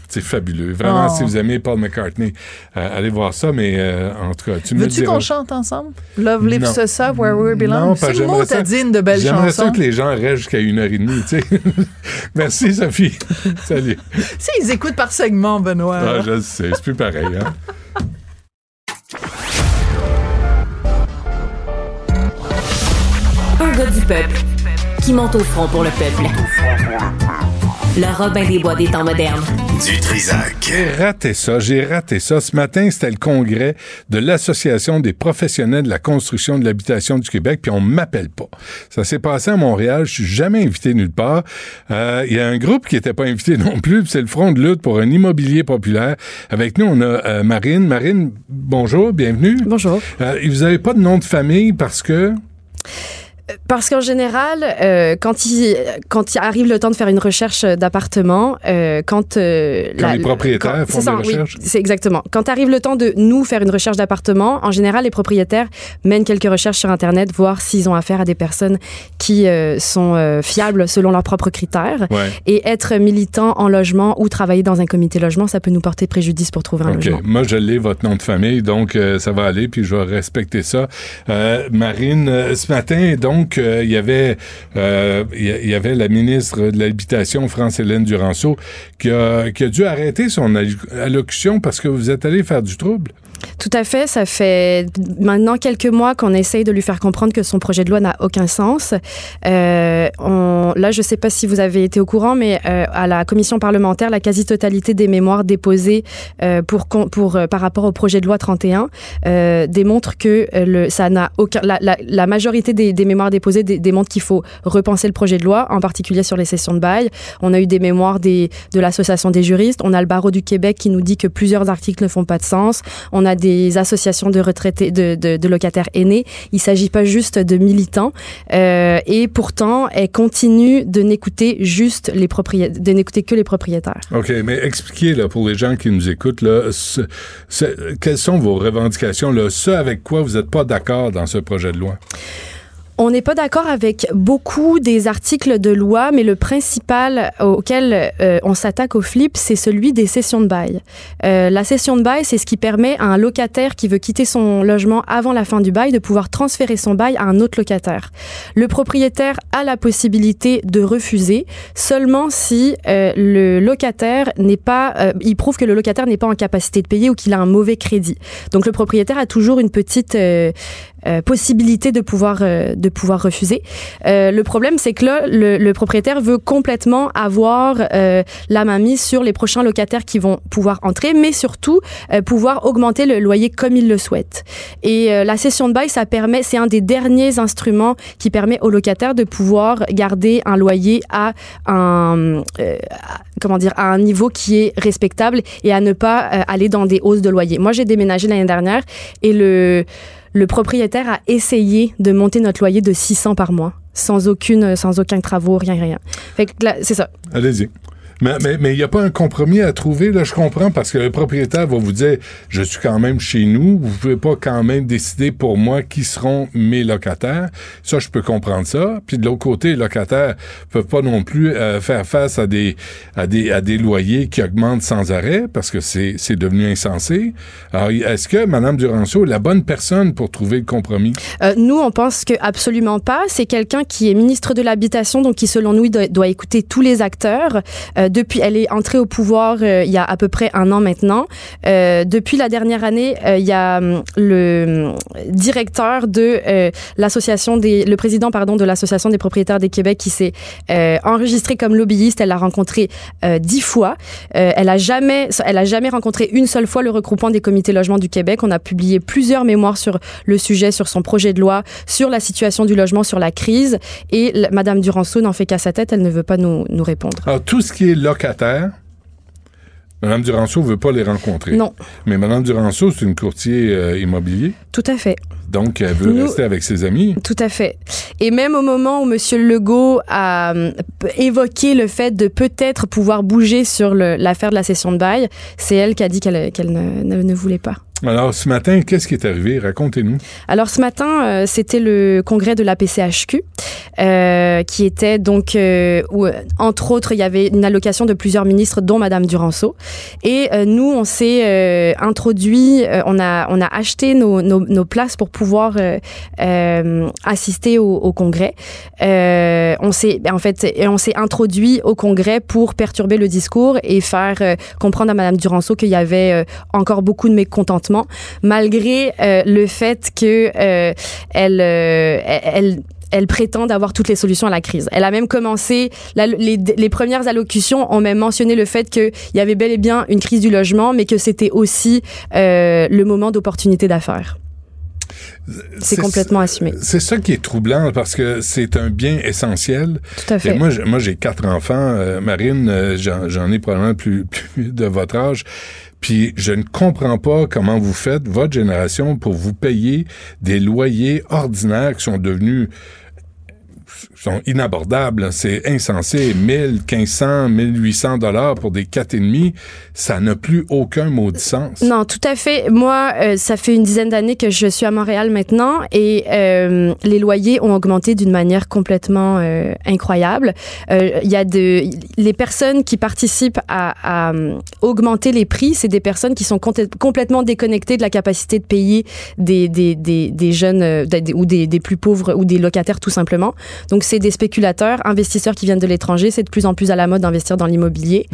C'est fabuleux. Vraiment, Oh. si vous aimez Paul McCartney, euh, allez voir ça. Mais euh, en tout cas, tu me Veux-tu qu'on chante ensemble? Love Non. Us Up, Where We Belong? Non, C'est le que mot j'aimerais ça- t'adine de belles J'aimerais ça que les gens restent jusqu'à une heure et demie, tu sais. Merci, Sophie. Salut. Si, ils écoutent par segment, Benoît. Ah, je sais, c'est plus pareil, hein. Un gars du peuple qui monte au front pour le peuple. Le Robin des Bois des temps modernes. Du Trisac. J'ai raté ça, j'ai raté ça. Ce matin, c'était le congrès de l'Association des professionnels de la construction de l'habitation du Québec, puis on m'appelle pas. Ça s'est passé à Montréal, je suis jamais invité nulle part. Euh, Il y a un groupe qui était pas invité non plus, puis c'est le Front de lutte pour un immobilier populaire. Avec nous, on a euh, Marine. Marine, bonjour, bienvenue. Bonjour. Euh, vous avez pas de nom de famille parce que... Parce qu'en général, euh, quand, il, quand il arrive le temps de faire une recherche d'appartement, euh, quand, euh, Quand les propriétaires font c'est ça, des oui, recherches? c'est exactement. Quand arrive le temps de nous faire une recherche d'appartement, en général, les propriétaires mènent quelques recherches sur Internet, voir s'ils ont affaire à des personnes qui euh, sont euh, fiables selon leurs propres critères. Ouais. Et être militant en logement ou travailler dans un comité logement, ça peut nous porter préjudice pour trouver un OK. logement. Moi, je l'ai, votre nom de famille, donc euh, ça va aller, puis je vais respecter ça. Euh, Marine, ce matin, donc, euh, il y avait euh, il y avait la ministre de l'Habitation, France-Hélène Duranceau, qui a, qui a dû arrêter son allo- allocution parce que vous êtes allé faire du trouble. Tout à fait. Ça fait maintenant quelques mois qu'on essaye de lui faire comprendre que son projet de loi n'a aucun sens. Euh, là, je ne sais pas si vous avez été au courant, mais euh, à la commission parlementaire, la quasi-totalité des mémoires déposées euh, pour, par rapport au projet de loi 31 euh, démontre que ça n'a aucun. La, la- majorité des, mémoires déposées dé- démontrent qu'il faut repenser le projet de loi, en particulier sur les sessions de bail. On a eu des mémoires de l'association des juristes. On a le barreau du Québec qui nous dit que plusieurs articles ne font pas de sens. Des associations de retraités, de, locataires aînés. Il s'agit pas juste de militants. Euh, et pourtant, elle continue de n'écouter juste les propriétaires, de n'écouter que les propriétaires. OK, mais expliquez, là, pour les gens qui nous écoutent, là, quelles sont vos revendications, là, ce avec quoi vous n'êtes pas d'accord dans ce projet de loi? On n'est pas d'accord avec beaucoup des articles de loi, mais le principal auquel euh, on s'attaque au flip, c'est celui des cessions de bail. Euh, la cession de bail, c'est ce qui permet à un locataire qui veut quitter son logement avant la fin du bail de pouvoir transférer son bail à un autre locataire. Le propriétaire a la possibilité de refuser seulement si euh, le locataire n'est pas, euh, il prouve que le locataire n'est pas en capacité de payer ou qu'il a un mauvais crédit. Donc le propriétaire a toujours une petite euh, possibilité de pouvoir euh, de pouvoir refuser. Euh, le problème, c'est que là, le, le propriétaire veut complètement avoir euh, la main mise sur les prochains locataires qui vont pouvoir entrer, mais surtout euh, pouvoir augmenter le loyer comme il le souhaite. Et la cession de bail, ça permet, c'est un des derniers instruments qui permet aux locataires de pouvoir garder un loyer à un comment dire à un niveau qui est respectable et à ne pas aller dans des hausses de loyer. Moi, j'ai déménagé l'année dernière et le le propriétaire a essayé de monter notre loyer de 600 par mois, sans aucune, sans aucun travaux, rien, rien. Fait que c'est ça. Allez-y. Mais il mais, n'y a pas un compromis à trouver, là, je comprends, parce que le propriétaire va vous dire, je suis quand même chez nous, vous pouvez pas quand même décider pour moi qui seront mes locataires. Ça, je peux comprendre ça. Puis de l'autre côté, les locataires peuvent pas non plus euh, faire face à des, à des, à des loyers qui augmentent sans arrêt, parce que c'est, c'est devenu insensé. Alors, est-ce que Mme Duranceau est la bonne personne pour trouver le compromis? Euh, nous, on pense que absolument pas. C'est quelqu'un qui est ministre de l'habitation, donc qui, selon nous, doit, doit écouter tous les acteurs. Euh, depuis, elle est entrée au pouvoir euh, il y a à peu près un an maintenant. Euh, depuis la dernière année, euh, il y a hum, le hum, directeur de euh, l'association des, le président pardon de l'association des propriétaires des Québec qui s'est euh, enregistré comme lobbyiste. Elle l'a rencontré euh, dix fois. Euh, elle a jamais, elle a jamais rencontré une seule fois le regroupement des comités logements du Québec. On a publié plusieurs mémoires sur le sujet, sur son projet de loi, sur la situation du logement, sur la crise. Et Madame Duranceau n'en fait qu'à sa tête. Elle ne veut pas nous, répondre. Tout ce qui est locataire, Mme Duranceau veut pas les rencontrer. Non. Mais Mme Duranceau, c'est une courtier euh, immobilier. Tout à fait. Donc, elle veut Nous- rester avec ses amis. Tout à fait. Et même au moment où M. Legault a euh, évoqué le fait de peut-être pouvoir bouger sur l'affaire de la cession de bail, c'est elle qui a dit qu'elle ne, ne- ne voulait pas. Alors, ce matin, qu'est-ce qui est arrivé? Racontez-nous. Alors ce matin, euh, c'était le congrès de la PCHQ euh, qui était donc, euh, où, entre autres, il y avait une allocation de plusieurs ministres, dont Madame Duranceau. Et nous, on s'est introduit, on a, on a acheté nos, nos, places pour pouvoir assister au, congrès. On s'est, ben, en fait, on s'est introduit au congrès pour perturber le discours et faire comprendre à Madame Duranceau qu'il y avait encore beaucoup de mécontentement, malgré euh, le fait que euh, elle, euh, elle elle prétend avoir toutes les solutions à la crise. Elle a même commencé, la- les, les premières allocutions ont même mentionné le fait qu'il y avait bel et bien une crise du logement, mais que c'était aussi euh, le moment d'opportunité d'affaires. C'est complètement assumé. C'est ça qui est troublant parce que c'est un bien essentiel. Tout à fait. Et moi, j'ai- quatre enfants. Euh, Marine, euh, j'en j'en ai probablement plus, plus de votre âge. Puis je ne comprends pas comment vous faites, votre génération, pour vous payer des loyers ordinaires qui sont devenus inabordables. C'est insensé. 1000, 1500, 1800 dollars pour des quatre et demi, ça n'a plus aucun maudit sens. Non, tout à fait. Moi, euh, ça fait une dizaine d'années que je suis à Montréal maintenant et euh, les loyers ont augmenté d'une manière complètement euh, incroyable. Il y a les personnes qui participent à, augmenter les prix, c'est des personnes qui sont complè- complètement déconnectées de la capacité de payer des jeunes ou des, des plus pauvres ou des locataires tout simplement. Donc c'est des spéculateurs, investisseurs qui viennent de l'étranger. C'est de plus en plus à la mode d'investir dans l'immobilier.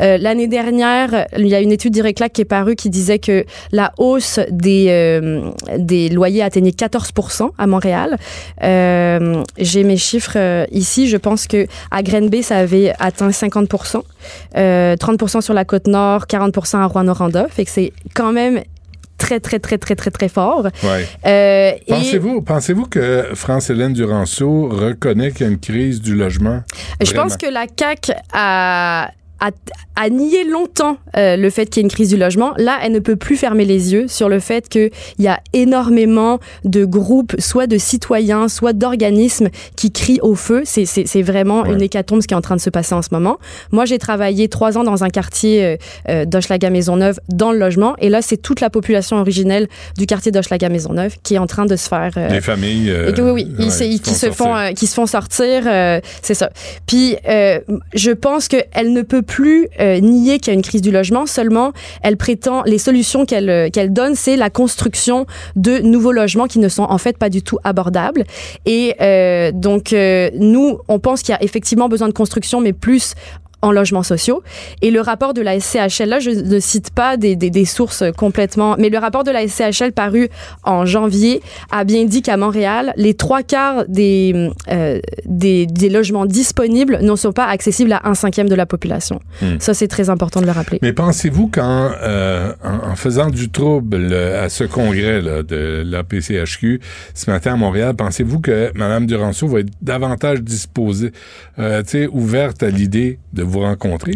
Euh, L'année dernière, il y a une étude d'Ireclac qui est parue qui disait que la hausse des, euh, des loyers atteignait 14% à Montréal. Euh, J'ai mes chiffres ici. Je pense que à Grenby, ça avait atteint 50% euh, 30% sur la côte nord, 40% à Rouen-Noranda. Fait que c'est quand même très, très, très, très, très, très fort. Ouais. Euh, et- Pensez-vous, pensez-vous que France-Hélène Duranceau reconnaît qu'il y a une crise du logement? Je pense que la CAQ a, a, a nié longtemps euh, le fait qu'il y ait une crise du logement. Là, elle ne peut plus fermer les yeux sur le fait qu'il y a énormément de groupes, soit de citoyens, soit d'organismes qui crient au feu. C'est- C'est c'est vraiment une hécatombe ce qui est en train de se passer en ce moment. Moi, j'ai travaillé trois ans dans un quartier euh, euh, d'Hochelaga-Maisonneuve dans le logement. Et là, c'est toute la population originelle du quartier d'Hochelaga-Maisonneuve qui est en train de se faire... euh, Les familles. euh, oui, oui, ils, ouais, qui qui, font se font, sortir. euh, qui se font sortir, euh, c'est ça. Puis, euh, je pense qu'elle ne peut plus euh, nier qu'il y a une crise du logement. Seulement, elle prétend les solutions qu'elle euh, qu'elle donne, c'est la construction de nouveaux logements qui ne sont en fait pas du tout abordables. Et euh, donc, euh, nous, on pense qu'il y a effectivement besoin de construction, mais plus en logements sociaux. Et le rapport de la SCHL, là, je ne cite pas des, des, des sources complètement, mais le rapport de la SCHL paru en janvier a bien dit qu'à Montréal, les trois quarts des, euh, des, des logements disponibles ne sont pas accessibles à un cinquième de la population. Hmm. Ça, c'est très important de le rappeler. Mais pensez-vous qu'en euh, en, en faisant du trouble euh, à ce congrès là, de la PCHQ ce matin à Montréal, pensez-vous que Mme Duranceau va être davantage disposée, euh, tu sais, ouverte à l'idée de vous rencontrer?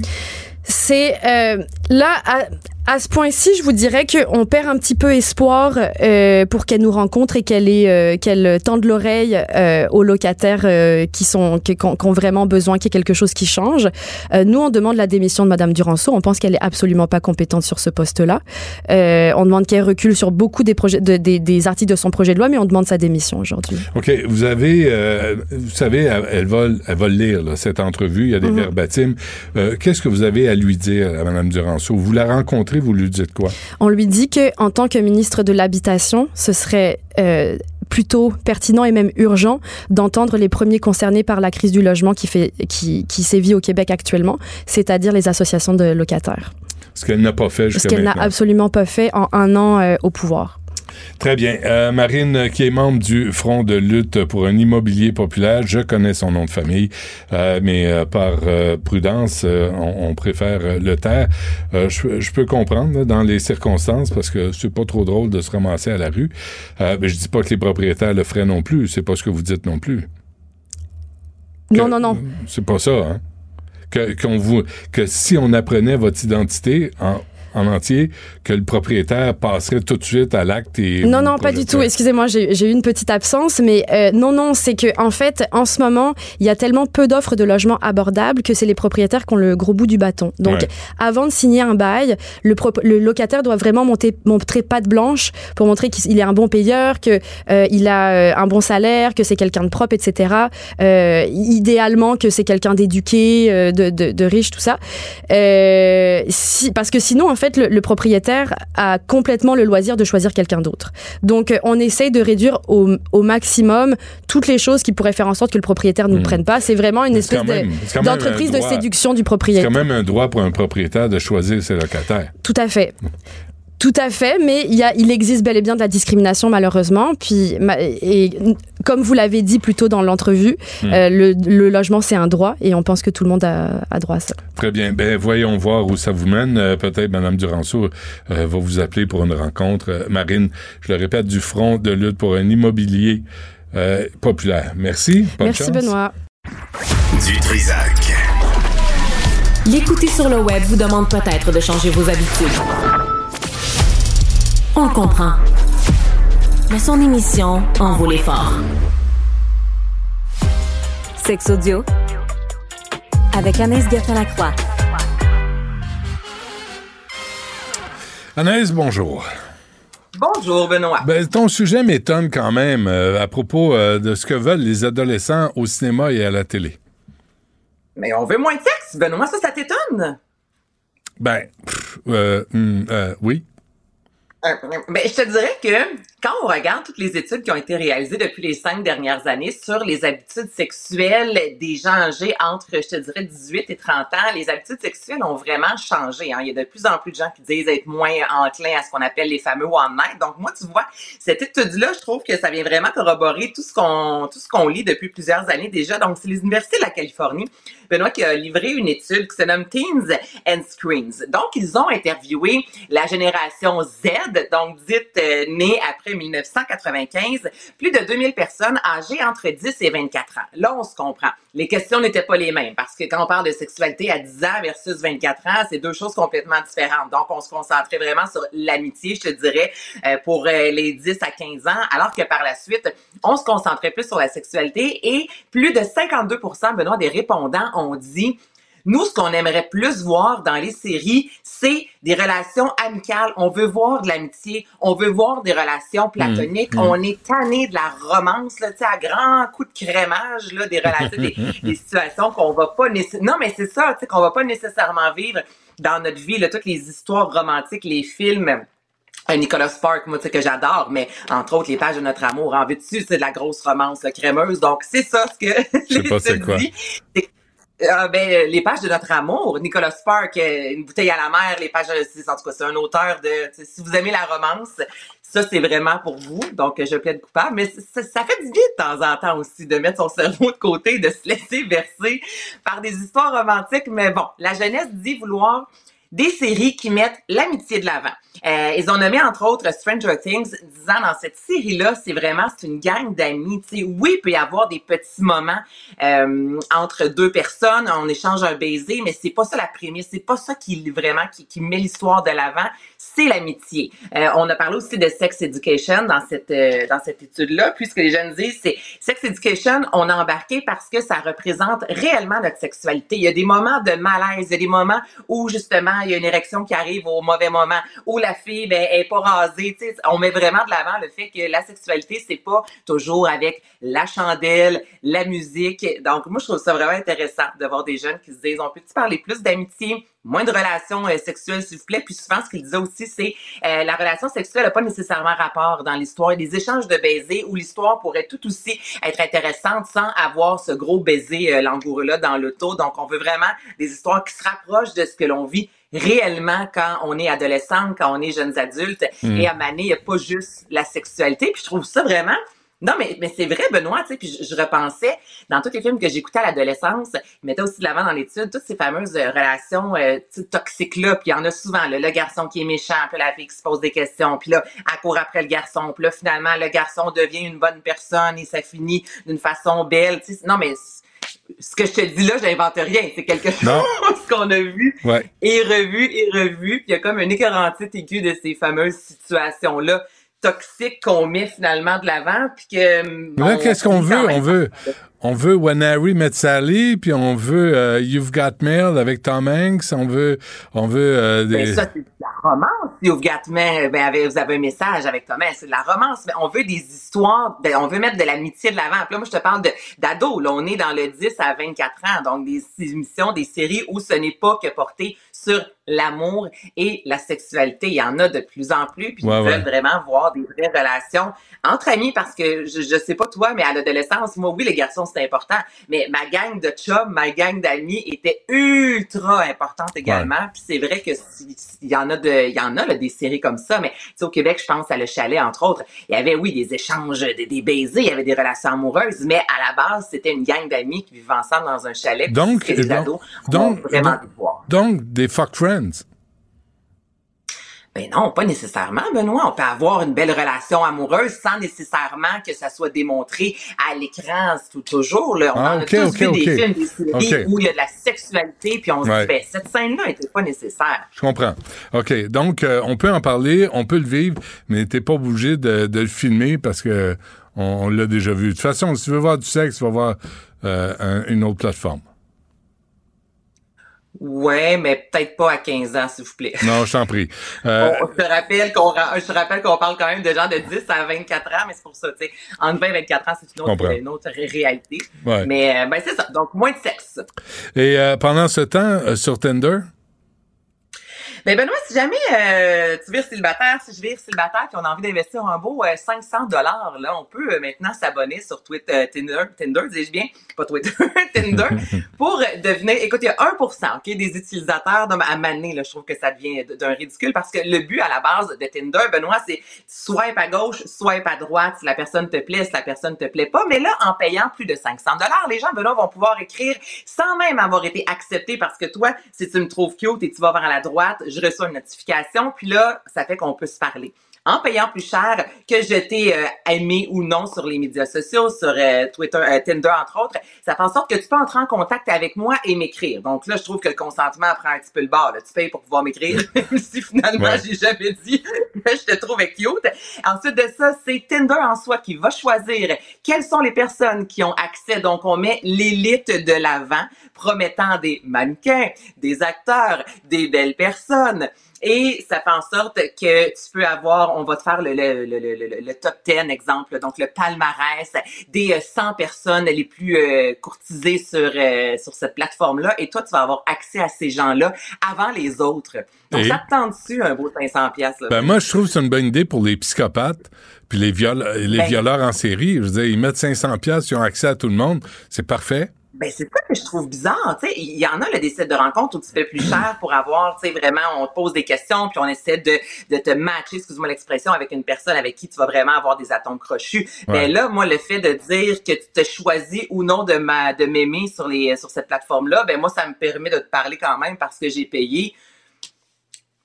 C'est euh, là à, à ce point-ci, je vous dirais qu'on perd un petit peu espoir euh, pour qu'elle nous rencontre et qu'elle euh, qu'elle tende l'oreille euh, aux locataires euh, qui sont qui, qui ont qui ont vraiment besoin qu'il y ait quelque chose qui change. Euh, nous, on demande la démission de Madame Duranceau. On pense qu'elle est absolument pas compétente sur ce poste-là. Euh, on demande qu'elle recule sur beaucoup des projets de- des, des articles de son projet de loi, mais on demande sa démission aujourd'hui. OK, vous avez, euh, vous savez, elle, va, elle va lire là, cette entrevue, il y a des verbatims. Euh, Qu'est-ce que vous avez à lui dire à Mme Duranceau? Vous la rencontrez, vous lui dites quoi? On lui dit que en tant que ministre de l'habitation, ce serait euh, plutôt pertinent et même urgent d'entendre les premiers concernés par la crise du logement qui fait qui, qui sévit au Québec actuellement, c'est-à-dire les associations de locataires. Ce qu'elle n'a pas fait Ce jusqu'à qu'elle n'a absolument pas fait en un an euh, au pouvoir. Très bien. Euh, Marine, qui est membre du Front de lutte pour un immobilier populaire, je connais son nom de famille, euh, mais euh, par prudence, on, on préfère le taire. Je, je peux comprendre là, dans les circonstances parce que c'est pas trop drôle de se ramasser à la rue. Mais je dis pas que les propriétaires le feraient non plus. C'est pas ce que vous dites non plus. Non, non, non. C'est pas ça. Hein? Que, vous, que si on apprenait votre identité en en entier, que le propriétaire passerait tout de suite à l'acte et... Non, non, pas du tout. Excusez-moi, j'ai eu une petite absence, mais euh, non, non, c'est que en fait, en ce moment, il y a tellement peu d'offres de logements abordables que c'est les propriétaires qui ont le gros bout du bâton. Donc, Ouais. avant de signer un bail, le, locataire doit vraiment monter, montrer patte blanche pour montrer qu'il il est un bon payeur, que euh, il a euh, un bon salaire, que c'est quelqu'un de propre, etc. Euh, idéalement, que c'est quelqu'un d'éduqué, de, de, de riche, tout ça. Si, parce que sinon, en fait, le, le propriétaire a complètement le loisir de choisir quelqu'un d'autre. Donc, euh, on essaye de réduire au, au maximum toutes les choses qui pourraient faire en sorte que le propriétaire ne nous prenne pas. C'est vraiment une c'est espèce de- c'est d'entreprise de séduction du C'est propriétaire. quand même un droit pour un propriétaire de choisir ses locataires. Tout à fait. Tout à fait, mais il, y a, il existe bel et bien de la discrimination malheureusement. Puis, et comme vous l'avez dit plus tôt dans l'entrevue, Hmm. euh, le, le logement c'est un droit et on pense que tout le monde a, a droit à ça. Très bien. Ben, voyons voir où ça vous mène. Euh, Peut-être Mme Duranceau euh, va vous appeler pour une rencontre. Euh, Marine, je le répète, du front de lutte pour un immobilier euh, populaire. Merci. Bonne Merci chance. Benoît. Du Trisac. L'écouter sur le web vous demande peut-être de changer vos habitudes. On le comprend. Mais son émission en vaut l'effort. Sex audio avec Anaïs Gertin-Lacroix. Anaïs, bonjour. Bonjour, Benoît. Ben, ton sujet m'étonne quand même euh, à propos euh, de ce que veulent les adolescents au cinéma et à la télé. Mais on veut moins de sexe, Benoît, ça, ça t'étonne? Ben, pff, euh, hum, euh, oui. Euh, Ben, je te dirais que quand on regarde toutes les études qui ont été réalisées depuis les cinq dernières années sur les habitudes sexuelles des gens âgés entre, je te dirais, 18 et 30 ans, les habitudes sexuelles ont vraiment changé. Hein. Il y a de plus en plus de gens qui disent être moins enclins à ce qu'on appelle les fameux one night. Donc moi, tu vois, cette étude-là, je trouve que ça vient vraiment corroborer tout ce qu'on tout ce qu'on lit depuis plusieurs années déjà. Donc c'est les universités de la Californie, Benoît, qui a livré une étude qui se nomme Teens and Screens. Donc ils ont interviewé la génération Z, donc dite euh, née après 1995, plus de 2000 personnes âgées entre 10 et 24 ans. Là, on se comprend. Les questions n'étaient pas les mêmes parce que quand on parle de sexualité à 10 ans versus 24 ans, c'est deux choses complètement différentes. Donc, on se concentrait vraiment sur l'amitié, je te dirais, euh, pour euh, les 10 à 15 ans, alors que par la suite, on se concentrait plus sur la sexualité et plus de 52 Benoît, des répondants ont dit nous, ce qu'on aimerait plus voir dans les séries, c'est des relations amicales. On veut voir de l'amitié, on veut voir des relations platoniques. Mm, mm. On est tanné de la romance, là, tu sais, à grands coups de crémage, là, des relations, des, des situations qu'on va pas. Non, mais c'est ça, tu sais, qu'on va pas nécessairement vivre dans notre vie, là, toutes les histoires romantiques, les films... Un Nicolas Spark, moi, tu sais, que j'adore, mais entre autres, les pages de notre amour en vue dessus, c'est de la grosse romance là, crémeuse. Donc, c'est ça ce que Je sais pas c'est l'étude quoi. Euh, ben, euh, les pages de notre amour, Nicolas Spark, euh, une bouteille à la mer, les pages, c'est- en tout cas, c'est un auteur de, si vous aimez la romance, ça, c'est vraiment pour vous. Donc, euh, je plaide coupable, mais ça fait du bien de temps en temps aussi de mettre son cerveau de côté, de se laisser verser par des histoires romantiques. Mais bon, la jeunesse dit vouloir des séries qui mettent l'amitié de l'avant. Euh, ils ont nommé entre autres Stranger Things, disant dans cette série-là, c'est vraiment c'est une gang d'amis. Oui, il peut y avoir des petits moments euh, entre deux personnes, on échange un baiser, mais c'est pas ça la prémisse, c'est pas ça qui vraiment qui met l'histoire de l'avant, c'est l'amitié. Euh, on a parlé aussi de sex education dans cette euh, dans cette étude-là, puisque les jeunes disent c'est sex education, on a embarqué parce que ça représente réellement notre sexualité. Il y a des moments de malaise, il y a des moments où justement il y a une érection qui arrive au mauvais moment, où la fille ben, elle est pas rasée. Tu sais, on met vraiment de l'avant le fait que la sexualité c'est pas toujours avec la chandelle, la musique. Donc moi je trouve ça vraiment intéressant de voir des jeunes qui se disent on peut-tu parler plus d'amitié, moins de relations euh, sexuelles s'il vous plaît. Puis souvent ce qu'ils disaient aussi c'est euh, la relation sexuelle n'a pas nécessairement rapport dans l'histoire. Des échanges de baisers où l'histoire pourrait tout aussi être intéressante sans avoir ce gros baiser euh, langoureux là dans l'auto. Donc on veut vraiment des histoires qui se rapprochent de ce que l'on vit réellement quand on est adolescent, quand on est jeunes adultes. Mm. Et à Mané, il n'y a pas juste la sexualité. Puis je trouve ça vraiment... Non, mais, mais c'est vrai, Benoît, tu sais, puis je, je repensais, dans tous les films que j'écoutais à l'adolescence, ils mettaient aussi de l'avant dans l'étude toutes ces fameuses euh, relations euh, toxiques-là, puis il y en a souvent, là, le garçon qui est méchant, puis la fille qui se pose des questions, puis là, elle court après le garçon, puis là, finalement, le garçon devient une bonne personne et ça finit d'une façon belle, tu sais. Non, mais ce que je te dis là, j'invente rien. C'est quelque chose qu'on a vu Ouais. et revu et revu. Puis il y a comme un écœurantite aigu de ces fameuses situations-là toxiques qu'on met finalement de l'avant. Puis que. Mais là, on qu'est-ce qu'on veut? On veut, on veut When Harry Met Sally, puis on veut euh, You've Got Mail avec Tom Hanks, on veut, on veut euh, des... Ben ça, c'est de la romance. Si vous, ben, avec- vous avez un message avec Thomas, c'est de la romance. Mais on veut des histoires, de- on veut mettre de l'amitié de l'avant. Puis là, moi, je te parle d'ados. Là, on est dans le 10 à 24 ans. Donc, des émissions, des séries où ce n'est pas que porté sur l'amour et la sexualité. Il y en a de plus en plus. Puis Ouais, ils ouais. veulent vraiment voir des vraies relations entre amis parce que je, je sais pas toi, mais à l'adolescence, moi, oui, les garçons, c'est important. Mais ma gang de chums, ma gang d'amis était ultra importante également. Puis c'est vrai que si- si- il y en a de, il y en a là, des séries comme ça. Mais tu sais, au Québec, je pense à Le Chalet, entre autres. Il y avait, oui, des échanges, des, des baisers, il y avait des relations amoureuses. Mais à la base, c'était une gang d'amis qui vivaient ensemble dans un chalet. Donc, c'est des donc, ados. donc, donc, donc, des fuck friends. Ben non, pas nécessairement, Benoît. On peut avoir une belle relation amoureuse sans nécessairement que ça soit démontré à l'écran tout toujours. Là. On Ah, en a tous vu des films, des séries où il y a de la sexualité, puis on se dit, ben, cette scène-là n'était pas nécessaire. Je comprends. OK. Donc, euh, on peut en parler, on peut le vivre, mais t'es pas obligé de, de le filmer parce que on, on l'a déjà vu. De toute façon, si tu veux voir du sexe, tu vas voir euh, un- une autre plateforme. Ouais, mais peut-être pas à 15 ans, s'il vous plaît. Non, je t'en prie. Euh, je te rappelle qu'on je te rappelle qu'on parle quand même de gens de 10 à 24 ans, mais c'est pour ça, tu sais, entre 20 et 24 ans, c'est une autre, une autre ré- réalité. Ouais. Mais euh, ben c'est ça. Donc moins de sexe. et euh, pendant ce temps, euh, sur Tinder, Ben Benoît, si jamais euh, tu vires célibataire, si je vire célibataire, puis on a envie d'investir un beau euh, 500 dollars, là, on peut euh, maintenant s'abonner sur Twitter, euh, Tinder, Tinder, dis-je bien, pas Twitter, Tinder, pour euh, devenir. Écoute, il y a 1%, ok, des utilisateurs donc, à maner, là, je trouve que ça devient d'un ridicule parce que le but à la base de Tinder, Benoît, c'est swipe à gauche, swipe à droite, si la personne te plaît, si la personne te plaît pas. Mais là, en payant plus de 500 dollars, les gens, Benoît, vont pouvoir écrire sans même avoir été accepté parce que toi, si tu me trouves cute et tu vas vers la droite, je reçois une notification, puis là, ça fait qu'on peut se parler. En payant plus cher que je t'ai euh, aimé ou non sur les médias sociaux, sur euh, Twitter, euh, Tinder entre autres, ça fait en sorte que tu peux entrer en contact avec moi et m'écrire. Donc là, je trouve que le consentement prend un petit peu le bord. là. Tu payes pour pouvoir m'écrire, même si finalement Ouais. j'ai jamais dit que je te trouvais cute. Ensuite de ça, c'est Tinder en soi qui va choisir quelles sont les personnes qui ont accès. Donc on met l'élite de l'avant, promettant des mannequins, des acteurs, des belles personnes. Et ça fait en sorte que tu peux avoir, on va te faire le, le, le, le, le- top 10 exemple, donc le palmarès des euh, 100 personnes les plus euh, courtisées sur, euh, sur cette plateforme-là. Et toi, tu vas avoir accès à ces gens-là avant les autres. Donc, Et? ça te tente dessus un beau 500 pièces ben moi, je trouve que c'est une bonne idée pour les psychopathes puis les, viol les Ben- violeurs en série. Je veux dire, ils mettent 500 pièces, ils ont accès à tout le monde. C'est parfait. Ben, c'est ça que je trouve bizarre, tu sais. Il y en a, là, des sites de rencontres où tu fais plus cher pour avoir, tu sais, vraiment, on te pose des questions, puis on essaie de, de te matcher, excuse-moi l'expression, avec une personne avec qui tu vas vraiment avoir des atomes crochus. Mais là, moi, le fait de dire que tu te choisis ou non de ma, de m'aimer sur les, sur cette plateforme-là, ben, moi, ça me permet de te parler quand même parce que j'ai payé.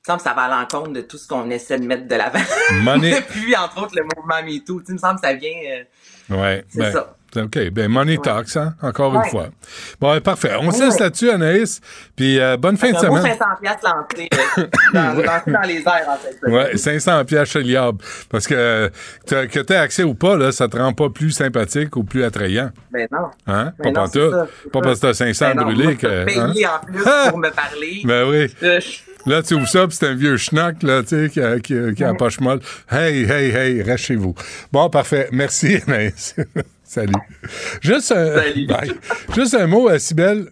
Semble que ça va à l'encontre de tout ce qu'on essaie de mettre de l'avant. Money- Depuis, entre autres, le mouvement MeToo. Tu me semble que ça vient, euh, Ouais. C'est ben, ça. OK. Ben, money talks, hein, encore une fois. Bon, ben, parfait. On se laisse là-dessus, Anaïs. Puis, euh, bonne fin de semaine. 500 piastres euh, dans, dans, dans les airs, en fait. Ouais, 500 pièces chez Liab. Parce que que tu aies accès ou pas, là, ça te rend pas plus sympathique ou plus attrayant. Ben non. Hein? Ben pas non, ça, Pas parce que t'as 500 Ben brûlés que. payer hein? en plus Ah! pour me parler. Ben oui. Euh, Là, tu ouvres ça, puis c'est un vieux schnock, là, tu sais, qui a, qui a- qui a la Ouais. poche molle. Hey, hey, hey, reste chez vous. Bon, parfait. Merci, Anaïs. Salut. Juste un, bye. Juste un mot à Sibelle.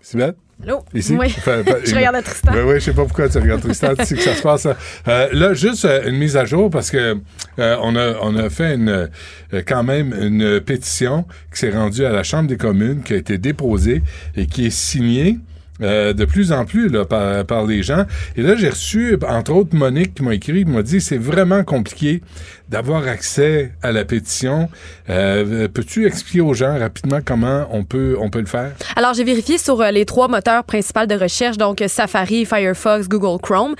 Sibelle? Allô? Ici? Oui. Je regarde Tristan. Ben oui, je sais pas pourquoi tu regardes Tristan. tu sais que ça se passe. hein. Euh, là, juste euh, une mise à jour parce que euh, on a on a fait une euh, quand même une pétition qui s'est rendue à la Chambre des communes, qui a été déposée et qui est signée. Euh, de plus en plus là, par, par les gens. Et là, j'ai reçu, entre autres, Monique qui m'a écrit, qui m'a dit c'est vraiment compliqué d'avoir accès à la pétition. Euh, Peux-tu expliquer aux gens rapidement comment on peut on peut le faire? Alors, j'ai vérifié sur euh, les trois moteurs principaux de recherche, donc Safari, Firefox, Google Chrome.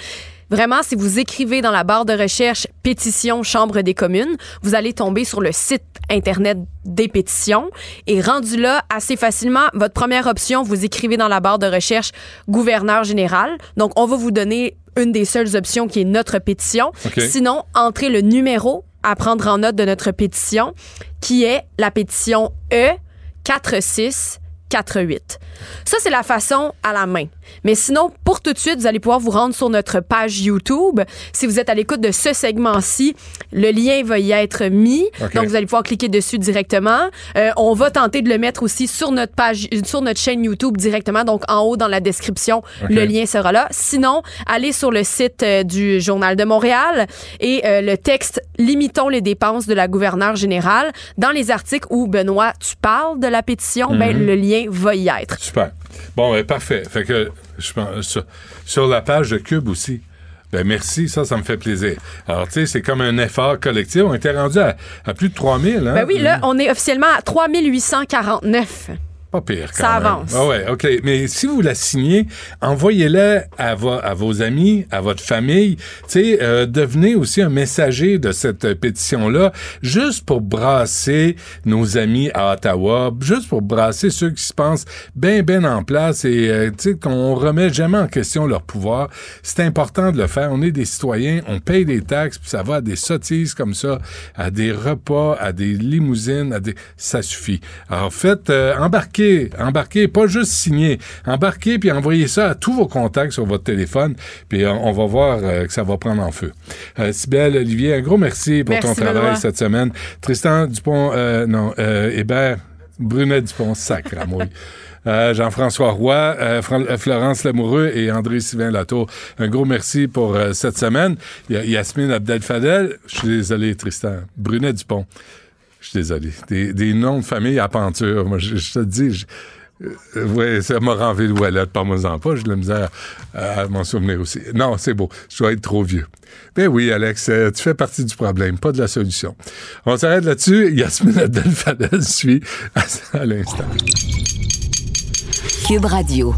Vraiment, si vous écrivez dans la barre de recherche pétition Chambre des communes, vous allez tomber sur le site Internet des pétitions. Et rendu là, assez facilement, votre première option, vous écrivez dans la barre de recherche gouverneur général. Donc, on va vous donner une des seules options qui est notre pétition. Sinon, entrez le numéro à prendre en note de notre pétition, qui est la pétition E 4648. Ça, c'est la façon à la main. Mais sinon, pour tout de suite, vous allez pouvoir vous rendre sur notre page YouTube. Si vous êtes à l'écoute de ce segment-ci, le lien va y être mis. Donc, vous allez pouvoir cliquer dessus directement. Euh, on va tenter de le mettre aussi sur notre page, sur notre chaîne YouTube directement. Donc, en haut dans la description, le lien sera là. Sinon, allez sur le site euh, du Journal de Montréal et euh, le texte Limitons les dépenses de la gouverneure générale. Dans les articles où, Benoît, tu parles de la pétition, ben, Mhm. le lien va y être. Super. Bon, ben, parfait. Fait que, je pense, sur, sur la page de Cube aussi. Ben, merci, ça, ça me fait plaisir. Alors, tu sais, c'est comme un effort collectif. On était rendu à, plus de 3000, hein? Ben oui, là, on est officiellement à 3849. Pas pire, quand Ça même. avance. Ah ouais, OK. Mais si vous la signez, envoyez-la à, vo- à vos amis, à votre famille. Tu sais, euh, devenez aussi un messager de cette pétition-là, juste pour brasser nos amis à Ottawa, juste pour brasser ceux qui se pensent bien, bien en place et, euh, tu sais, qu'on remet jamais en question leur pouvoir. C'est important de le faire. On est des citoyens, on paye des taxes, puis ça va à des sottises comme ça, à des repas, à des limousines, à des... Ça suffit. Alors, faites, euh, embarquez, embarquez, pas juste signer. Embarquez, puis envoyez ça à tous vos contacts sur votre téléphone, puis euh, on va voir euh, que ça va prendre en feu. Euh, Olivier, un gros merci pour Merci, ton travail Benoît. cette semaine. Tristan Dupont, euh, non, Hébert, Brunet Dupont, sacre à. Euh, Jean-François Roy, euh, Fran- Florence Lamoureux et André Sylvain Latour. Un gros merci pour euh, cette semaine. Y Yasmine Abdel-Fadel. Je suis désolé, Tristan. Brunet Dupont. Je suis désolé. Des, noms de famille à penture. Moi, je, te dis, je- euh, ouais, ça m'a renvé le par moi en pas. J'ai de la misère à, m'en souvenir aussi. Non, c'est beau. Je dois être trop vieux. Ben oui, Alex, euh, tu fais partie du problème, pas de la solution. On s'arrête là-dessus. Yasmine Abdel-Fadel suit à, à l'instant. Cube Radio.